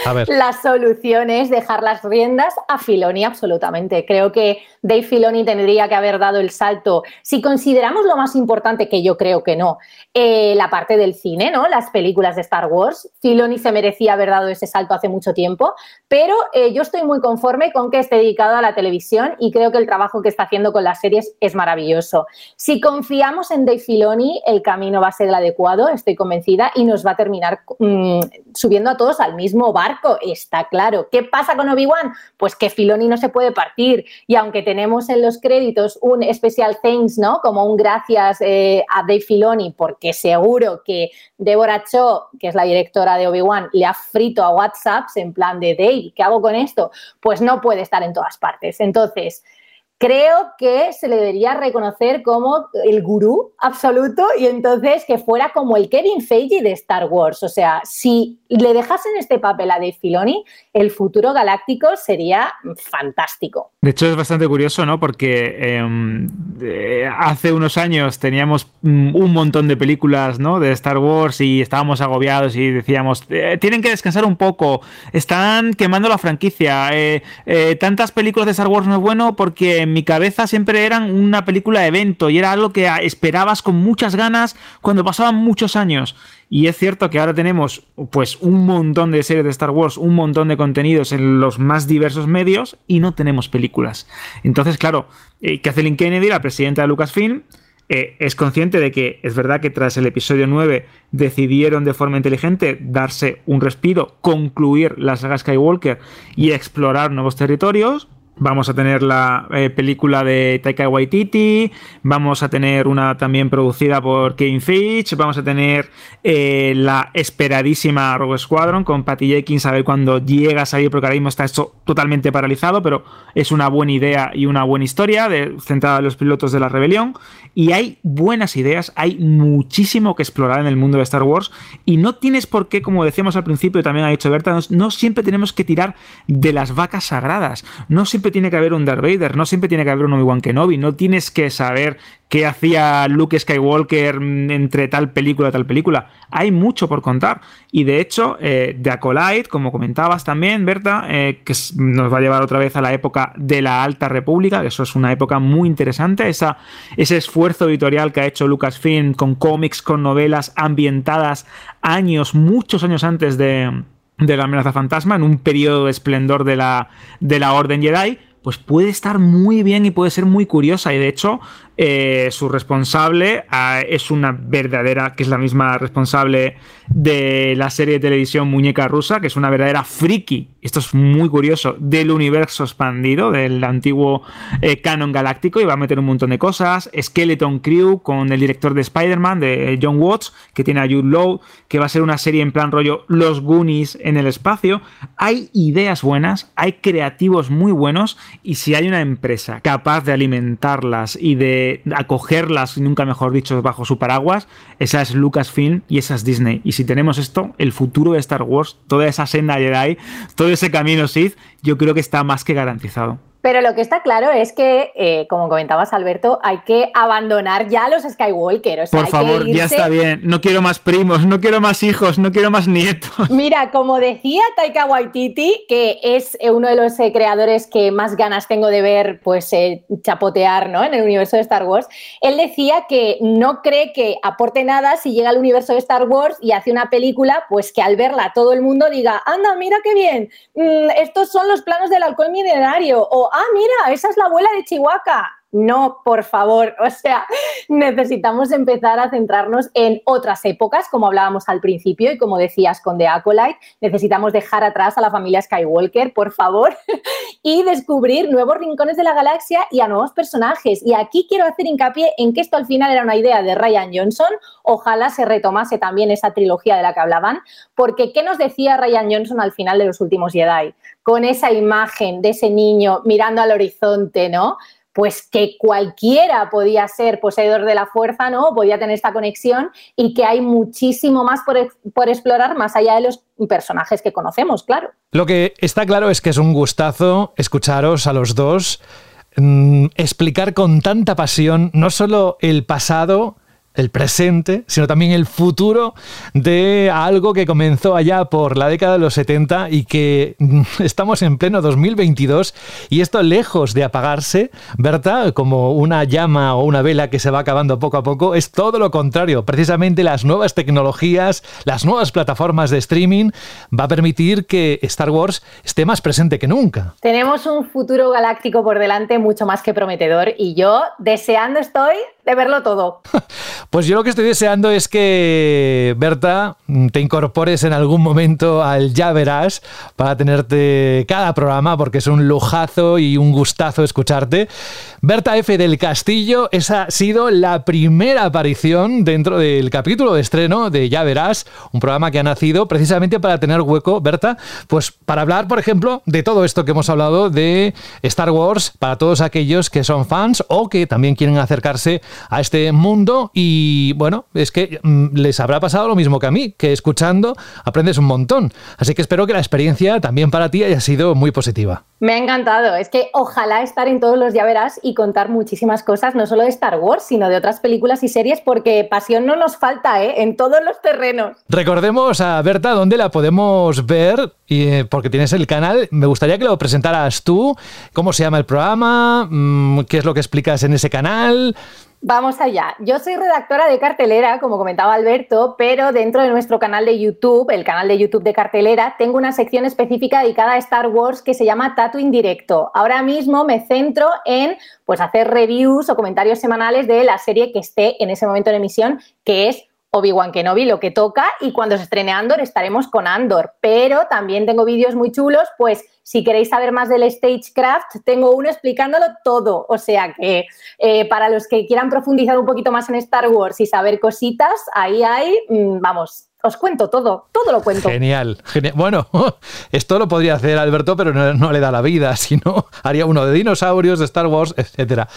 A ver. [laughs] la solución es dejar las riendas a Filoni absolutamente. Creo que Dave Filoni tendría que haber dado el salto. Si consideramos lo más importante, que yo creo que no, eh, la parte del cine, ¿no? Las películas de Star Wars. Filoni se merecía haber dado ese salto hace mucho tiempo, pero eh, yo estoy muy conforme con que esté dedicado a la televisión y creo que el trabajo que está haciendo con las series es maravilloso. Si confiamos en Dave Filoni, el camino va a ser el adecuado, estoy convencida y nos va a terminar mm, subiendo a todos al mismo barco, está claro. ¿Qué pasa con Obi-Wan? Pues que Filoni no se puede partir y aunque tenemos en los créditos un especial thanks, ¿no? Como un gracias eh, a Dave Filoni, porque seguro que Deborah Cho, que es la directora de Obi-Wan, le ha frito a WhatsApp en plan de Dave, ¿qué hago con esto? Pues no puede estar en todas partes. Entonces, creo que se le debería reconocer como el gurú absoluto y entonces que fuera como el Kevin Feige de Star Wars. O sea, si le dejasen este papel a Dave Filoni, el futuro galáctico sería fantástico. De hecho, es bastante curioso, ¿no? Porque em, hace unos años teníamos mm, un montón de películas, ¿no? De Star Wars y estábamos agobiados y decíamos, eh, tienen que descansar un poco, están quemando la franquicia, eh, eh, tantas películas de Star Wars no es bueno porque mi cabeza siempre eran una película de evento y era algo que esperabas con muchas ganas cuando pasaban muchos años. Y es cierto que ahora tenemos pues un montón de series de Star Wars, un montón de contenidos en los más diversos medios y no tenemos películas. Entonces, claro, eh, Kathleen Kennedy, la presidenta de Lucasfilm, eh, es consciente de que es verdad que tras el episodio 9 decidieron de forma inteligente darse un respiro, concluir la saga Skywalker y explorar nuevos territorios, Vamos a tener la eh, película de Taika Waititi, vamos a tener una también producida por Kane Fitch, vamos a tener eh, la esperadísima Rogue Squadron con Patty Jenkins a ver cuándo llega a salir, porque ahora mismo está esto totalmente paralizado, pero es una buena idea y una buena historia de, centrada en los pilotos de la rebelión. Y hay buenas ideas, hay muchísimo que explorar en el mundo de Star Wars y no tienes por qué, como decíamos al principio, también ha dicho Berta, no siempre tenemos que tirar de las vacas sagradas, no siempre tiene que haber un Darth Vader, no siempre tiene que haber un Obi-Wan Kenobi, no tienes que saber qué hacía Luke Skywalker entre tal película y tal película. Hay mucho por contar. Y de hecho, eh, The Acolyte, como comentabas también, Berta, eh, que nos va a llevar otra vez a la época de la Alta República, eso es una época muy interesante, esa, ese esfuerzo editorial que ha hecho Lucasfilm con cómics, con novelas ambientadas años, muchos años antes de de la amenaza fantasma en un periodo de esplendor de la, de la Orden Jedi, pues puede estar muy bien y puede ser muy curiosa. Y de hecho, eh, su responsable ah, es una verdadera, que es la misma responsable de la serie de televisión Muñeca Rusa, que es una verdadera friki, esto es muy curioso, del universo expandido, del antiguo eh, canon galáctico, y va a meter un montón de cosas. Skeleton Crew con el director de Spider-Man, de John Watts, que tiene a Jude Law, que va a ser una serie en plan rollo Los Goonies en el espacio. Hay ideas buenas, hay creativos muy buenos, y si hay una empresa capaz de alimentarlas y de acogerlas, nunca mejor dicho, bajo su paraguas, esa es Lucasfilm y esa es Disney. Y si tenemos esto, el futuro de Star Wars, toda esa senda Jedi, todo ese camino Sith, yo creo que está más que garantizado. Pero lo que está claro es que, eh, como comentabas, Alberto, hay que abandonar ya los Skywalker. Por favor, ya está bien. No quiero más primos, no quiero más hijos, no quiero más nietos. [laughs] Mira, como decía Taika Waititi, que es eh, uno de los eh, creadores que más ganas tengo de ver, pues, chapotear ¿no? en el universo de Star Wars, él decía que no cree que aporte nada si llega al universo de Star Wars y hace una película, pues que al verla todo el mundo diga, anda, mira qué bien, mm, estos son los planos del alcohol milenario, o ah, mira, esa es la abuela de Chihuahua. No, por favor, [laughs] o sea, necesitamos empezar a centrarnos en otras épocas, como hablábamos al principio y como decías con The Acolyte, necesitamos dejar atrás a la familia Skywalker, por favor, [laughs] y descubrir nuevos rincones de la galaxia y a nuevos personajes. Y aquí quiero hacer hincapié en que esto al final era una idea de Ryan Johnson, ojalá se retomase también esa trilogía de la que hablaban, porque ¿qué nos decía Ryan Johnson al final de los últimos Jedi? Con esa imagen de ese niño mirando al horizonte, ¿no? Pues que cualquiera podía ser poseedor de la fuerza, ¿no? Podía tener esta conexión y que hay muchísimo más por, por, explorar más allá de los personajes que conocemos, claro. Lo que está claro es que es un gustazo escucharos a los dos mm, explicar con tanta pasión no solo el pasado, el presente, sino también el futuro de algo que comenzó allá por la década de los 70 y que [laughs] estamos en pleno 2022 y esto lejos de apagarse, ¿verdad? Como una llama o una vela que se va acabando poco a poco, es todo lo contrario. Precisamente las nuevas tecnologías, las nuevas plataformas de streaming va a permitir que Star Wars esté más presente que nunca. Tenemos un futuro galáctico por delante mucho más que prometedor y yo deseando estoy de verlo todo. Pues yo lo que estoy deseando es que, Berta, te incorpores en algún momento al Ya Verás para tenerte cada programa, porque es un lujazo y un gustazo escucharte. Berta F. del Castillo, esa ha sido la primera aparición dentro del capítulo de estreno de Ya Verás, un programa que ha nacido precisamente para tener hueco, Berta, pues para hablar, por ejemplo, de todo esto que hemos hablado de Star Wars para todos aquellos que son fans o que también quieren acercarse a este mundo y bueno, es que mm, les habrá pasado lo mismo que a mí, que escuchando aprendes un montón. Así que espero que la experiencia también para ti haya sido muy positiva. Me ha encantado, es que ojalá estar en todos los ya verás y contar muchísimas cosas, no solo de Star Wars, sino de otras películas y series, porque pasión no nos falta ¿eh? en todos los terrenos. Recordemos a Berta dónde la podemos ver, y, eh, porque tienes el canal, me gustaría que lo presentaras tú, cómo se llama el programa, mm, qué es lo que explicas en ese canal. Vamos allá. Yo soy redactora de cartelera, como comentaba Alberto, pero dentro de nuestro canal de YouTube, el canal de YouTube de cartelera, tengo una sección específica dedicada a Star Wars que se llama Tato Indirecto. Ahora mismo me centro en pues, hacer reviews o comentarios semanales de la serie que esté en ese momento en emisión, que es Obi-Wan Kenobi, lo que toca, y cuando se estrene Andor estaremos con Andor. Pero también tengo vídeos muy chulos, pues si queréis saber más del Stagecraft, tengo uno explicándolo todo. O sea que eh, para los que quieran profundizar un poquito más en Star Wars y saber cositas, ahí hay, mm, vamos, os cuento todo, todo lo cuento. Genial, genial. Bueno, [laughs] esto lo podría hacer Alberto, pero no, le da la vida, [laughs] sino haría uno de dinosaurios, de Star Wars, etcétera.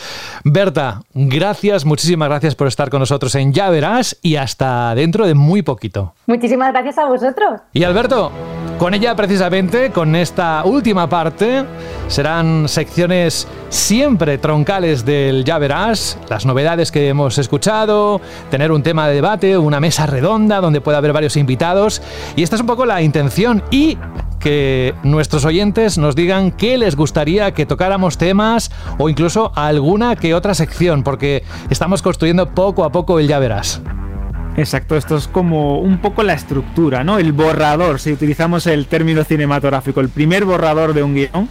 Berta, gracias, muchísimas gracias por estar con nosotros en Ya Verás y hasta dentro de muy poquito. Muchísimas gracias a vosotros. Y Alberto, con ella precisamente, con esta última parte, serán secciones siempre troncales del Ya Verás, las novedades que hemos escuchado, tener un tema de debate, una mesa redonda donde pueda haber varios invitados. Y esta es un poco la intención y que nuestros oyentes nos digan qué les gustaría que tocáramos temas o incluso alguna que otra sección, porque estamos construyendo poco a poco el ya verás. Exacto, esto es como un poco la estructura, ¿no? El borrador, si utilizamos el término cinematográfico, el primer borrador de un guion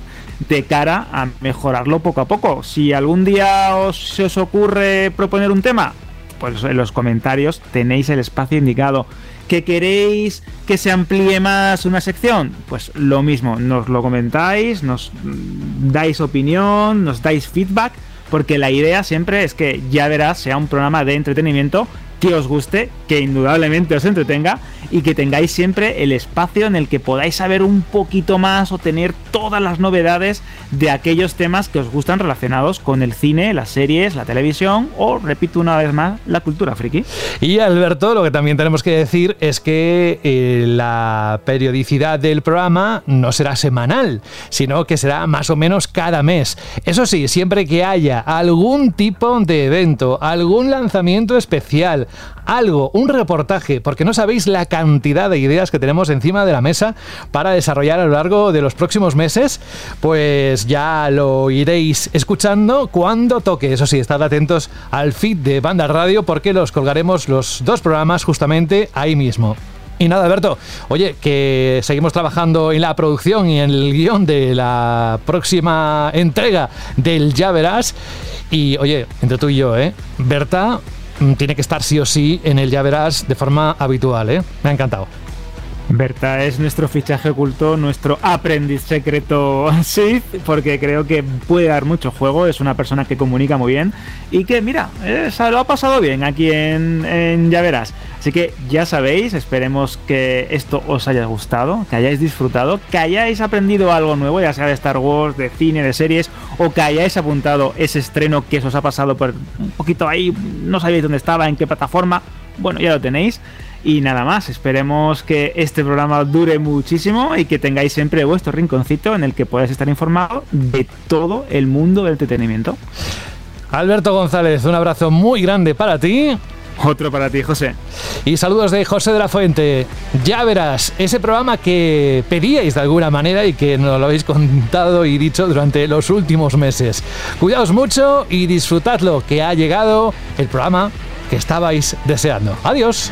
de cara a mejorarlo poco a poco. Si algún día os, se os ocurre proponer un tema, pues en los comentarios tenéis el espacio indicado. ¿Que queréis que se amplíe más una sección? Pues lo mismo, nos lo comentáis, nos dais opinión, nos dais feedback, porque la idea siempre es que ya verás sea un programa de entretenimiento que os guste, que indudablemente os entretenga y que tengáis siempre el espacio en el que podáis saber un poquito más o tener todas las novedades de aquellos temas que os gustan relacionados con el cine, las series, la televisión o, repito una vez más, la cultura friki. Y Alberto, lo que también tenemos que decir es que eh, la periodicidad del programa no será semanal, sino que será más o menos cada mes. Eso sí, siempre que haya algún tipo de evento, algún lanzamiento especial, algo, un reportaje, porque no sabéis la cantidad de ideas que tenemos encima de la mesa para desarrollar a lo largo de los próximos meses, pues ya lo iréis escuchando cuando toque. Eso sí, estad atentos al feed de Banda Radio porque los colgaremos los dos programas justamente ahí mismo. Y nada, Alberto, oye, que seguimos trabajando en la producción y en el guion de la próxima entrega del Ya Verás. Y oye, entre tú y yo, ¿eh? Berta tiene que estar sí o sí en el ya verás de forma habitual, ¿eh? Me ha encantado. Berta es nuestro fichaje oculto, nuestro aprendiz secreto [laughs] Sith, porque creo que puede dar mucho juego, es una persona que comunica muy bien y que, mira, eh, lo ha pasado bien aquí en, en Ya. Así que ya sabéis, esperemos que esto os haya gustado, que hayáis disfrutado, que hayáis aprendido algo nuevo, ya sea de Star Wars, de cine, de series, o que hayáis apuntado ese estreno que os ha pasado por un poquito ahí, no sabéis dónde estaba, en qué plataforma. Bueno, ya lo tenéis. Y nada más, esperemos que este programa dure muchísimo y que tengáis siempre vuestro rinconcito en el que podáis estar informado de todo el mundo del entretenimiento. Alberto González, un abrazo muy grande para ti. Otro para ti, José. Y saludos de José de la Fuente. Ya verás, ese programa que pedíais de alguna manera y que nos lo habéis contado y dicho durante los últimos meses. Cuidaos mucho y disfrutadlo, que ha llegado el programa que estabais deseando. Adiós.